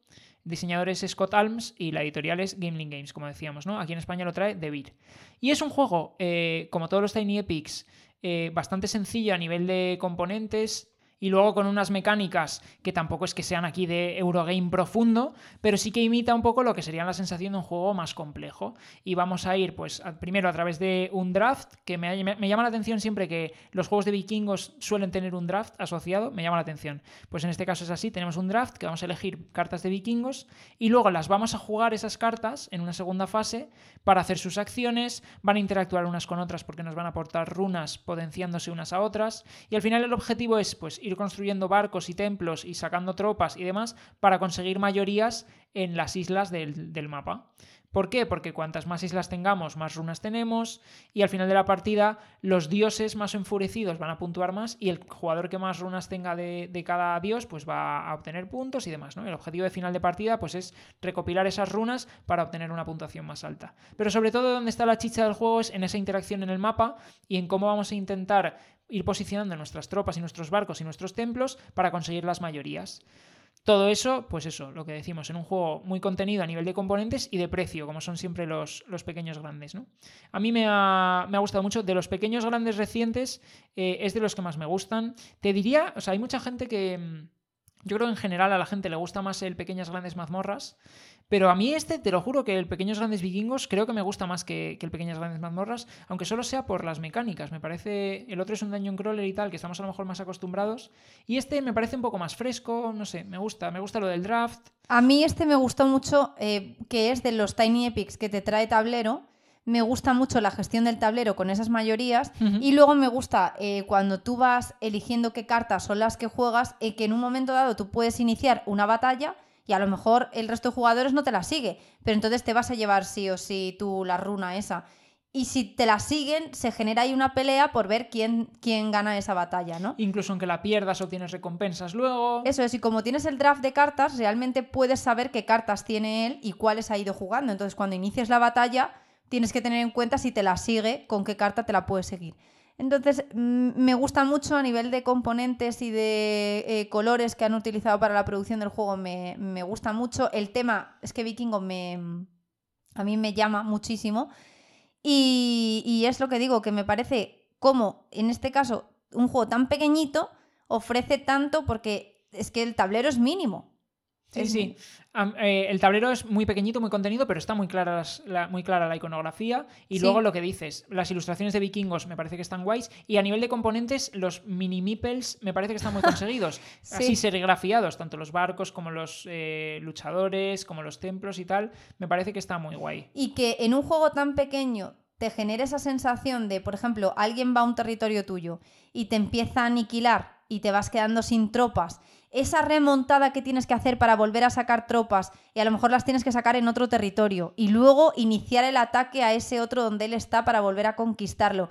Diseñador es Scott Alms y la editorial es Gameling Games, como decíamos, ¿no? Aquí en España lo trae Beer. Y es un juego, eh, como todos los Tiny Epics, eh, bastante sencillo a nivel de componentes y luego con unas mecánicas que tampoco es que sean aquí de Eurogame profundo, pero sí que imita un poco lo que sería la sensación de un juego más complejo. Y vamos a ir, pues, primero a través de un draft, que me- me llama la atención siempre que los juegos de vikingos suelen tener un draft asociado, me llama la atención. Pues en este caso es así, tenemos un draft que vamos a elegir cartas de vikingos y luego las vamos a jugar esas cartas en una segunda fase para hacer sus acciones, van a interactuar unas con otras porque nos van a aportar runas potenciándose unas a otras y al final el objetivo es pues ir construyendo barcos y templos y sacando tropas y demás para conseguir mayorías en las islas del, del mapa. ¿Por qué? Porque cuantas más islas tengamos, más runas tenemos y al final de la partida los dioses más enfurecidos van a puntuar más y el jugador que más runas tenga de, de cada dios pues va a obtener puntos y demás. ¿no? El objetivo de final de partida pues es recopilar esas runas para obtener una puntuación más alta. Pero sobre todo donde está la chicha del juego es en esa interacción en el mapa y en cómo vamos a intentar ir posicionando nuestras tropas y nuestros barcos y nuestros templos para conseguir las mayorías. Todo eso, pues eso, lo que decimos, en un juego muy contenido a nivel de componentes y de precio, como son siempre los, los pequeños grandes. ¿no? A mí me ha, me ha gustado mucho. De los pequeños grandes recientes, eh, es de los que más me gustan. Te diría, o sea, hay mucha gente que. mm, Yo creo que en general a la gente le gusta más el Pequeñas Grandes Mazmorras. Pero a mí este, te lo juro, que el Pequeños Grandes Vikingos creo que me gusta más que, que el Pequeñas Grandes Mazmorras, aunque solo sea por las mecánicas. Me parece, el otro es un Dungeon Crawler y tal, que estamos a lo mejor más acostumbrados. Y este me parece un poco más fresco, no sé, me gusta, me gusta lo del draft. A mí este me gustó mucho, eh, que es de los Tiny Epics que te trae tablero. Me gusta mucho la gestión del tablero con esas mayorías. Y luego me gusta eh, cuando tú vas eligiendo qué cartas son las que juegas, eh, que en un momento dado tú puedes iniciar una batalla y a lo mejor el resto de jugadores no te la sigue. Pero entonces te vas a llevar sí o sí tú la runa esa. Y si te la siguen, se genera ahí una pelea por ver quién, quién gana esa batalla, ¿no? Incluso aunque la pierdas obtienes recompensas luego. Eso es, y como tienes el draft de cartas, realmente puedes saber qué cartas tiene él y cuáles ha ido jugando. Entonces, cuando inicies la batalla, tienes que tener en cuenta si te la sigue, con qué carta te la puedes seguir. Entonces, mm, me gusta mucho a nivel de componentes y de eh, colores que han utilizado para la producción del juego, me, me gusta mucho. El tema es que Vikingo me, a mí me llama muchísimo. Y, y es lo que digo, que me parece como, en este caso, un juego tan pequeñito ofrece tanto porque es que el tablero es mínimo. Sí, sí. Eh, el tablero es muy pequeñito, muy contenido, pero está muy la, muy clara la iconografía. Y Sí. luego lo que dices, las ilustraciones de vikingos me parece que están guays. Y a nivel de componentes, los mini meeples me parece que están muy conseguidos. Sí. Así serigrafiados, tanto los barcos como los eh, luchadores, como los templos y tal. Me parece que está muy guay. Y que en un juego tan pequeño te genere esa sensación de, por ejemplo, alguien va a un territorio tuyo y te empieza a aniquilar y te vas quedando sin tropas. Esa remontada que tienes que hacer para volver a sacar tropas y a lo mejor las tienes que sacar en otro territorio y luego iniciar el ataque a ese otro donde él está para volver a conquistarlo.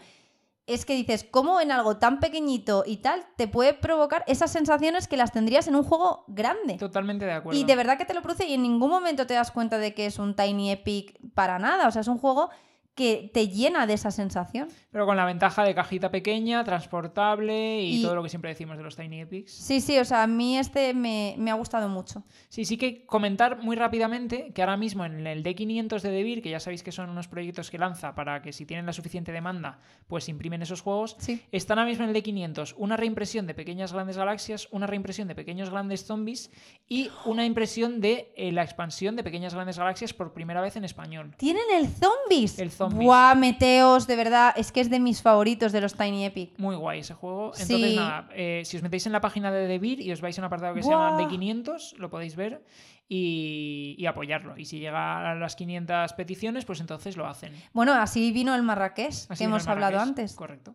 Es que dices, ¿cómo en algo tan pequeñito y tal te puede provocar esas sensaciones que las tendrías en un juego grande? Totalmente de acuerdo. Y de verdad que te lo produce y en ningún momento te das cuenta de que es un Tiny Epic para nada. O sea, es un juego que te llena de esa sensación. Pero con la ventaja de cajita pequeña, transportable y, Y- todo lo que siempre decimos de los Tiny Epics. Sí, sí, o sea, a mí este me, me ha gustado mucho. Sí, sí que comentar muy rápidamente que ahora mismo en el D500 de Devir, que ya sabéis que son unos proyectos que lanza para que si tienen la suficiente demanda, pues imprimen esos juegos, Sí. están ahora mismo en el D500 una reimpresión de pequeñas grandes galaxias, una reimpresión de pequeños grandes zombies y una impresión de eh, la expansión de pequeñas grandes galaxias por primera vez en español. Tienen el Zombies. El Zombies. Buah, Meteos, de verdad, es que es de mis favoritos de los Tiny Epic. Muy guay ese juego. Entonces, Sí. nada, eh, si os metéis en la página de Devir y os vais a un apartado que se llama D500, lo podéis ver y, y apoyarlo. Y si llega a las 500 peticiones, pues entonces lo hacen. Bueno, así vino el Marrakech, Así que hemos hablado antes. Correcto.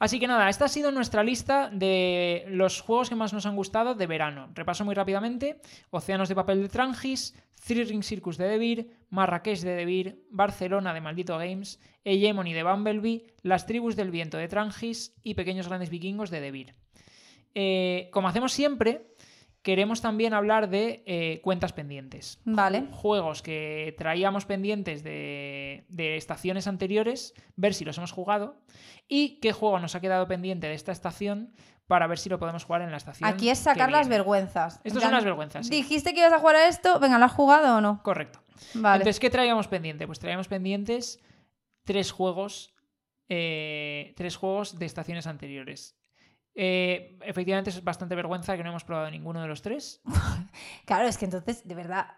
Así que nada, esta ha sido nuestra lista de los juegos que más nos han gustado de verano. Repaso muy rápidamente: Océanos de papel de Trangis, Three Ring Circus de Devir, Marrakech de Devir, Barcelona de Maldito Games, Hegemony de Bumblebee, Las Tribus del Viento de Trangis y Pequeños Grandes Vikingos de Devir. Eh, como hacemos siempre, queremos también hablar de eh, cuentas pendientes Vale. juegos que traíamos pendientes de, de estaciones anteriores, ver si los hemos jugado y qué juego nos ha quedado pendiente de esta estación para ver si lo podemos jugar en la estación. Aquí es sacar las vergüenzas. Estas son las vergüenzas. sí. Dijiste que ibas a jugar a esto, venga, ¿lo has jugado o no? Correcto. Vale. Entonces, ¿qué traíamos pendiente? Pues traíamos pendientes tres juegos. eh, tres juegos de estaciones anteriores. Eh, efectivamente es bastante vergüenza que no hemos probado ninguno de los tres. Claro, es que entonces, de verdad,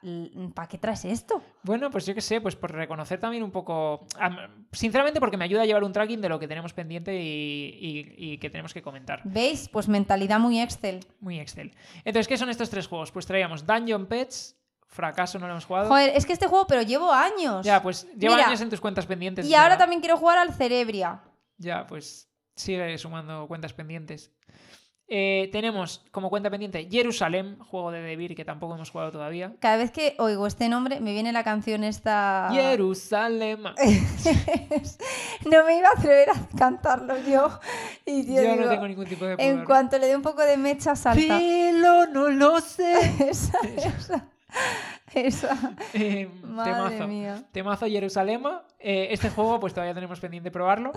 ¿para qué traes esto? Bueno, pues yo qué sé, pues por reconocer también un poco. am- Sinceramente, porque me ayuda a llevar un tracking de lo que tenemos pendiente y, y- y que tenemos que comentar. ¿Veis? Pues mentalidad muy Excel. Muy Excel. Entonces, ¿qué son estos tres juegos? Pues traíamos Dungeon Pets, fracaso, no lo hemos jugado. Joder, es que este juego, pero llevo años. Ya, pues Mira, años en tus cuentas pendientes. Y ahora también quiero jugar al Cerebria. Ya, pues sigue sumando cuentas pendientes. Eh, tenemos como cuenta pendiente Jerusalén, juego de Devir que tampoco hemos jugado todavía. Cada vez que oigo este nombre, me viene la canción esta. Jerusalén. no me iba a atrever a cantarlo yo. Y yo, Yo no digo, tengo ningún tipo de En pudor. cuanto le dé un poco de mecha, salta. Cielo, no lo sé. esa, esa. Esa. Eh, Madre temazo. mía. Temazo Jerusalén. Eh, este juego, pues todavía tenemos pendiente probarlo.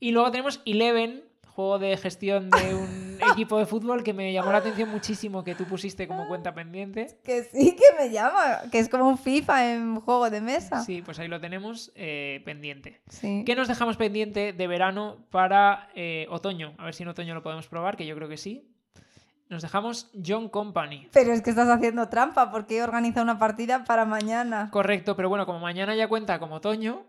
Y luego tenemos Eleven, juego de gestión de un equipo de fútbol que me llamó la atención muchísimo que tú pusiste como cuenta pendiente. Que sí que me llama. Que es como un FIFA en juego de mesa. Sí, pues ahí lo tenemos eh, pendiente. Sí. ¿Qué nos dejamos pendiente de verano para eh, otoño? A ver si en otoño lo podemos probar, que yo creo que sí. Nos dejamos John Company. Pero es que estás haciendo trampa porque he organizado una partida para mañana. Correcto, pero bueno, como mañana ya cuenta como otoño,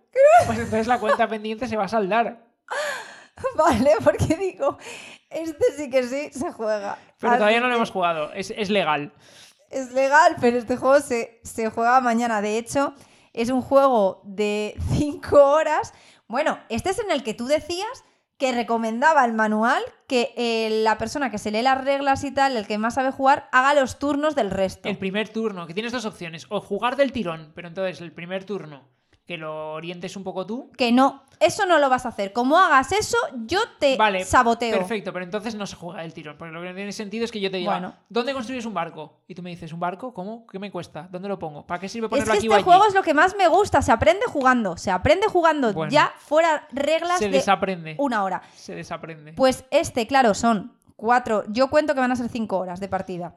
pues entonces la cuenta pendiente se va a saldar. Vale, porque digo, este sí que sí se juega. Pero Así todavía no lo hemos jugado, es, es legal. Es legal, pero este juego se, se juega mañana. De hecho, es un juego de 5 horas. Bueno, este es en el que tú decías que recomendaba el manual que eh, la persona que se lee las reglas y tal, el que más sabe jugar, haga los turnos del resto. El primer turno, que tienes dos opciones, o jugar del tirón, pero entonces el primer turno que lo orientes un poco tú. Que no, eso no lo vas a hacer. Como hagas eso, yo te Vale, saboteo. Perfecto, pero entonces no se juega el tirón. Porque lo que no tiene sentido es que yo te diga, Bueno. ¿dónde construyes un barco? Y tú me dices, ¿un barco? ¿Cómo? ¿Qué me cuesta? ¿Dónde lo pongo? ¿Para qué sirve Es ponerlo que aquí o este allí? juego es lo que más me gusta. Se aprende jugando. Se aprende jugando Bueno. ya fuera reglas Se de desaprende. una hora. Se desaprende. Pues este, claro, son cuatro. Yo cuento que van a ser cinco horas de partida.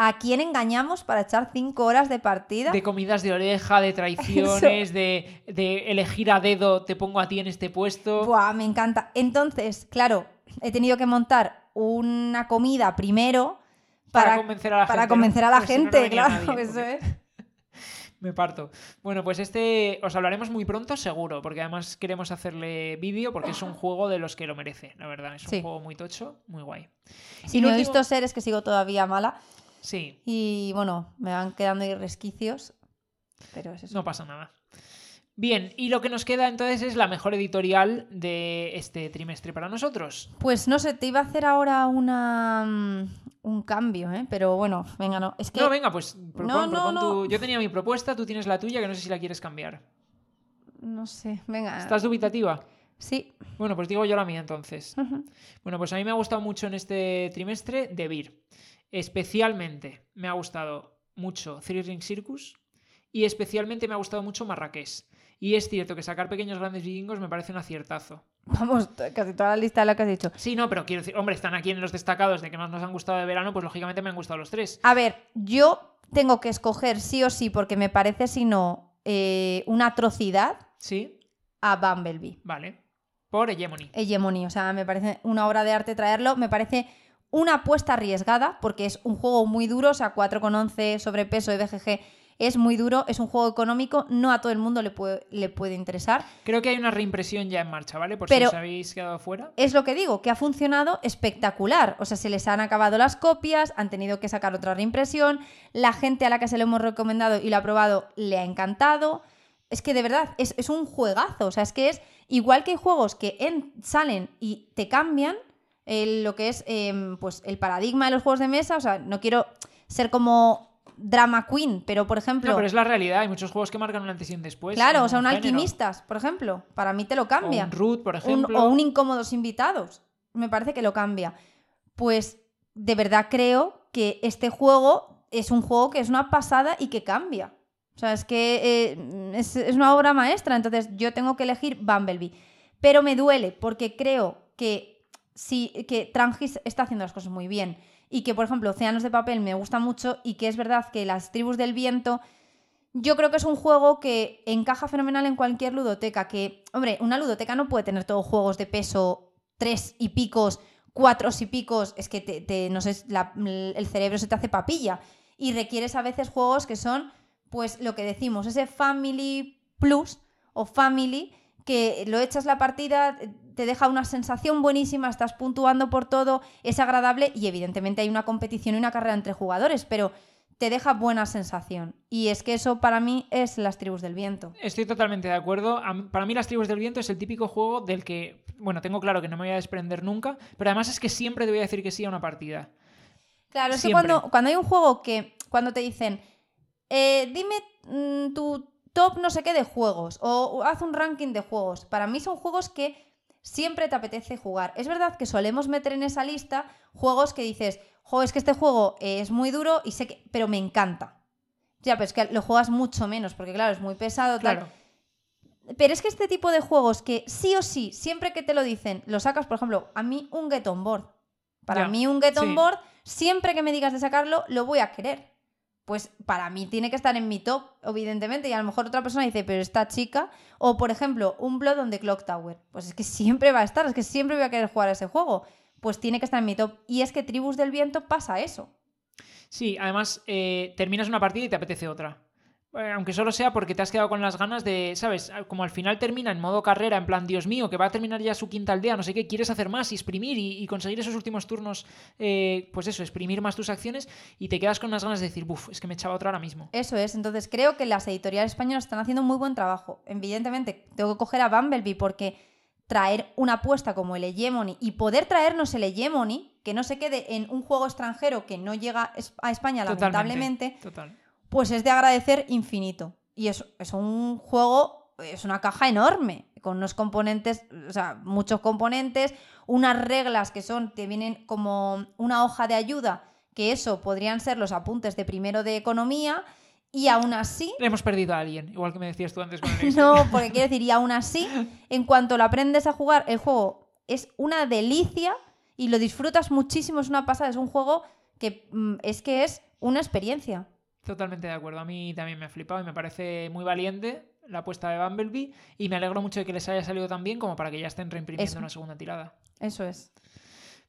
¿A quién engañamos para echar cinco horas de partida? De comidas de oreja, de traiciones, de, de elegir a dedo, te pongo a ti en este puesto. Buah, me encanta. Entonces, claro, he tenido que montar una comida primero Para para, convencer a la para gente, convencer a la Pues no, gente, claro, nadie, eso porque- es. Me parto. Bueno, pues este os hablaremos muy pronto, seguro, porque además queremos hacerle vídeo porque es un juego de los que lo merece, la verdad. Es un Sí. juego muy tocho, muy guay. Si Y no lo he último- visto ser es que sigo todavía mala Sí, y bueno, me van quedando ahí resquicios, pero es eso. no pasa nada. Bien, y lo que nos queda entonces es la mejor editorial de este trimestre para nosotros. Pues no sé, te iba a hacer ahora una mm, un cambio, ¿eh? Pero bueno, venga, no. Es que No, venga, pues propon, No, no, propon no. tu- Yo tenía mi propuesta, tú tienes la tuya, que no sé si la quieres cambiar. no sé, venga. ¿Estás dubitativa? Sí. Bueno, pues digo yo la mía entonces. Bueno, pues a mí me ha gustado mucho en este trimestre De Beer. Especialmente me ha gustado mucho Three Ring Circus y especialmente me ha gustado mucho Marrakech. Y es cierto que sacar pequeños grandes vikingos me parece un aciertazo. Vamos, casi toda la lista de la que has dicho. Sí, no, pero quiero decir, hombre, están aquí en los destacados de que más nos han gustado de verano, pues lógicamente me han gustado los tres. A ver, yo tengo que escoger sí o sí, porque me parece, si no, eh, una atrocidad Sí, a Bumblebee. vale. Por Hegemony. Hegemony. O sea, me parece una obra de arte traerlo. Me parece una apuesta arriesgada, porque es un juego muy duro, o sea, 4,11 sobrepeso de BGG es muy duro, es un juego económico, no a todo el mundo le puede, le puede interesar. Creo que hay una reimpresión ya en marcha, ¿vale? Por Pero- si os habéis quedado fuera. Es lo que digo, que ha funcionado espectacular. O sea, se les han acabado las copias, han tenido que sacar otra reimpresión, la gente a la que se lo hemos recomendado y lo ha probado le ha encantado. Es que de verdad, es, es un juegazo. O sea, es que es igual que hay juegos que en- salen y te cambian el- lo que es em, pues, el paradigma de los juegos de mesa. O sea, no quiero ser como drama queen, pero por ejemplo... No, pero es la realidad. Hay muchos juegos que marcan un antes y un después. Claro, o sea, un género. alquimistas, por ejemplo, para mí te lo cambia. O un root, por Un- ejemplo. o un incómodos invitados. Me parece que lo cambia. Pues de verdad creo que este juego es un juego que es una pasada y que cambia. O sea, es que eh, es, es una obra maestra. Entonces yo tengo que elegir Bumblebee. Pero me duele porque creo que, sí, que Trangis está haciendo las cosas muy bien. Y que, por ejemplo, Océanos de Papel me gusta mucho y que es verdad que las tribus del viento yo creo que es un juego que encaja fenomenal en cualquier ludoteca. Que, hombre, una ludoteca no puede tener todos juegos de peso tres y picos, cuatro y picos. Es que no sé, el cerebro se te hace papilla. Y requieres a veces juegos que son, pues lo que decimos, ese Family Plus o Family, que lo echas la partida, te deja una sensación buenísima, estás puntuando por todo, es agradable y evidentemente hay una competición y una carrera entre jugadores, pero te deja buena sensación. Y es que eso para mí es las tribus del viento. Estoy totalmente de acuerdo. Para mí, Las Tribus del Viento es el típico juego del que, bueno, tengo claro que no me voy a desprender nunca, pero además es que siempre te voy a decir que sí a una partida. Claro, es que cuando, cuando hay un juego que, cuando te dicen, eh, dime mm, tu top no sé qué de juegos o, haz un ranking de juegos, para mí son juegos que siempre te apetece jugar. Es verdad que solemos meter en esa lista juegos que dices, jo, es que este juego es muy duro y sé que, pero me encanta. Ya, pero es que lo juegas mucho menos, porque claro, es muy pesado, tal. Claro. Pero es que este tipo de juegos que sí o sí, siempre que te lo dicen, lo sacas, por ejemplo, a mí un Get On Board. Para mí un Get On sí. Board, siempre que me digas de sacarlo, lo voy a querer. Pues para mí tiene que estar en mi top, evidentemente, y a lo mejor otra persona dice, pero esta chica, o por ejemplo, un Blood on the Clock Tower. Pues es que siempre va a estar, es que siempre voy a querer jugar a ese juego. Pues tiene que estar en mi top. Y es que Tribus del Viento pasa eso. Sí, además eh, terminas una partida y te apetece otra. Eh, aunque solo sea porque te has quedado con las ganas de, ¿sabes? Como al final termina en modo carrera, en plan, Dios mío, que va a terminar ya su quinta aldea, no sé qué, quieres hacer más y exprimir y, y conseguir esos últimos turnos, eh, pues eso, exprimir más tus acciones y te quedas con unas ganas de decir, buf, es que me echaba otra ahora mismo. Eso es, entonces creo que las editoriales españolas están haciendo muy buen trabajo. Evidentemente, tengo que coger a Bumblebee porque traer una apuesta como el Hegemony y poder traernos el Hegemony, que no se quede en un juego extranjero que no llega a España, lamentablemente, Total. Pues es de agradecer infinito. y es, es un juego, es una caja enorme, con unos componentes, o sea, muchos componentes, unas reglas que son, te vienen como una hoja de ayuda, que eso podrían ser los apuntes de primero de economía, y aún así... Hemos perdido a alguien, igual que me decías tú antes con el No, porque quiero decir, y aún así, en cuanto lo aprendes a jugar, el juego es una delicia y lo disfrutas muchísimo, es una pasada, es un juego que mm, es que es una experiencia. Totalmente de acuerdo. A mí también me ha flipado y me parece muy valiente la apuesta de Bumblebee y me alegro mucho de que les haya salido tan bien como para que ya estén reimprimiendo Eso. una segunda tirada. Eso es.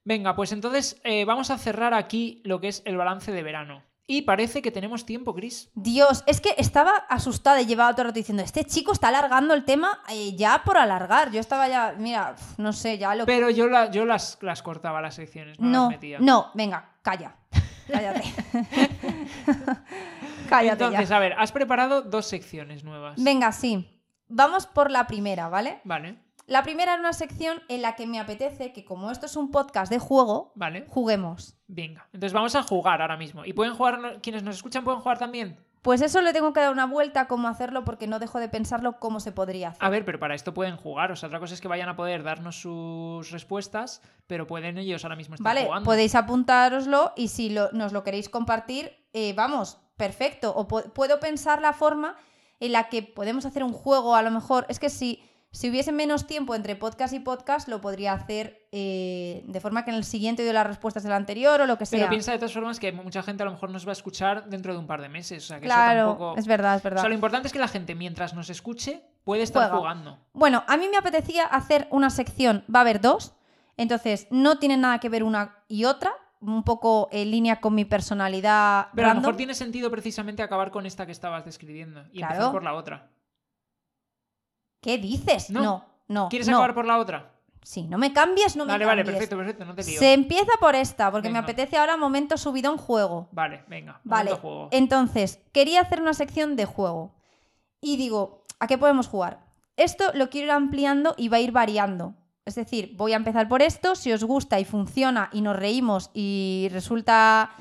Venga, pues entonces eh, vamos a cerrar aquí lo que es el balance de verano. Y parece que tenemos tiempo, Chris. Dios, es que estaba asustada y llevaba todo el rato diciendo, este chico está alargando el tema eh, ya por alargar. Yo estaba ya, mira, no sé, ya lo que... Pero yo, la- yo las, las cortaba las secciones, no, No, las metía. no, venga, calla. Cállate. Cállate Entonces, ya. a ver, has preparado dos secciones nuevas. Venga, sí. Vamos por la primera, ¿vale? Vale, La primera era una sección en la que me apetece que como esto es un podcast de juego, vale. juguemos. Venga. Entonces vamos a jugar ahora mismo. ¿Y pueden jugar, quienes nos escuchan pueden jugar también? Pues eso le tengo que dar una vuelta cómo hacerlo porque no dejo de pensarlo cómo se podría hacer. A ver, pero para esto pueden jugar. O sea, otra cosa es que vayan a poder darnos sus respuestas, pero pueden ellos ahora mismo estar Vale, jugando. podéis apuntároslo y si lo- nos lo queréis compartir, eh, vamos, perfecto. O puedo pensar la forma en la que podemos hacer un juego, a lo mejor. Es que si, si hubiese menos tiempo entre podcast y podcast, lo podría hacer eh, de forma que en el siguiente doy las respuestas del anterior o lo que sea. Pero piensa de todas formas que mucha gente a lo mejor nos va a escuchar dentro de un par de meses. O sea, que eso claro, tampoco... es verdad, es O verdad. sea, lo importante es que la gente, mientras nos escuche, puede estar Juega. jugando. Bueno, a mí me apetecía hacer una sección, va a haber dos, entonces no tienen nada que ver una y otra, un poco en línea con mi personalidad. Pero a lo mejor tiene sentido precisamente acabar con esta que estabas describiendo y Claro. empezar por la otra. ¿Qué dices? No. No, no. ¿Quieres no. acabar por la otra? Sí, no me cambies, no me vale, vale, cambies. perfecto, perfecto, no te lío. Se empieza por esta, porque Venga. me apetece ahora momento subido en juego. Vale, venga. Vale, juego. entonces, quería hacer una sección de juego. Y digo, ¿a qué podemos jugar? Esto lo quiero ir ampliando y va a ir variando. Es decir, voy a empezar por esto, si os gusta y funciona y nos reímos y resulta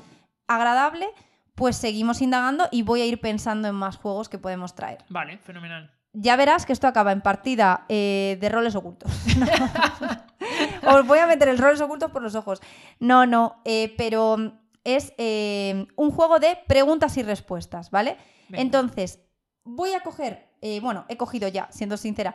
agradable, pues seguimos indagando y voy a ir pensando en más juegos que podemos traer. Vale, fenomenal. Ya verás que esto acaba en partida eh, de roles ocultos. Os voy a meter el roles ocultos por los ojos. No, no, eh, pero es eh, un juego de preguntas y respuestas, ¿vale? Venga. Entonces, voy a coger, bueno, he cogido ya, siendo sincera,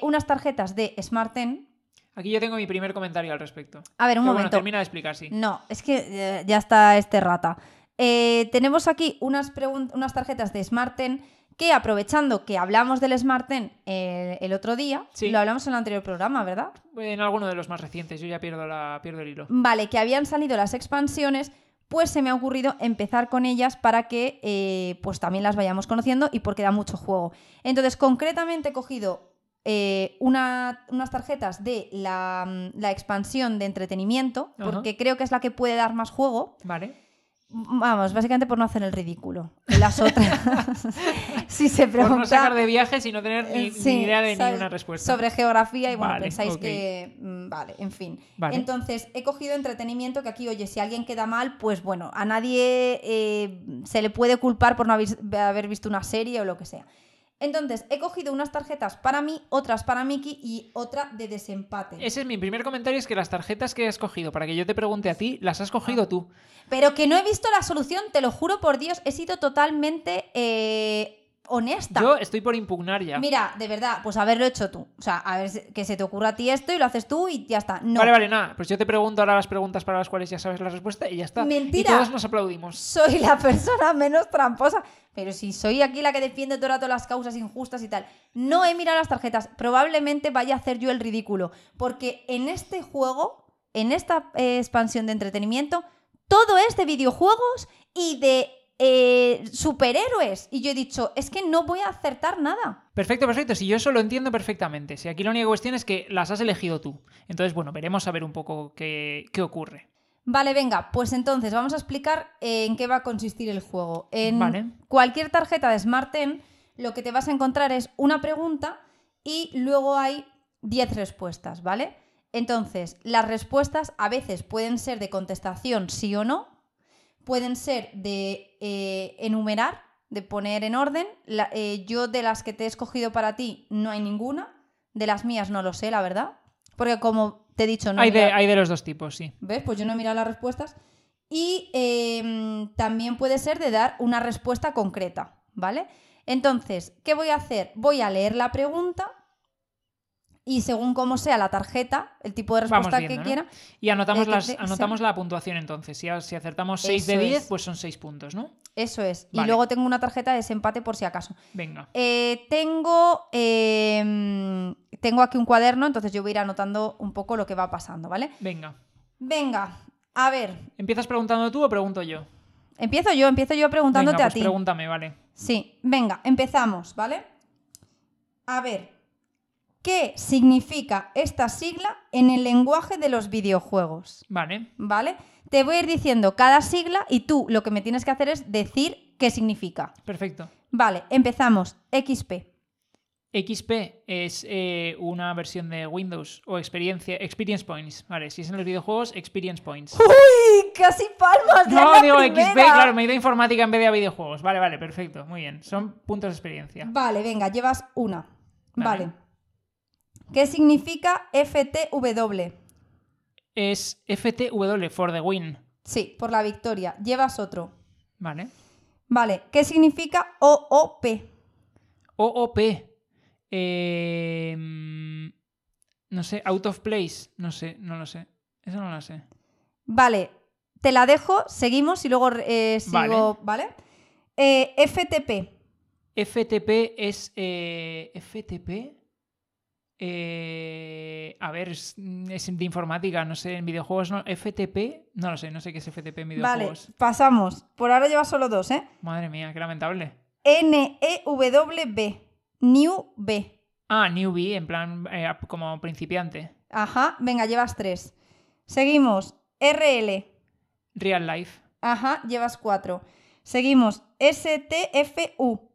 unas tarjetas de Smart Ten. Aquí yo tengo mi primer comentario al respecto. A ver, un Pero bueno, momento. termina de explicar, sí. No, es que ya está este rata. Tenemos aquí unas, unas tarjetas de Smart Ten que aprovechando que hablamos del Smart Ten eh, el otro día, Sí. lo hablamos en el anterior programa, ¿verdad? En alguno de los más recientes, yo ya pierdo, la, pierdo el hilo. Vale, que habían salido las expansiones, pues se me ha ocurrido empezar con ellas para que eh, pues también las vayamos conociendo y porque da mucho juego. Entonces, concretamente he cogido eh, una- unas tarjetas de la, mm, la expansión de entretenimiento, Ajá. porque creo que es la que puede dar más juego. Vale. Vamos, básicamente por no hacer el ridículo. Las otras, si se Por pregunta... no sacar de viajes y no tener ni, eh, sí, ni idea de ¿sabes? ninguna respuesta. Sobre geografía y bueno, Vale, pensáis que... mm, Vale, en fin. Vale. Entonces, he cogido entretenimiento que aquí, oye, si alguien queda mal, pues bueno, a nadie eh, se le puede culpar por no haber visto una serie o lo que sea. Entonces, he cogido unas tarjetas para mí, otras para Miki y otra de desempate. Ese es mi primer comentario, es que las tarjetas que has cogido para que yo te pregunte a ti, las has Ah. cogido tú. Pero que no he visto la solución, te lo juro por Dios, he sido totalmente eh, honesta. Yo estoy por impugnar ya. Mira, de verdad, pues haberlo hecho tú. O sea, a ver que se te ocurra a ti esto y lo haces tú y ya está. No. Vale, vale, nada. Pues yo te pregunto ahora las preguntas para las cuales ya sabes la respuesta y ya está. Mentira. Y todos nos aplaudimos. Soy la persona menos tramposa. Pero si soy aquí la que defiende todo el rato las causas injustas y tal. No he mirado las tarjetas. Probablemente vaya a hacer yo el ridículo. Porque en este juego, en esta eh, expansión de entretenimiento, todo es de videojuegos y de eh, superhéroes. Y yo he dicho, es que no voy a acertar nada. Perfecto, perfecto. Si yo eso lo entiendo perfectamente. Si aquí la única cuestión es que las has elegido tú. Entonces, bueno, veremos a ver un poco qué, qué ocurre. Vale, venga, pues entonces vamos a explicar eh, en qué va a consistir el juego. En Vale. cualquier tarjeta de Smart Ten, lo que te vas a encontrar es una pregunta y luego hay 10 respuestas, ¿vale? Entonces, las respuestas a veces pueden ser de contestación sí o no, pueden ser de eh, enumerar, de poner en orden. La- eh, yo de las que te he escogido para ti no hay ninguna. De las mías no lo sé, la verdad. Porque como te he dicho, no he hay, de, hay de los dos tipos, sí. ¿Ves? Pues yo no he mirado las respuestas. Y eh, también puede ser de dar una respuesta concreta, ¿vale? Entonces, ¿qué voy a hacer? Voy a leer la pregunta y según cómo sea la tarjeta, el tipo de respuesta viendo, que ¿no? quiera, Y anotamos, Eh, las, te- anotamos la puntuación entonces. Si, si acertamos 6 de Eso 10, es. pues son 6 puntos, ¿no? eso es. Y luego tengo una tarjeta de desempate por si acaso. Venga. Eh, tengo, eh, tengo aquí un cuaderno, entonces yo voy a ir anotando un poco lo que va pasando, ¿vale? Venga. Venga, a ver, ¿Empiezas preguntando tú o pregunto yo? empiezo yo, empiezo yo preguntándote Venga, a pues ti. pregúntame, vale. Sí, venga, empezamos, ¿vale? A ver, ¿qué significa esta sigla en el lenguaje de los videojuegos? Vale. ¿Vale? Te voy a ir diciendo cada sigla y tú lo que me tienes que hacer es decir qué significa. Perfecto. Vale, empezamos. XP. XP es eh, una versión de Windows o experiencia, Experience Points. Vale, si es en los videojuegos, Experience Points. ¡Uy! Casi palmas de No, la digo primera. XP, claro, me he ido a informática en vez de a videojuegos. Vale, vale, perfecto, muy bien. Son puntos de experiencia. Vale, venga, llevas una. Vale. Vale. ¿Qué significa FTW? Es FTW, for the win. Sí, por la victoria. Llevas otro. Vale. Vale, ¿qué significa OOP? OOP. Eh, mm, no sé, out of place. No sé, no lo sé. Eso no lo sé. Vale, te la dejo, seguimos y luego eh, sigo, ¿vale? Eh, FTP. FTP es. eh, FTP. Eh, a ver, es, es de informática, no sé, en videojuegos no. FTP, no lo sé, no sé qué es FTP en Vale, videojuegos. pasamos. Por ahora llevas solo dos, ¿eh? Madre mía, qué lamentable. NEWB. New B. Ah, newbie, en plan eh, como principiante. Ajá, venga, llevas tres. Seguimos. RL. Real life. Ajá, llevas cuatro. Seguimos. STFU.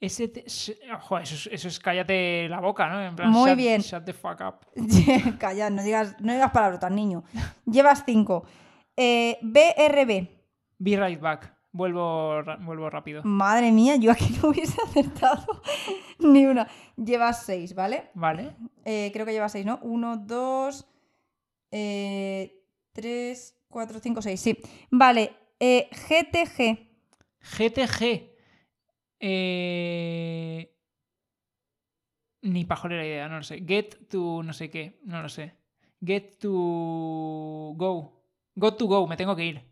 ST, sh- ojo, eso, es, eso es cállate la boca, ¿no? En plan, Muy shut- bien. Shut the fuck up. Calla, no digas, no digas palabrotas, niño. Llevas cinco. Eh, BRB. Be right back. Vuelvo, vuelvo rápido. Madre mía, yo aquí no hubiese acertado ni una. Llevas seis, ¿vale? Vale. Eh, creo que llevas seis, ¿no? Uno, dos, eh, tres, cuatro, cinco, seis. Sí. Vale. eh, GTG. GTG. Eh... Ni pajolera idea, no lo sé. Get to no sé qué, no lo sé. Get to go. Go to go, me tengo que ir.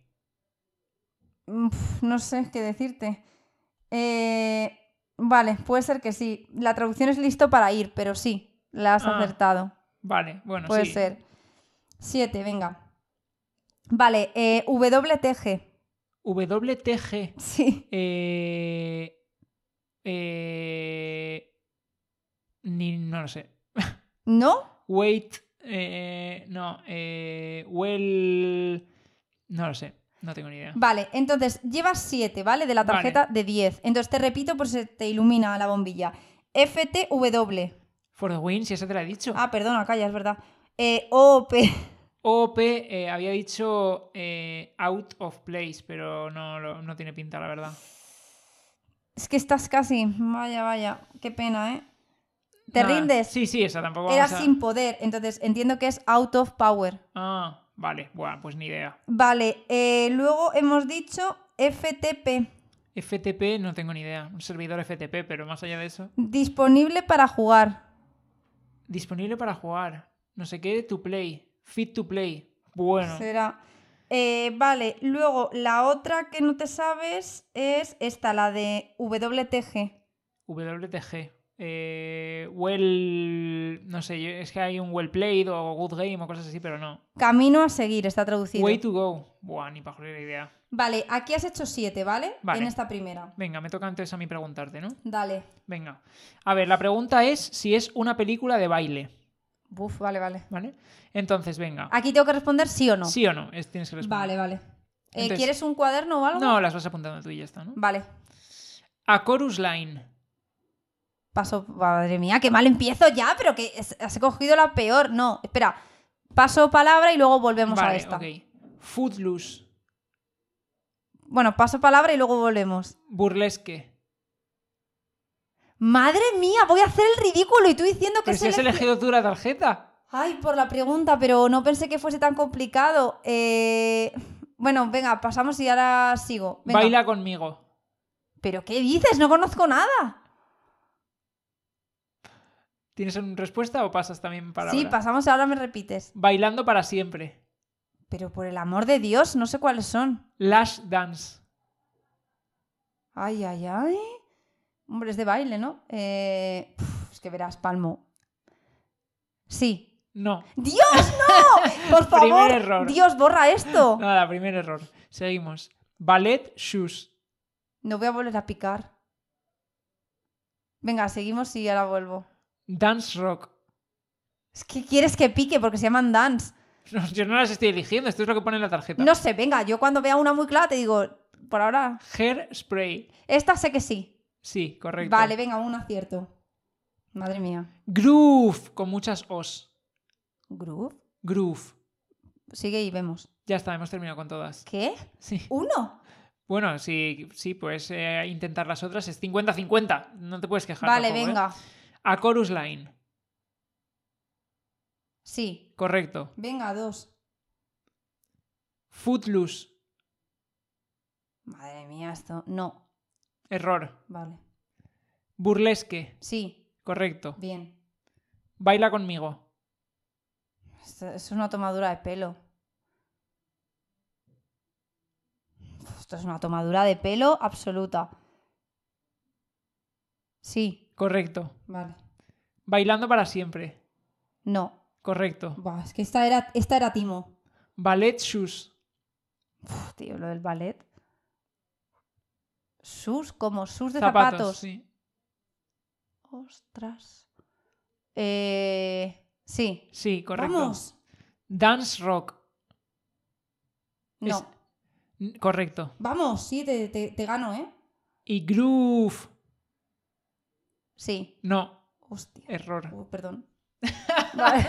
Mm, no sé qué decirte. Eh, vale, puede ser que sí. La traducción es listo para ir, pero sí, la has Ah, acertado. Vale, bueno, Puede sí. ser. Siete, venga. Vale, eh, WTG. WTG. Sí. Eh... Eh... Ni, no lo sé. ¿No? Wait. Eh... No. Eh... Well... No lo sé. No tengo ni idea. Vale, entonces llevas 7, ¿vale? De la Vale. tarjeta de 10. Entonces te repito por si te ilumina la bombilla. FTW. For the win, si esa te la he dicho. Ah, perdona, calla, es verdad. Eh, OOP. OP eh, había dicho eh, out of place, pero no, no tiene pinta, la verdad. Es que estás casi. Vaya, vaya. Qué pena, ¿eh? ¿Te rindes? Sí, sí, esa tampoco Era vamos a- sin poder. Entonces entiendo que es out of power. Ah, vale. Bueno, pues ni idea. Vale, eh, luego hemos dicho FTP. FTP no tengo ni idea. Un servidor FTP, pero más allá de eso. Disponible para jugar. Disponible para jugar. No sé qué, to play. Fit to play. Bueno. Será. Eh, vale, luego la otra que no te sabes es esta, la de WTG. WTG. Eh, well. No sé, es que hay un well played o good game o cosas así, pero no. Camino a seguir, está traducido. Way to go. Buah, ni pajolera idea. Vale, aquí has hecho siete, ¿vale? Vale. En esta primera. Venga, me toca antes a mí preguntarte, ¿no? Dale. Venga. A ver, la pregunta es si es una película de baile, Buf, vale, vale. ¿vale? Entonces, venga. Aquí tengo que responder sí o no. ¿Sí o no? Es- tienes que responder. Vale, vale. Eh, ¿Quieres un cuaderno o algo? No, las vas apuntando tú y ya está, ¿no? Vale. A Chorus Line. Paso, madre mía, qué mal empiezo ya, pero que es- has cogido la peor. No, espera. Paso palabra y luego volvemos a esta. ok. Footloose. Bueno, paso palabra y luego volvemos. Burlesque. Madre mía, voy a hacer el ridículo y tú diciendo que Pero si has elegi- elegido tú la tarjeta. Ay, por la pregunta, pero no pensé que fuese tan complicado. Eh, Bueno, venga, pasamos y ahora sigo. Venga. Baila conmigo. ¿Pero qué dices? No conozco nada. ¿Tienes una respuesta o pasas también para Sí, ahora? pasamos y ahora me repites. Bailando para siempre. Pero por el amor de Dios, no sé cuáles son. Lash Dance. Ay, ay, ay. Hombre, es de baile, ¿no? Eh, es que verás, Palmo. Sí. No. ¡Dios, no! Por favor. Primer error. Dios, borra esto. Nada, primer error. Seguimos. Ballet Shoes. No voy a volver a picar. Venga, seguimos y ahora vuelvo. Dance Rock. Es que quieres que pique porque se llaman dance. No, yo no las estoy eligiendo, esto es lo que pone en la tarjeta. No sé, venga, yo cuando vea una muy clara te digo, por ahora, Hair Spray. esta sé que sí. Sí, correcto. Vale, venga, un acierto. Madre mía. Groove, con muchas os. ¿Groove? Groove. Sigue y vemos. Ya está, hemos terminado con todas. ¿Qué? Sí. ¿Uno? Bueno, sí, sí puedes eh, intentar las otras. Es 50-50. No te puedes quejar. Vale, tampoco, ¿eh? venga. A Chorus Line. Sí. Correcto. Venga, dos. Footloose. Madre mía, esto. No. Error. Vale. Burlesque. Sí. Correcto. Bien. Baila conmigo. Esto, es una tomadura de pelo. Esto es una tomadura de pelo absoluta. Sí. Correcto. Vale. Bailando para siempre. No. Correcto. Buah, es que esta era, esta era Timo. Ballet Shoes. Uf, tío, lo del ballet. Sus, como sus de Zapatos. zapatos. Sí. Ostras. Eh, sí. Sí, correcto. Vamos. Dance Rock. No. Es- Correcto. Vamos, sí, te, te- te gano, ¿eh? Y Groove. Sí. No. Hostia. Error. Oh, perdón. Vale.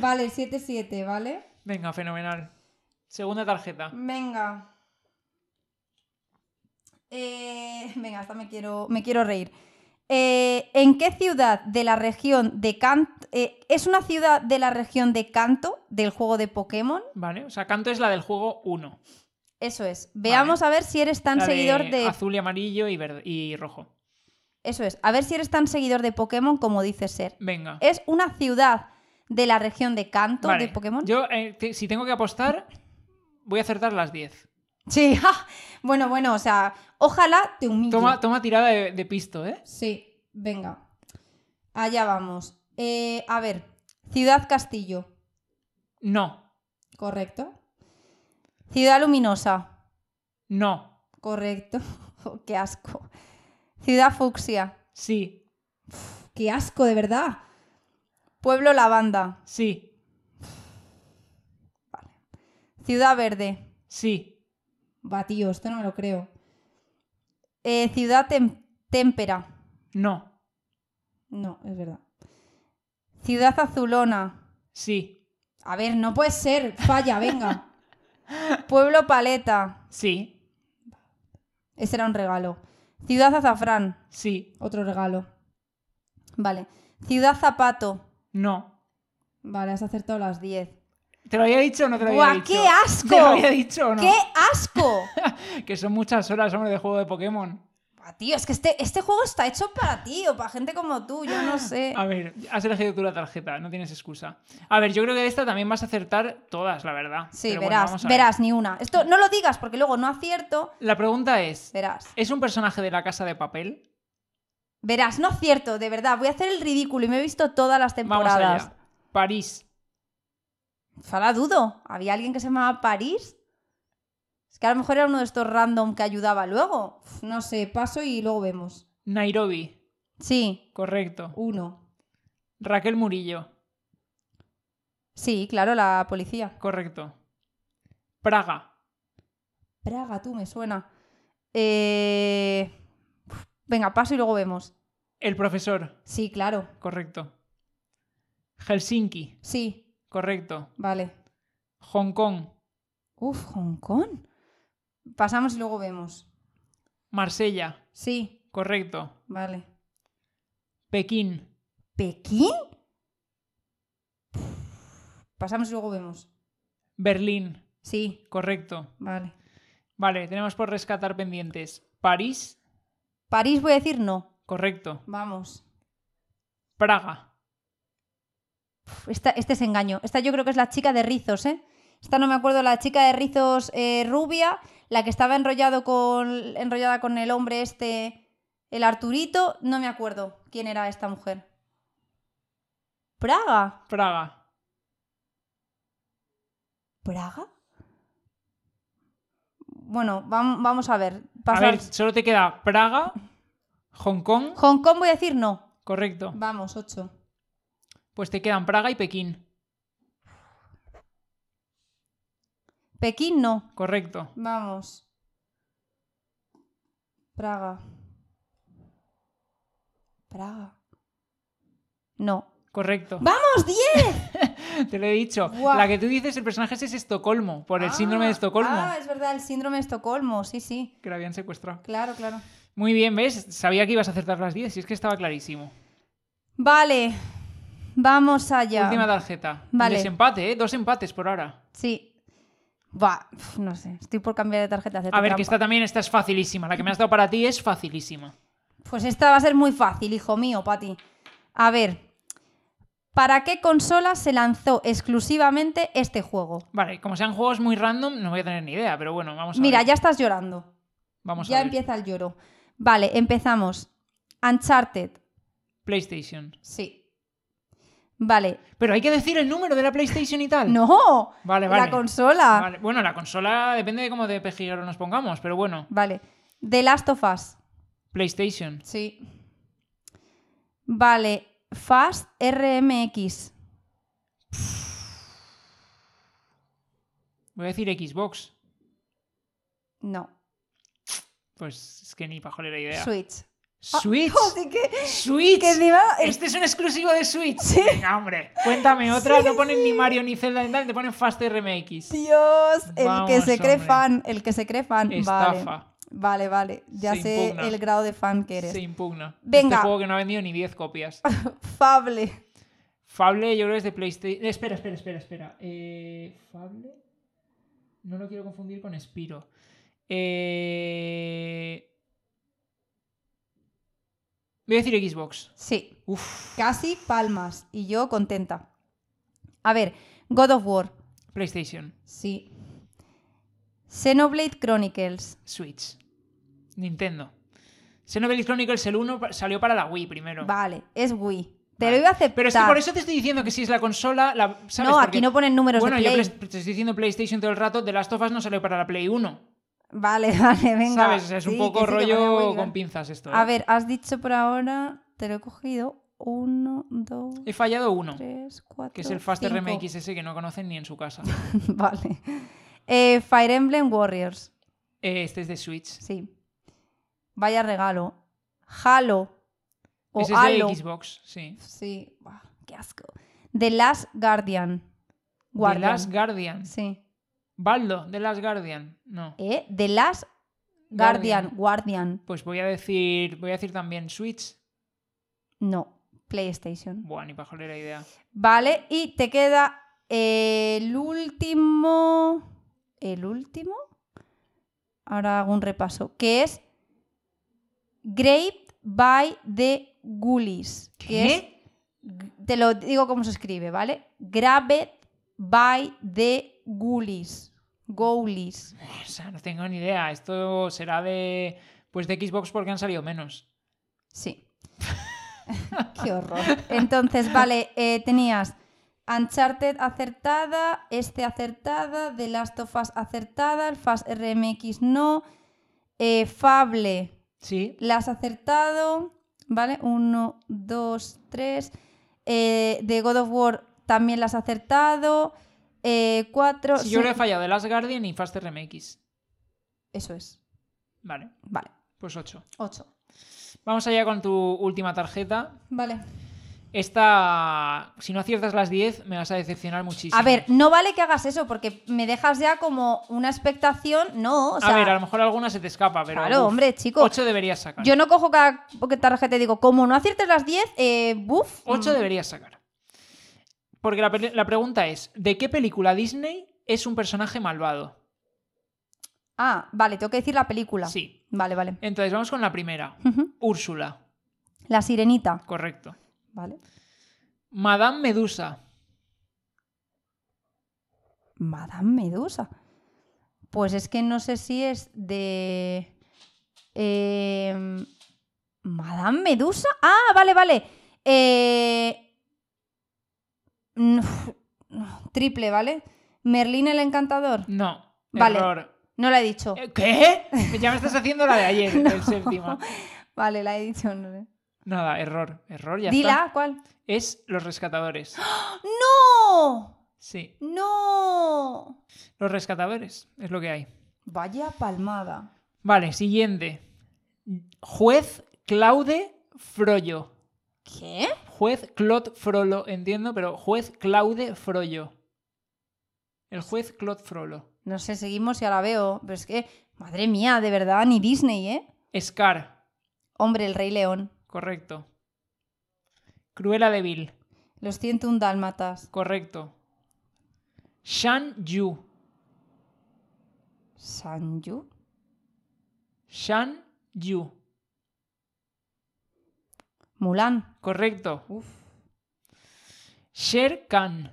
vale, 7-7, ¿vale? Venga, fenomenal. Segunda tarjeta. Venga. Eh, venga, hasta me quiero, me quiero reír. Eh, ¿En qué ciudad de la región de Kanto... ¿Es una ciudad de la región de Kanto del juego de Pokémon? Vale. O sea, Canto es la del juego 1. Eso es. Veamos a ver si eres tan La seguidor de... Azul y amarillo y, verde, y rojo. Eso es. A ver si eres tan seguidor de Pokémon como dices ser. Venga. Es una ciudad de la región de Kanto Vale. de Pokémon. Yo, eh, si tengo que apostar, voy a acertar las 10. Sí, ja. bueno, bueno, o sea, ojalá te humille. Toma, toma tirada de, de pisto, ¿eh? Sí, venga. Allá vamos. Eh, a ver, Ciudad Castillo, No. correcto. Ciudad Luminosa, No. correcto. Oh, qué asco. Ciudad Fucsia, Sí. qué asco, de verdad. Pueblo Lavanda, Sí. Ciudad Verde. Sí. Va, tío, esto no me lo creo. Eh, ciudad Tem- Témpera. No. No, es verdad. Ciudad Azulona. Sí. A ver, no puede ser. Falla, venga. Pueblo Paleta. Sí. Ese era un regalo. Ciudad Azafrán. Sí. Otro regalo. Vale. Ciudad Zapato. No. Vale, has acertado las 10. ¿Te lo había dicho o no te lo ¡Buah, había dicho? qué asco! ¿Te lo había dicho o no? ¡Qué asco! Que son muchas horas, hombre, de juego de Pokémon. Buah, tío, es que este, este juego está hecho para ti o para gente como tú, yo no sé. A ver, has elegido tú la tarjeta, no tienes excusa. A ver, yo creo que de esta también vas a acertar todas, la verdad. Sí, Pero verás, verás, ni una. Esto no lo digas porque luego no acierto. La pregunta es, Verás. ¿es un personaje de la casa de papel? Verás, no acierto, de verdad. Voy a hacer el ridículo y me he visto todas las Vamos temporadas. allá. París. Fala dudo. ¿Había alguien que se llamaba París? Es que a lo mejor era uno de estos random que ayudaba luego. No sé, paso y luego vemos. Nairobi. Sí, Correcto. uno. Raquel Murillo. Sí, claro, la policía. Correcto. Praga. Praga, tú, me suena. Eh... Venga, paso y luego vemos. El profesor. Sí, claro. Correcto. Helsinki. Sí, Correcto. vale. Hong Kong. Uf, Hong Kong. Pasamos y luego vemos. Marsella. Sí, Correcto. Vale. Pekín. ¿Pekín? Pasamos y luego vemos. Berlín. Sí, Correcto. vale. Vale, tenemos por rescatar pendientes. París. París voy a decir no. Correcto. Vamos. Praga. Esta, este es engaño. Esta yo creo que es la chica de rizos, ¿eh? Esta no me acuerdo, la chica de rizos eh, rubia, la que estaba enrollado con, enrollada con el hombre este, el Arturito. No me acuerdo quién era esta mujer. ¿Praga? Praga. ¿Praga? Bueno, vam- vamos a ver. A ver, solo te queda Praga, Hong Kong. Hong Kong voy a decir no. Correcto. Vamos, 8. Pues te quedan Praga y Pekín. Pekín no. Correcto. Vamos. Praga. Praga. No. Correcto. ¡Vamos, 10! Te lo he dicho. La que tú dices, el personaje es Estocolmo, por el síndrome de Estocolmo, Ah, es verdad, el síndrome de Estocolmo. Sí, sí. que la habían secuestrado. Claro, claro. Muy bien, ¿ves? Sabía que ibas a acertar las 10 y es que estaba clarísimo. Vale. Vamos allá. Última tarjeta. Vale. Desempate, ¿eh? Dos empates por ahora. Sí. Va, no sé. Estoy por cambiar de tarjeta. A ver, que esta también esta es facilísima. La que me has dado para ti es facilísima. Pues esta va a ser muy fácil, hijo mío, Pati. A ver. ¿Para qué consola se lanzó exclusivamente este juego? Vale, como sean juegos muy random, no voy a tener ni idea, pero bueno, vamos a Mira, ver. ya estás llorando. Vamos ya a ver. empieza el lloro. Vale, empezamos. Uncharted. PlayStation. Sí. Vale. Pero hay que decir el número de la PlayStation y tal. No. Vale, vale. La consola. Vale, Bueno, la consola depende de cómo de pejiguero nos pongamos, pero bueno. Vale. The Last of Us. PlayStation. Sí. Vale. Fast RMX. Voy a decir Xbox. No. Pues es que ni pajolera idea. Switch. Switch. Que, Switch. que encima el- Este es un exclusivo de Switch. Venga, hombre. Cuéntame otra. No ponen ni Mario ni Zelda ni tal, te ponen Fast RMX. Dios, el que se cree hombre. fan, el que se cree fan. Vale. Estafa. Vale, vale. Ya Se sé impugna. el grado de fan que eres. Se impugna. Venga. Este juego que no ha vendido ni 10 copias. Fable. Fable, yo creo que es de PlayStation. Espera, espera, espera, espera. Eh, Fable. No lo quiero confundir con Spiro. Eh... Voy a decir Xbox. Sí. Uf, Casi palmas. Y yo contenta. A ver, God of War. PlayStation. Sí. Xenoblade Chronicles. Switch. Nintendo. Xenoblade Chronicles el 1 pa- salió para la Wii primero. Vale, es Wii. Te Vale. lo iba a aceptar. Pero es que por eso te estoy diciendo que si es la consola. La, ¿sabes? no, Porque- aquí no ponen números Bueno, de yo te estoy diciendo PlayStation todo el rato. The Last of Us no salió para la Play 1. Vale, vale, venga. ¿Sabes? O sea, es un poco sí, rollo con pinzas esto. A ¿eh? ver, has dicho por ahora. Te lo he cogido. Uno, dos, He fallado uno. tres, cuatro. Que es el Fast cinco. RMX ese que no conocen ni en su casa. vale. Eh, Fire Emblem Warriors. Eh, este es de Switch. Sí. Vaya regalo. Halo. O ese es de. Xbox, sí. Sí. Buah, qué asco. The Last Guardian. The Guardian. Last Guardian. Sí. Baldo, The Last Guardian. No. ¿Eh? The Last Guardian. Guardian. Pues voy a decir. Voy a decir también Switch. No. PlayStation. Buah, ni pajolera idea. Vale. Y te queda el último. El último. Ahora hago un repaso. Que es Grave by the Ghoulies. Que es ¿Qué? Te lo digo cómo se escribe, ¿vale? Grabbed by the ghoulies. Ghoulies. O sea, no tengo ni idea. Esto será de. Pues de Xbox porque han salido menos. Sí. Qué horror. Entonces, vale, eh, tenías Uncharted acertada, este acertada, The Last of Us acertada, el Fast RMX no, eh, Fable Sí. la has acertado, ¿vale? Uno, dos, tres. Eh, de God of War también la has acertado. Eh, cuatro. Yo le he fallado The Last Guardian y Fast RMX. Eso es. Vale, Vale. pues 8. Ocho. Vamos allá con tu última tarjeta. Vale. Esta, si no aciertas las 10, me vas a decepcionar muchísimo. A ver, no vale que hagas eso porque me dejas ya como una expectación. No, o sea. a ver, a lo mejor alguna se te escapa, pero. Claro, hombre, chico. 8 deberías sacar. Yo no cojo cada tarjeta y digo, como no aciertes las 10, eh, buf. 8 mm, deberías sacar. Porque la, la pregunta es: ¿de qué película Disney es un personaje malvado? Ah, vale, tengo que decir la película. Sí. Vale, vale. Entonces, vamos con la primera. Úrsula. La sirenita. Correcto. Vale. Madame Medusa. Madame Medusa. Pues es que no sé si es de. eh, Madame Medusa. Ah, vale, vale. Eh, mm, Triple, ¿vale? Merlín el encantador. No. Vale. Error. No la he dicho. Eh, ¿Qué? Ya me estás haciendo la de ayer, el séptimo. Vale, la he dicho. no. Nada, error. Error, ya Dila, está. ¿cuál? Es Los Rescatadores. ¡No! Sí. ¡No! Los Rescatadores. Es lo que hay. Vaya palmada. Vale, siguiente. Juez Claude Frollo. ¿Qué? Juez Claude Frollo, entiendo, pero juez Claude Frollo. El juez Claude Frollo. No sé, seguimos y ahora veo. Pero es que, madre mía, de verdad, ni Disney, ¿eh? Scar. Hombre, el Rey León. Correcto. Cruella de Vil. Los 101 dálmatas. Correcto. Shan Yu. Sanju. Shan Yu. Mulan. Correcto. Uf. Sher Khan.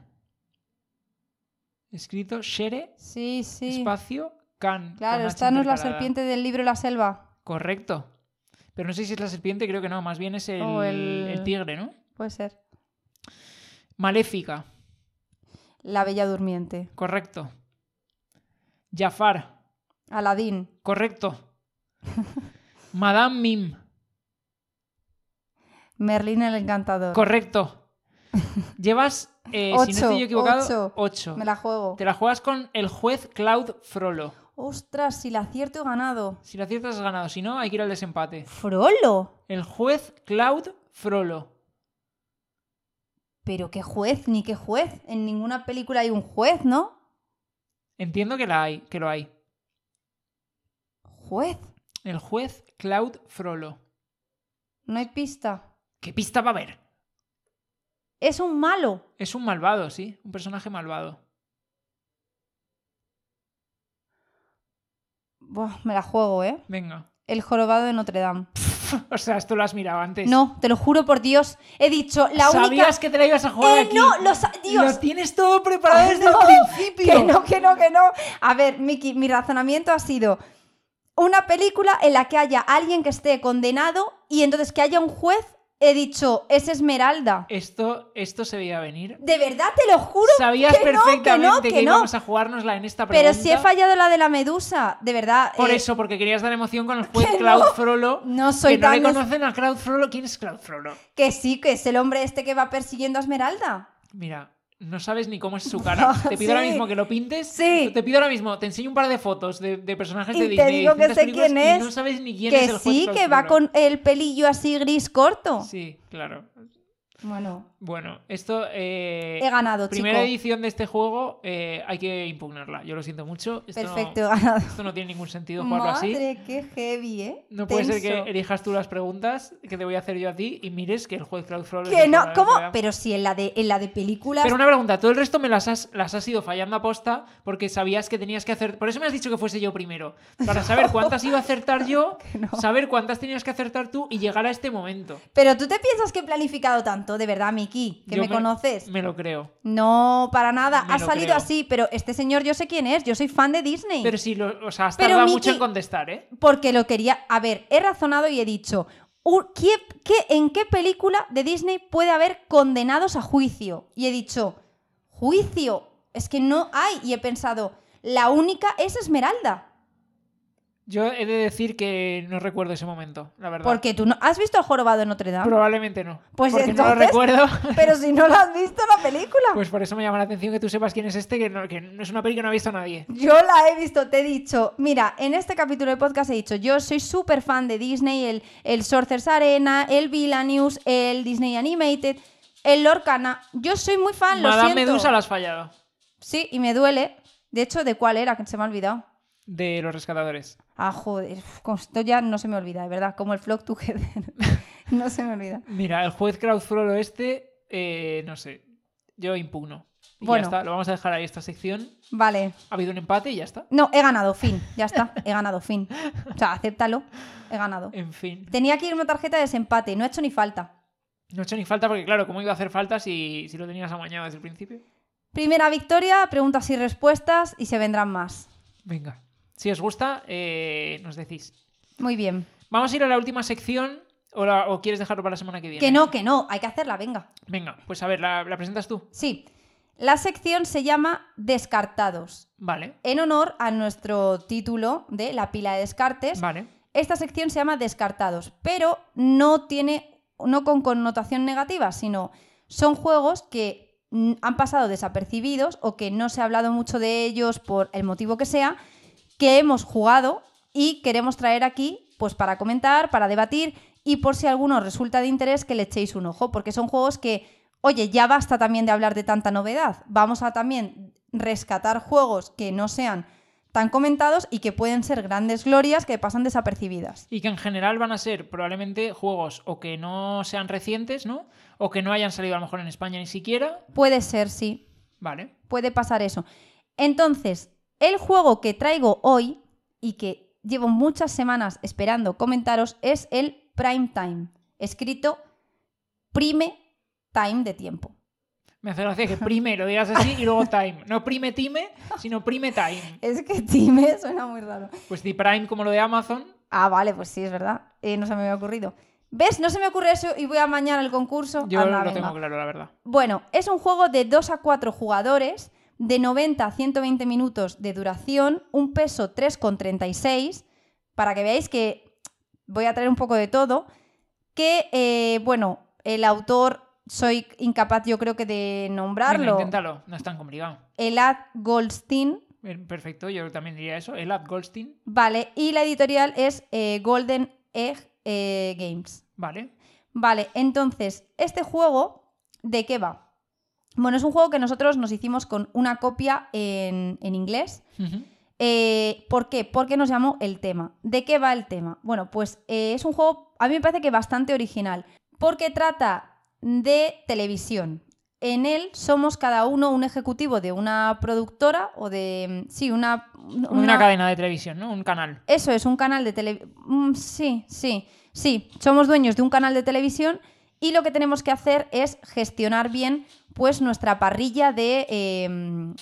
Escrito Shere, Sí, sí. espacio, Khan. Claro, esta no es la serpiente del libro La Selva. Correcto. Pero no sé si es la serpiente, creo que no. Más bien es el- el tigre, ¿no? Puede ser. Maléfica. La Bella Durmiente. Correcto. Jafar. Aladín. Correcto. Madame Mim. Merlín el Encantador. Correcto. Llevas, eh, si no Ocho, estoy equivocado, ocho. 8. Me la juego. Te la juegas con el juez Claude Frollo. Ostras, si la acierto he ganado. Si la aciertas has ganado, si no, hay que ir al desempate. ¿Frollo? El juez Claude Frollo. Pero qué juez, ni qué juez. En ninguna película hay un juez, ¿no? Entiendo que la hay, que lo hay. Juez. El juez Claude Frollo. No hay pista. ¿Qué pista va a haber? Es un malo. Es un malvado, sí, un personaje malvado. Buah, me la juego, ¿eh? Venga. El jorobado de Notre Dame. O sea, esto lo has mirado antes. No, te lo juro por Dios. He dicho, la ¿Sabías única... que te la ibas a jugar ¡Eh, aquí? no! Lo ¡Dios! Lo tienes todo preparado Ay, desde no, el principio. Que no, que no, que no. A ver, Miki, mi razonamiento ha sido una película en la que haya alguien que esté condenado y entonces que haya un juez. He dicho, es Esmeralda. Esto, esto se veía venir. De verdad, te lo juro. Sabías que no, perfectamente que no, que, que no. íbamos a jugárnosla en esta pregunta. Pero si he fallado la de la medusa, de verdad. Por eh, eso, porque querías dar emoción con el juez no. Frollo. No soy que no tan le des- conocen a Claude Frollo. ¿Quién es Claude Frollo? Que sí, que es el hombre este que va persiguiendo a Esmeralda. Mira, no sabes ni cómo es su cara. Te pido ahora mismo que lo pintes. Sí. Te pido ahora mismo, te enseño un par de fotos de, de personajes Y de te Disney. digo que sé quién y es. no sabes ni quién es Que el sí, que va con el pelillo así gris corto. Sí, claro. Bueno, Bueno, esto. eh, he ganado, primera chico. edición de este juego, eh, hay que impugnarla. Yo lo siento mucho. Esto no- Perfecto, he ganado. esto no tiene ningún sentido jugarlo así. Madre, qué heavy, ¿eh? No puede ser que elijas tú las preguntas que te voy a hacer yo a ti y mires que el juez Claude Frollo es Que no, ¿cómo? Pero si en la de, en la de películas. Pero una pregunta, todo el resto me las has, las has ido fallando a posta porque sabías que tenías que hacer. Por eso me has dicho que fuese yo primero. Para saber cuántas iba a acertar yo, no. saber cuántas tenías que acertar tú y llegar a este momento. Pero tú te piensas que he planificado tanto, de verdad, Que Yo me, conoces. Me lo creo. No, para nada. Me Ha salido creo. así, pero este señor yo sé quién es. Yo soy fan de Disney. Pero sí, lo, o sea, has tardado mucho en contestar, ¿eh? Porque lo quería. A ver, he razonado y he dicho. "U- ¿qué- qué- ¿En qué película de Disney puede haber condenados a juicio? Y he dicho, ¿juicio? Es que no hay. Y he pensado, la única es Esmeralda. Yo he de decir que no recuerdo ese momento, la verdad. Porque tú no. ¿Has visto el jorobado de Notre Dame? Probablemente no. Pues porque no lo entonces- recuerdo. Pero si no la has visto la película. Pues por eso me llama la atención que tú sepas quién es este, que no, que no es una peli que no ha visto nadie. Yo la he visto, te he dicho, mira, en este capítulo de podcast he dicho, yo soy súper fan de Disney, el, el Sorcerer's Arena, el Villanews, el Disney Animated. El Lorcana. Yo soy muy fan, lo Madame siento. Medusa la has fallado. Sí, y me duele. De hecho, ¿de cuál era? Que se me ha olvidado. De los rescatadores. Ah, joder. con esto ya no se me olvida, de verdad. Como el Flock Together. no se me olvida. Mira, el juez Crowdfloro este, eh, no sé. Yo impugno. Y Bueno. ya está, lo vamos a dejar ahí esta sección. Vale. Ha habido un empate y ya está. No, he ganado, fin. Ya está, he ganado, fin. O sea, acéptalo. He ganado. En fin. Tenía que ir una tarjeta de desempate, no he hecho ni falta. No he hecho ni falta porque, claro, ¿cómo iba a hacer falta si, si lo tenías amañado desde el principio? Primera victoria, preguntas y respuestas y se vendrán más. Venga. Si os gusta, eh, nos decís. Muy bien. Vamos a ir a la última sección. ¿O, la- o quieres dejarlo para la semana que viene? Que no, que no, hay que hacerla, venga. Venga, pues a ver, ¿la, la presentas tú? Sí, la sección se llama Descartados, Vale. en honor a nuestro título de La pila de descartes. Vale. Esta sección se llama Descartados, pero no tiene, no con connotación negativa, sino son juegos que han pasado desapercibidos o que no se ha hablado mucho de ellos por el motivo que sea, que hemos jugado y queremos traer aquí pues para comentar, para debatir y por si alguno resulta de interés que le echéis un ojo, porque son juegos que, oye, ya basta también de hablar de tanta novedad, vamos a también rescatar juegos que no sean tan comentados y que pueden ser grandes glorias que pasan desapercibidas. Y que en general van a ser probablemente juegos o que no sean recientes, ¿no? O que no hayan salido a lo mejor en España ni siquiera. Puede ser, sí, Vale. puede pasar eso. Entonces, el juego que traigo hoy y que llevo muchas semanas esperando comentaros es el Prime Time, escrito Prime Time de tiempo. Me hace gracia que prime lo digas así y luego time. No prime time, sino prime time. Es que Time suena muy raro. Pues di prime como lo de Amazon. Ah, vale, pues sí, es verdad. Eh, no se me había ocurrido. ¿Ves? No se me ocurre eso y voy a mañana el concurso. Yo Anda, lo venga. tengo claro, la verdad. Bueno, es un juego de 2 a 4 jugadores, de 90 a 120 minutos de duración, un peso 3,36, para que veáis que voy a traer un poco de todo, que, eh, bueno, el autor, soy incapaz yo creo que de Venga, nombrarlo, inténtalo, no es tan complicado. Elad Goldstein, Perfecto, yo también diría eso. Elad Goldstein. vale, y la editorial es eh, Golden Egg eh, Games. Vale. Vale, entonces, este juego, ¿de qué va? Bueno, es un juego que nosotros nos hicimos con una copia en, en inglés. Eh, ¿Por qué? Porque nos llamó el tema. ¿De qué va el tema? Bueno, pues eh, es un juego, a mí me parece que bastante original, porque trata de televisión. En él somos cada uno un ejecutivo de una productora o de... Sí, una... Una... cadena de televisión, ¿no? Un canal. Eso es, un canal de televisión. Sí, sí, sí. Somos dueños de un canal de televisión y lo que tenemos que hacer es gestionar bien pues nuestra parrilla de, eh,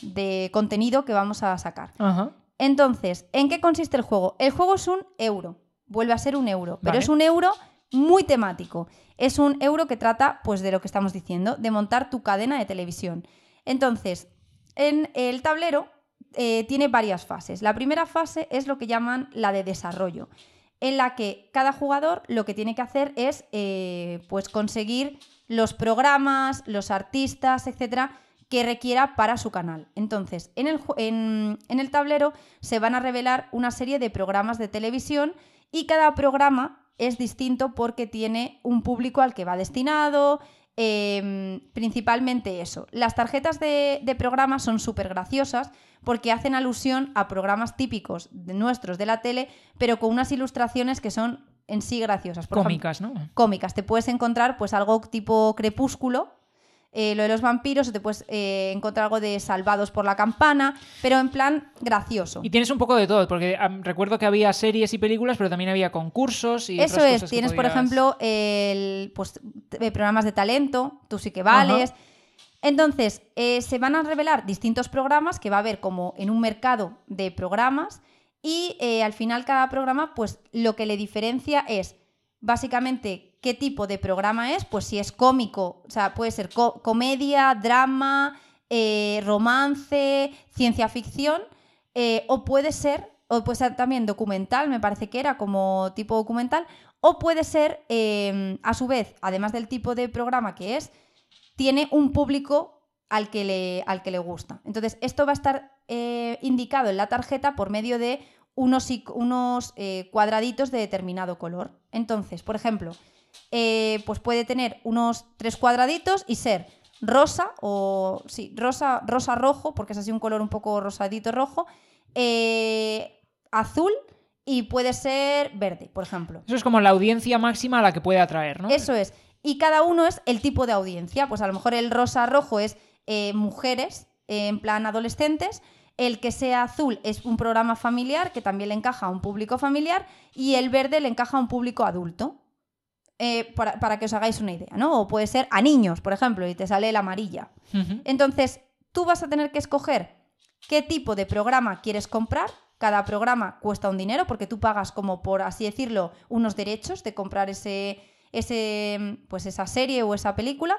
de contenido que vamos a sacar. Ajá. Entonces, ¿en qué consiste el juego? El juego es un euro, vuelve a ser un euro, pero es un euro muy temático. Es un euro que trata, pues, de lo que estamos diciendo, de montar tu cadena de televisión. Entonces, en el tablero eh, tiene varias fases. La primera fase es lo que llaman la de desarrollo, en la que cada jugador lo que tiene que hacer es, eh, pues, conseguir los programas, los artistas, etcétera, que requiera para su canal. Entonces, en el, en el tablero se van a revelar una serie de programas de televisión y cada programa es distinto porque tiene un público al que va destinado, eh, principalmente eso. Las tarjetas de, de programa son súper graciosas porque hacen alusión a programas típicos de nuestros de la tele, pero con unas ilustraciones que son en sí graciosas. Por ejemplo, Cómicas, ¿no? cómicas. Te puedes encontrar pues algo tipo crepúsculo, eh, lo de los vampiros, o te puedes eh, encontrar algo de salvados por la campana, pero en plan gracioso. Y tienes un poco de todo, porque recuerdo que había series y películas, pero también había concursos y Eso otras es, cosas tienes por ejemplo el, pues, t- programas de talento, tú sí que vales. Entonces, eh, se van a revelar distintos programas que va a haber como en un mercado de programas y eh, al final cada programa, pues lo que le diferencia es básicamente qué tipo de programa es, pues si es cómico, o sea, puede ser co- comedia, drama, eh, romance, ciencia ficción, eh, o puede ser, o puede ser también documental, me parece que era como tipo documental, o puede ser, eh, a su vez, además del tipo de programa que es, tiene un público al que le, al que le gusta. Entonces, esto va a estar eh, indicado en la tarjeta por medio de unos, unos cuadraditos de determinado color. Entonces, por ejemplo, eh, pues puede tener unos tres cuadraditos y ser rosa o sí, rosa, rosa rojo, porque es así un color un poco rosadito rojo, eh, azul y puede ser verde, por ejemplo. Eso es como la audiencia máxima a la que puede atraer, ¿no? Eso es. Y cada uno es el tipo de audiencia. Pues a lo mejor el rosa rojo es eh, mujeres, en plan adolescentes. El que sea azul es un programa familiar que también le encaja a un público familiar. Y el verde le encaja a un público adulto. Eh, para, para que os hagáis una idea, ¿no? O puede ser a niños, por ejemplo, y te sale la amarilla. Entonces, tú vas a tener que escoger qué tipo de programa quieres comprar. Cada programa cuesta un dinero porque tú pagas como por así decirlo unos derechos de comprar ese, ese pues esa serie o esa película.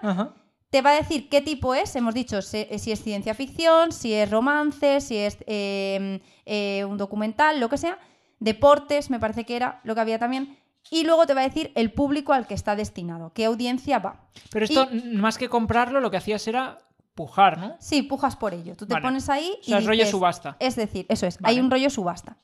Te va a decir qué tipo es, hemos dicho se- si es ciencia ficción, si es romance, si es eh, eh, un documental, lo que sea. Deportes, me parece que era lo que había también. Y luego te va a decir el público al que está destinado, qué audiencia va. Pero esto, más que comprarlo, lo que hacías era pujar, ¿no? Sí, pujas por ello. Tú te Vale. pones ahí O sea, y es rollo subasta. Es decir, eso es, Vale. hay un rollo subasta.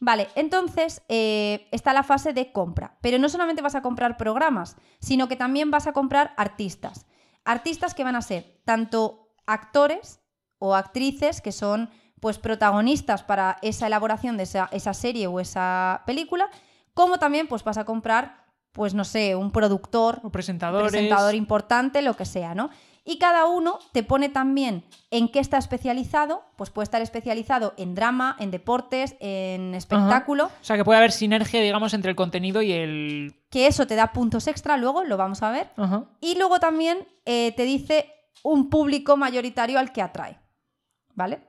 Vale, entonces eh, está la fase de compra. Pero no solamente vas a comprar programas, sino que también vas a comprar artistas. Artistas que van a ser tanto actores o actrices que son pues protagonistas para esa elaboración de esa, esa serie o esa película, como también pues vas a comprar, pues no sé, un productor, O presentadores. presentador importante, lo que sea, ¿no? Y cada uno te pone también en qué está especializado, pues puede estar especializado en drama, en deportes, en espectáculo, O sea, que puede haber sinergia, digamos, entre el contenido y el. que eso te da puntos extra, luego lo vamos a ver. Ajá. Y luego también eh, te dice un público mayoritario al que atrae, ¿vale?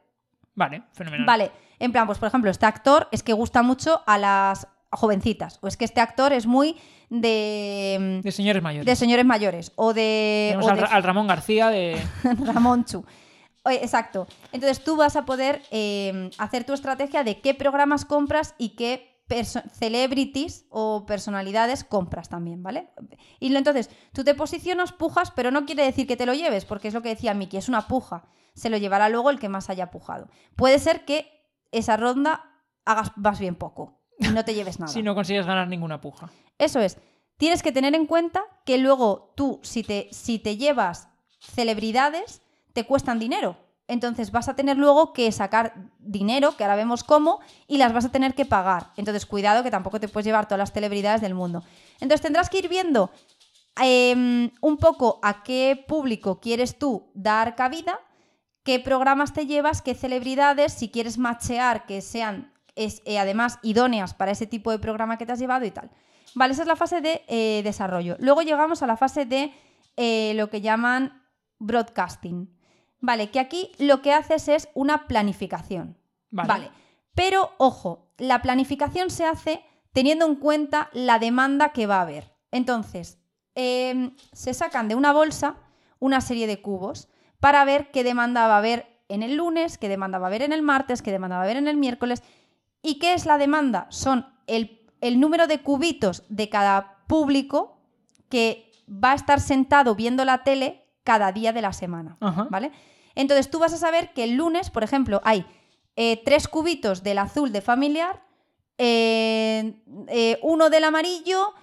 Vale, fenomenal. Vale, en plan, pues por ejemplo, este actor es que gusta mucho a las jovencitas, o es que este actor es muy de, De señores mayores. de señores mayores, o de... Tenemos o al, de- Ra- al Ramón García de. Ramón Chu. Exacto. Entonces tú vas a poder eh, hacer tu estrategia de qué programas compras y qué celebrities o personalidades compras también, ¿vale? Y lo- entonces tú te posicionas, pujas, pero no quiere decir que te lo lleves, porque es lo que decía Miki, es una puja. Se lo llevará luego el que más haya pujado. Puede ser que esa ronda hagas vas bien poco y no te lleves nada. si no consigues ganar ninguna puja. Eso es. Tienes que tener en cuenta que luego tú, si te, si te llevas celebridades, te cuestan dinero. Entonces vas a tener luego que sacar dinero, que ahora vemos cómo, y las vas a tener que pagar. Entonces cuidado que tampoco te puedes llevar todas las celebridades del mundo. Entonces tendrás que ir viendo em, un poco a qué público quieres tú dar cabida, qué programas te llevas, qué celebridades, si quieres machear que sean es, eh, además idóneas para ese tipo de programa que te has llevado y tal. Vale, esa es la fase de eh, desarrollo. Luego llegamos a la fase de eh, lo que llaman broadcasting. Vale, que aquí lo que haces es una planificación. Vale. Pero ojo, la planificación se hace teniendo en cuenta la demanda que va a haber. Entonces, em, se sacan de una bolsa una serie de cubos para ver qué demanda va a haber en el lunes, qué demanda va a haber en el martes, qué demanda va a haber en el miércoles. ¿Y qué es la demanda? Son el, el número de cubitos de cada público que va a estar sentado viendo la tele cada día de la semana. Ajá. ¿Vale? Entonces tú vas a saber que el lunes, por ejemplo, hay eh, tres cubitos del azul de familiar, eh, eh, uno del amarillo,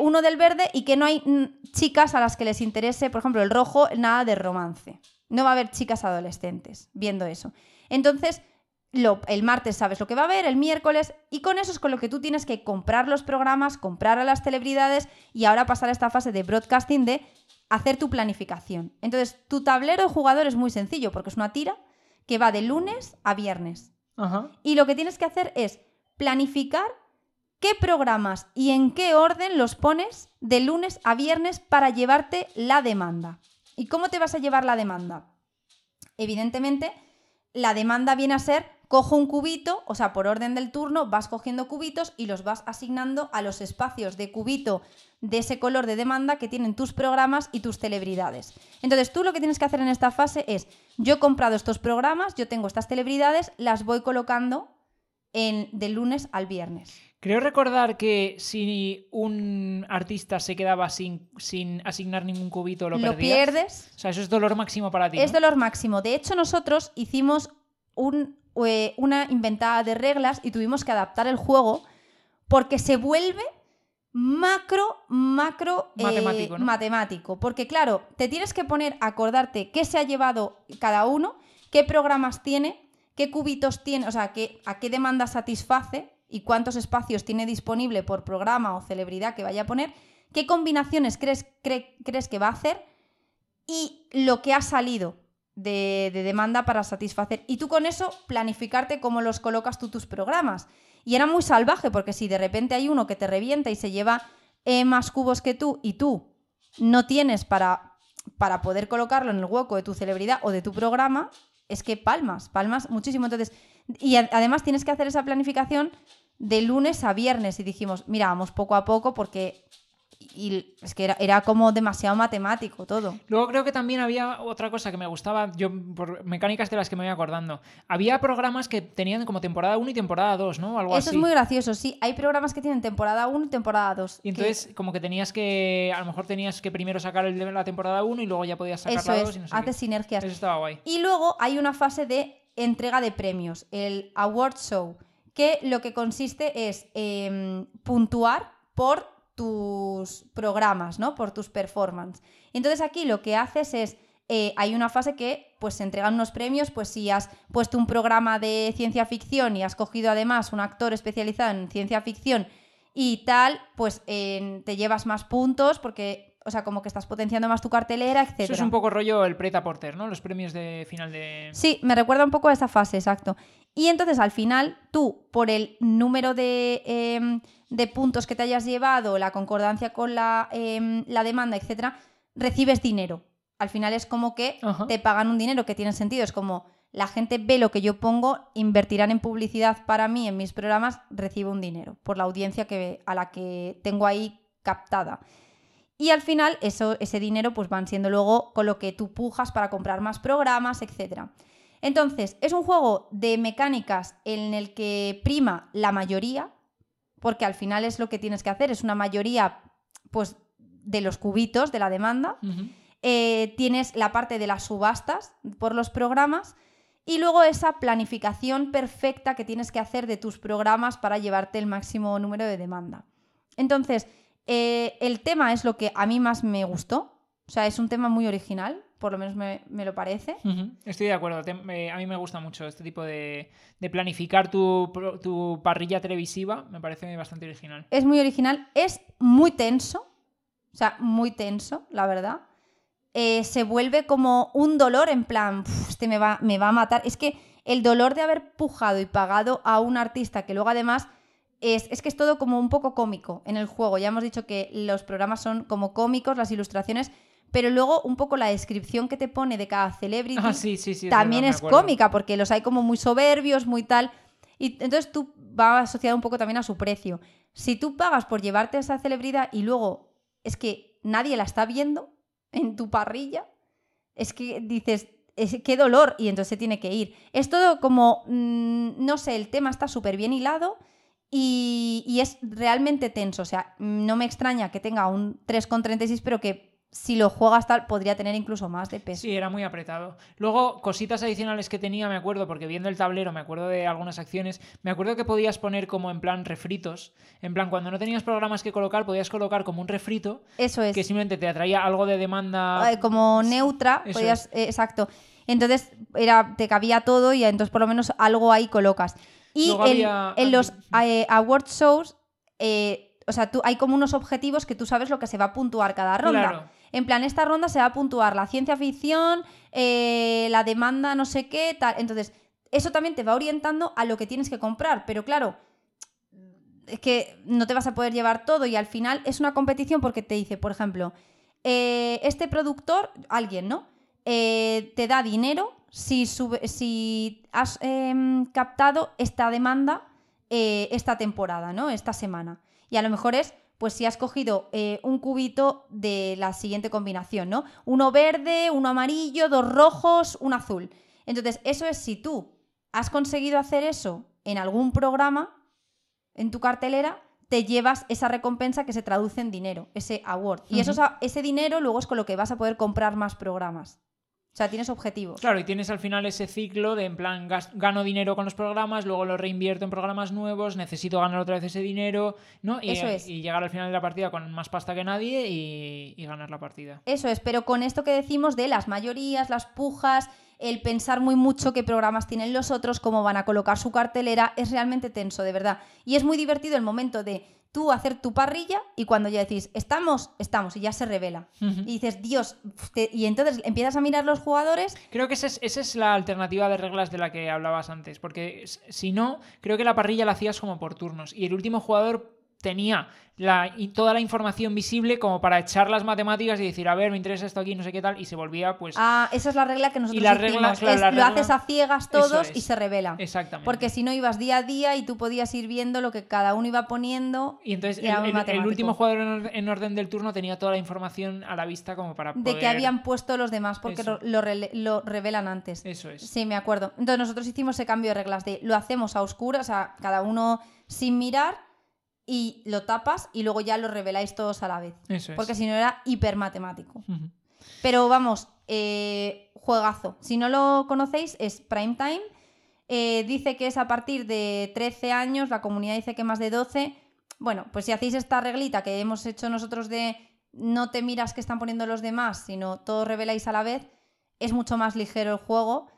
uno del verde y que no hay mm, chicas a las que les interese, por ejemplo, el rojo, nada de romance. No va a haber chicas adolescentes viendo eso. Entonces, lo- el martes sabes lo que va a haber, el miércoles, y con eso es con lo que tú tienes que comprar los programas, comprar a las celebridades y ahora pasar a esta fase de broadcasting de hacer tu planificación. Entonces, tu tablero de jugador es muy sencillo porque es una tira que va de lunes a viernes. Ajá. Y lo que tienes que hacer es planificar qué programas y en qué orden los pones de lunes a viernes para llevarte la demanda. ¿Y cómo te vas a llevar la demanda? Evidentemente, la demanda viene a ser, cojo un cubito, o sea, por orden del turno, vas cogiendo cubitos y los vas asignando a los espacios de cubito de ese color de demanda que tienen tus programas y tus celebridades. Entonces, tú lo que tienes que hacer en esta fase es, yo he comprado estos programas, yo tengo estas celebridades, las voy colocando en, de lunes al viernes. Creo recordar que si un artista se quedaba sin, sin asignar ningún cubito, lo, Lo, perdías. pierdes, O sea, eso es dolor máximo para ti. es ¿no? dolor máximo. De hecho, nosotros hicimos un, eh, una inventada de reglas y tuvimos que adaptar el juego porque se vuelve macro, macro eh, Matemático, ¿no? matemático. Porque claro, te tienes que poner a acordarte qué se ha llevado cada uno, qué programas tiene, qué cubitos tiene, o sea, qué, a qué demanda satisface y cuántos espacios tiene disponible por programa o celebridad que vaya a poner, qué combinaciones crees, cre- crees que va a hacer y lo que ha salido de, de demanda para satisfacer. Y tú con eso planificarte cómo los colocas tú tus programas. Y era muy salvaje porque si de repente hay uno que te revienta y se lleva eh, más cubos que tú y tú no tienes para, para poder colocarlo en el hueco de tu celebridad o de tu programa, es que palmas, palmas muchísimo. Entonces, y además tienes que hacer esa planificación de lunes a viernes y dijimos, mira, vamos poco a poco porque y es que era, era como demasiado matemático todo. Luego creo que también había otra cosa que me gustaba, yo por mecánicas de las que me voy acordando. Había programas que tenían como temporada 1 y temporada 2, ¿no? Algo Eso así. es muy gracioso, sí. Hay programas que tienen temporada 1 y temporada 2. Y entonces, como que tenías que. A lo mejor tenías que primero sacar el de la temporada 1 y luego ya podías sacar Eso la es, 2 y no sé hace sinergias. Eso estaba guay. Y luego hay una fase de entrega de premios, el Award Show, que lo que consiste es em, puntuar por tus programas, ¿no? Por tus performances. Entonces aquí lo que haces es, eh, hay una fase que pues se entregan unos premios, pues si has puesto un programa de ciencia ficción y has cogido además un actor especializado en ciencia ficción y tal, pues te llevas más puntos porque, o sea, como que estás potenciando más tu cartelera, etc. Eso es un poco rollo el Preta Porter, ¿no? Los premios de final de. Sí, me recuerda un poco a esa fase, exacto. Y entonces al final tú, por el número de, em, de puntos que te hayas llevado, la concordancia con la, em, la demanda, etcétera, recibes dinero. Al final es como que Ajá. te pagan un dinero que tiene sentido. Es como la gente ve lo que yo pongo, invertirán en publicidad para mí en mis programas, recibo un dinero por la audiencia que, a la que tengo ahí captada. Y al final eso, ese dinero pues van siendo luego con lo que tú pujas para comprar más programas, etc. Entonces, es un juego de mecánicas en el que prima la mayoría, porque al final es lo que tienes que hacer, es una mayoría pues de los cubitos de la demanda. Eh, tienes la parte de las subastas por los programas y luego esa planificación perfecta que tienes que hacer de tus programas para llevarte el máximo número de demanda. Entonces, eh, el tema es lo que a mí más me gustó. O sea, es un tema muy original, por lo menos me, me lo parece. Estoy de acuerdo. Te- me- a mí me gusta mucho este tipo de, de planificar tu, tu parrilla televisiva. Me parece bastante original. Es muy original, es muy tenso. O sea, muy tenso, la verdad. Eh, se vuelve como un dolor en plan, "Uf, este me va, me va a matar. Es que el dolor de haber pujado y pagado a un artista que luego además es, es que es todo como un poco cómico en el juego. Ya hemos dicho que los programas son como cómicos, las ilustraciones, pero luego un poco la descripción que te pone de cada celebrity Ah, sí, sí, sí. también es cómica, porque los hay como muy soberbios, muy tal. Y entonces tú va asociado un poco también a su precio. Si tú pagas por llevarte a esa celebridad y luego es que nadie la está viendo en tu parrilla, es que dices, es- qué dolor, y entonces se tiene que ir. Es todo como, mm, no sé, el tema está súper bien hilado y, y es realmente tenso. O sea, no me extraña que tenga un 3,36, pero que si lo juegas tal, podría tener incluso más de peso. Sí, era muy apretado. Luego, cositas adicionales que tenía, me acuerdo, porque viendo el tablero me acuerdo de algunas acciones. Me acuerdo que podías poner como en plan refritos. En plan, cuando no tenías programas que colocar, podías colocar como un refrito Eso es. que simplemente te atraía algo de demanda. eh, como neutra, Eso podías, eh, exacto. Entonces era, te cabía todo y entonces por lo menos algo ahí colocas. Y Luego en, había- en los eh, award shows, eh, o sea, tú, hay como unos objetivos que tú sabes lo que se va a puntuar cada ronda. Claro. En plan, esta ronda se va a puntuar la ciencia ficción, eh, la demanda no sé qué, tal. Entonces, eso también te va orientando a lo que tienes que comprar. Pero claro, es que no te vas a poder llevar todo y al final es una competición porque te dice, por ejemplo, eh, este productor, alguien, ¿no? Eh, te da dinero si, sube- si has em, captado esta demanda eh, esta temporada, ¿no? Esta semana. Y a lo mejor es, pues si has cogido eh, un cubito de la siguiente combinación, ¿no? Uno verde, uno amarillo, dos rojos, un azul. Entonces, eso es si tú has conseguido hacer eso en algún programa, en tu cartelera, te llevas esa recompensa que se traduce en dinero, ese award. Y eso, ese dinero luego es con lo que vas a poder comprar más programas. O sea, tienes objetivos. Claro, y tienes al final ese ciclo de en plan gano dinero con los programas, luego lo reinvierto en programas nuevos, necesito ganar otra vez ese dinero, ¿no? Y, Eso es. y llegar al final de la partida con más pasta que nadie y, y ganar la partida. Eso es, pero con esto que decimos de las mayorías, las pujas, el pensar muy mucho qué programas tienen los otros, cómo van a colocar su cartelera, es realmente tenso, de verdad. Y es muy divertido el momento de tú hacer tu parrilla y cuando ya decís, estamos, estamos, y ya se revela. Y dices, Dios, te- y entonces empiezas a mirar los jugadores Creo que esa es, esa es la alternativa de reglas de la que hablabas antes, porque si no, creo que la parrilla la hacías como por turnos y el último jugador tenía la, y toda la información visible como para echar las matemáticas y decir, a ver, me interesa esto aquí, no sé qué tal, y se volvía pues... Ah, esa es la regla que nosotros la regla, hicimos. claro, es, la lo regla- haces a ciegas todos es. y se revela. Exactamente. Porque si no ibas día a día y tú podías ir viendo lo que cada uno iba poniendo. Y entonces y el, último jugador en or- en orden del turno tenía toda la información a la vista como para poder... de que habían puesto los demás porque lo, lo lo revelan antes. Eso es. Sí, me acuerdo. Entonces nosotros hicimos ese cambio de reglas de lo hacemos a oscuras, o sea, cada uno sin mirar y lo tapas y luego ya lo reveláis todos a la vez. Eso es. Porque si no era hiper matemático. Pero vamos, eh, juegazo. Si no lo conocéis, es Prime Time. Eh, dice que es a partir de 13 años, la comunidad dice que más de 12. Bueno, pues si hacéis esta reglita que hemos hecho nosotros de no te miras qué están poniendo los demás, sino todos reveláis a la vez, es mucho más ligero el juego.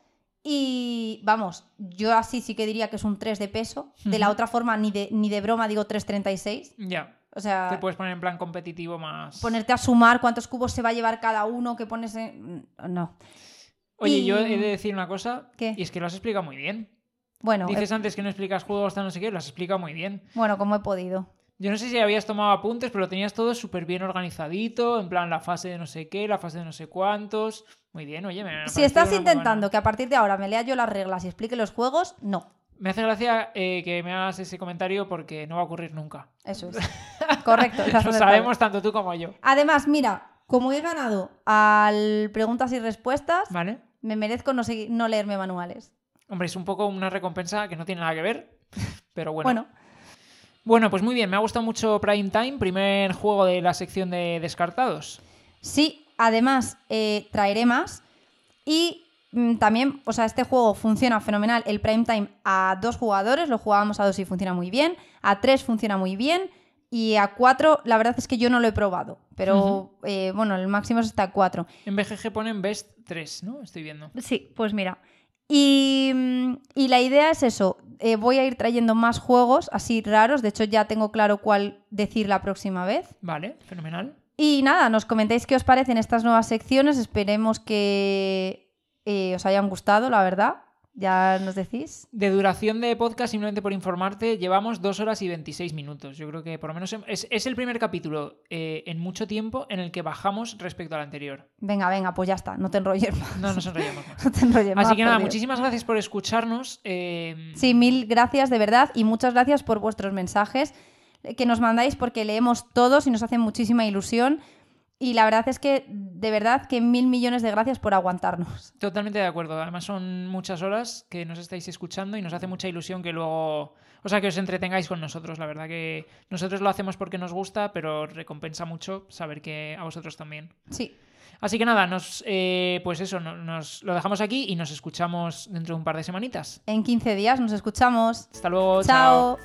Y vamos, yo así sí que diría que es un 3 de peso. De la otra forma, ni de, ni de broma digo 3,36. Ya. O sea, Te puedes poner en plan competitivo más... ponerte a sumar cuántos cubos se va a llevar cada uno que pones en... No. Oye, y- yo he de decir una cosa, ¿Qué? y es que lo has explicado muy bien. Bueno, Dices eh, antes que no explicas juegos, tal no sé qué, lo has explicado muy bien. bueno, como he podido. Yo no sé si habías tomado apuntes, pero lo tenías todo súper bien organizadito, en plan la fase de no sé qué, la fase de no sé cuántos. Muy bien, oye, me Si estás intentando que a partir de ahora me lea yo las reglas y explique los juegos, no. Me hace gracia eh, que me hagas ese comentario porque no va a ocurrir nunca. Eso es. Correcto. lo sabemos tanto tú como yo. Además, mira, como he ganado al preguntas y respuestas, ¿Vale? me merezco no, no leerme manuales. Hombre, es un poco una recompensa que no tiene nada que ver, pero bueno. Bueno, Bueno, pues muy bien, me ha gustado mucho Prime Time, primer juego de la sección de descartados. sí, además eh, traeré más. Y mm, también, o sea, este juego funciona fenomenal, el Prime Time a dos jugadores, lo jugábamos a dos y funciona muy bien, a tres funciona muy bien. Y a cuatro, la verdad es que yo no lo he probado. Pero eh, bueno, el máximo es hasta cuatro. En BGG ponen Best 3, ¿no? Estoy viendo. Sí, pues mira. Y, mm, y la idea es eso. eh, voy a ir trayendo más juegos así raros. De hecho, ya tengo claro cuál decir la próxima vez. Vale, fenomenal. Y nada, nos comentáis qué os parecen estas nuevas secciones. Esperemos que eh, os hayan gustado, la verdad. Ya nos decís. De duración de podcast, simplemente por informarte, llevamos 2 horas y 26 minutos. Yo creo que por lo menos es, es el primer capítulo eh, en mucho tiempo en el que bajamos respecto al anterior. Venga, venga, pues ya está. No te enrolles más. No nos enrollamos más. No te enrolles más. Así que nada, Dios. muchísimas gracias por escucharnos. eh, Sí, mil gracias de verdad y muchas gracias por vuestros mensajes que nos mandáis porque leemos todos y nos hacen muchísima ilusión. Y la verdad es que, de verdad, que mil millones de gracias por aguantarnos. Totalmente de acuerdo. Además son muchas horas que nos estáis escuchando y nos hace mucha ilusión que luego, o sea, que os entretengáis con nosotros. La verdad que nosotros lo hacemos porque nos gusta, pero recompensa mucho saber que a vosotros también. Sí. Así que nada, nos, eh, pues eso, no- nos lo dejamos aquí y nos escuchamos dentro de un par de semanitas. En 15 días nos escuchamos. Hasta luego. Chao.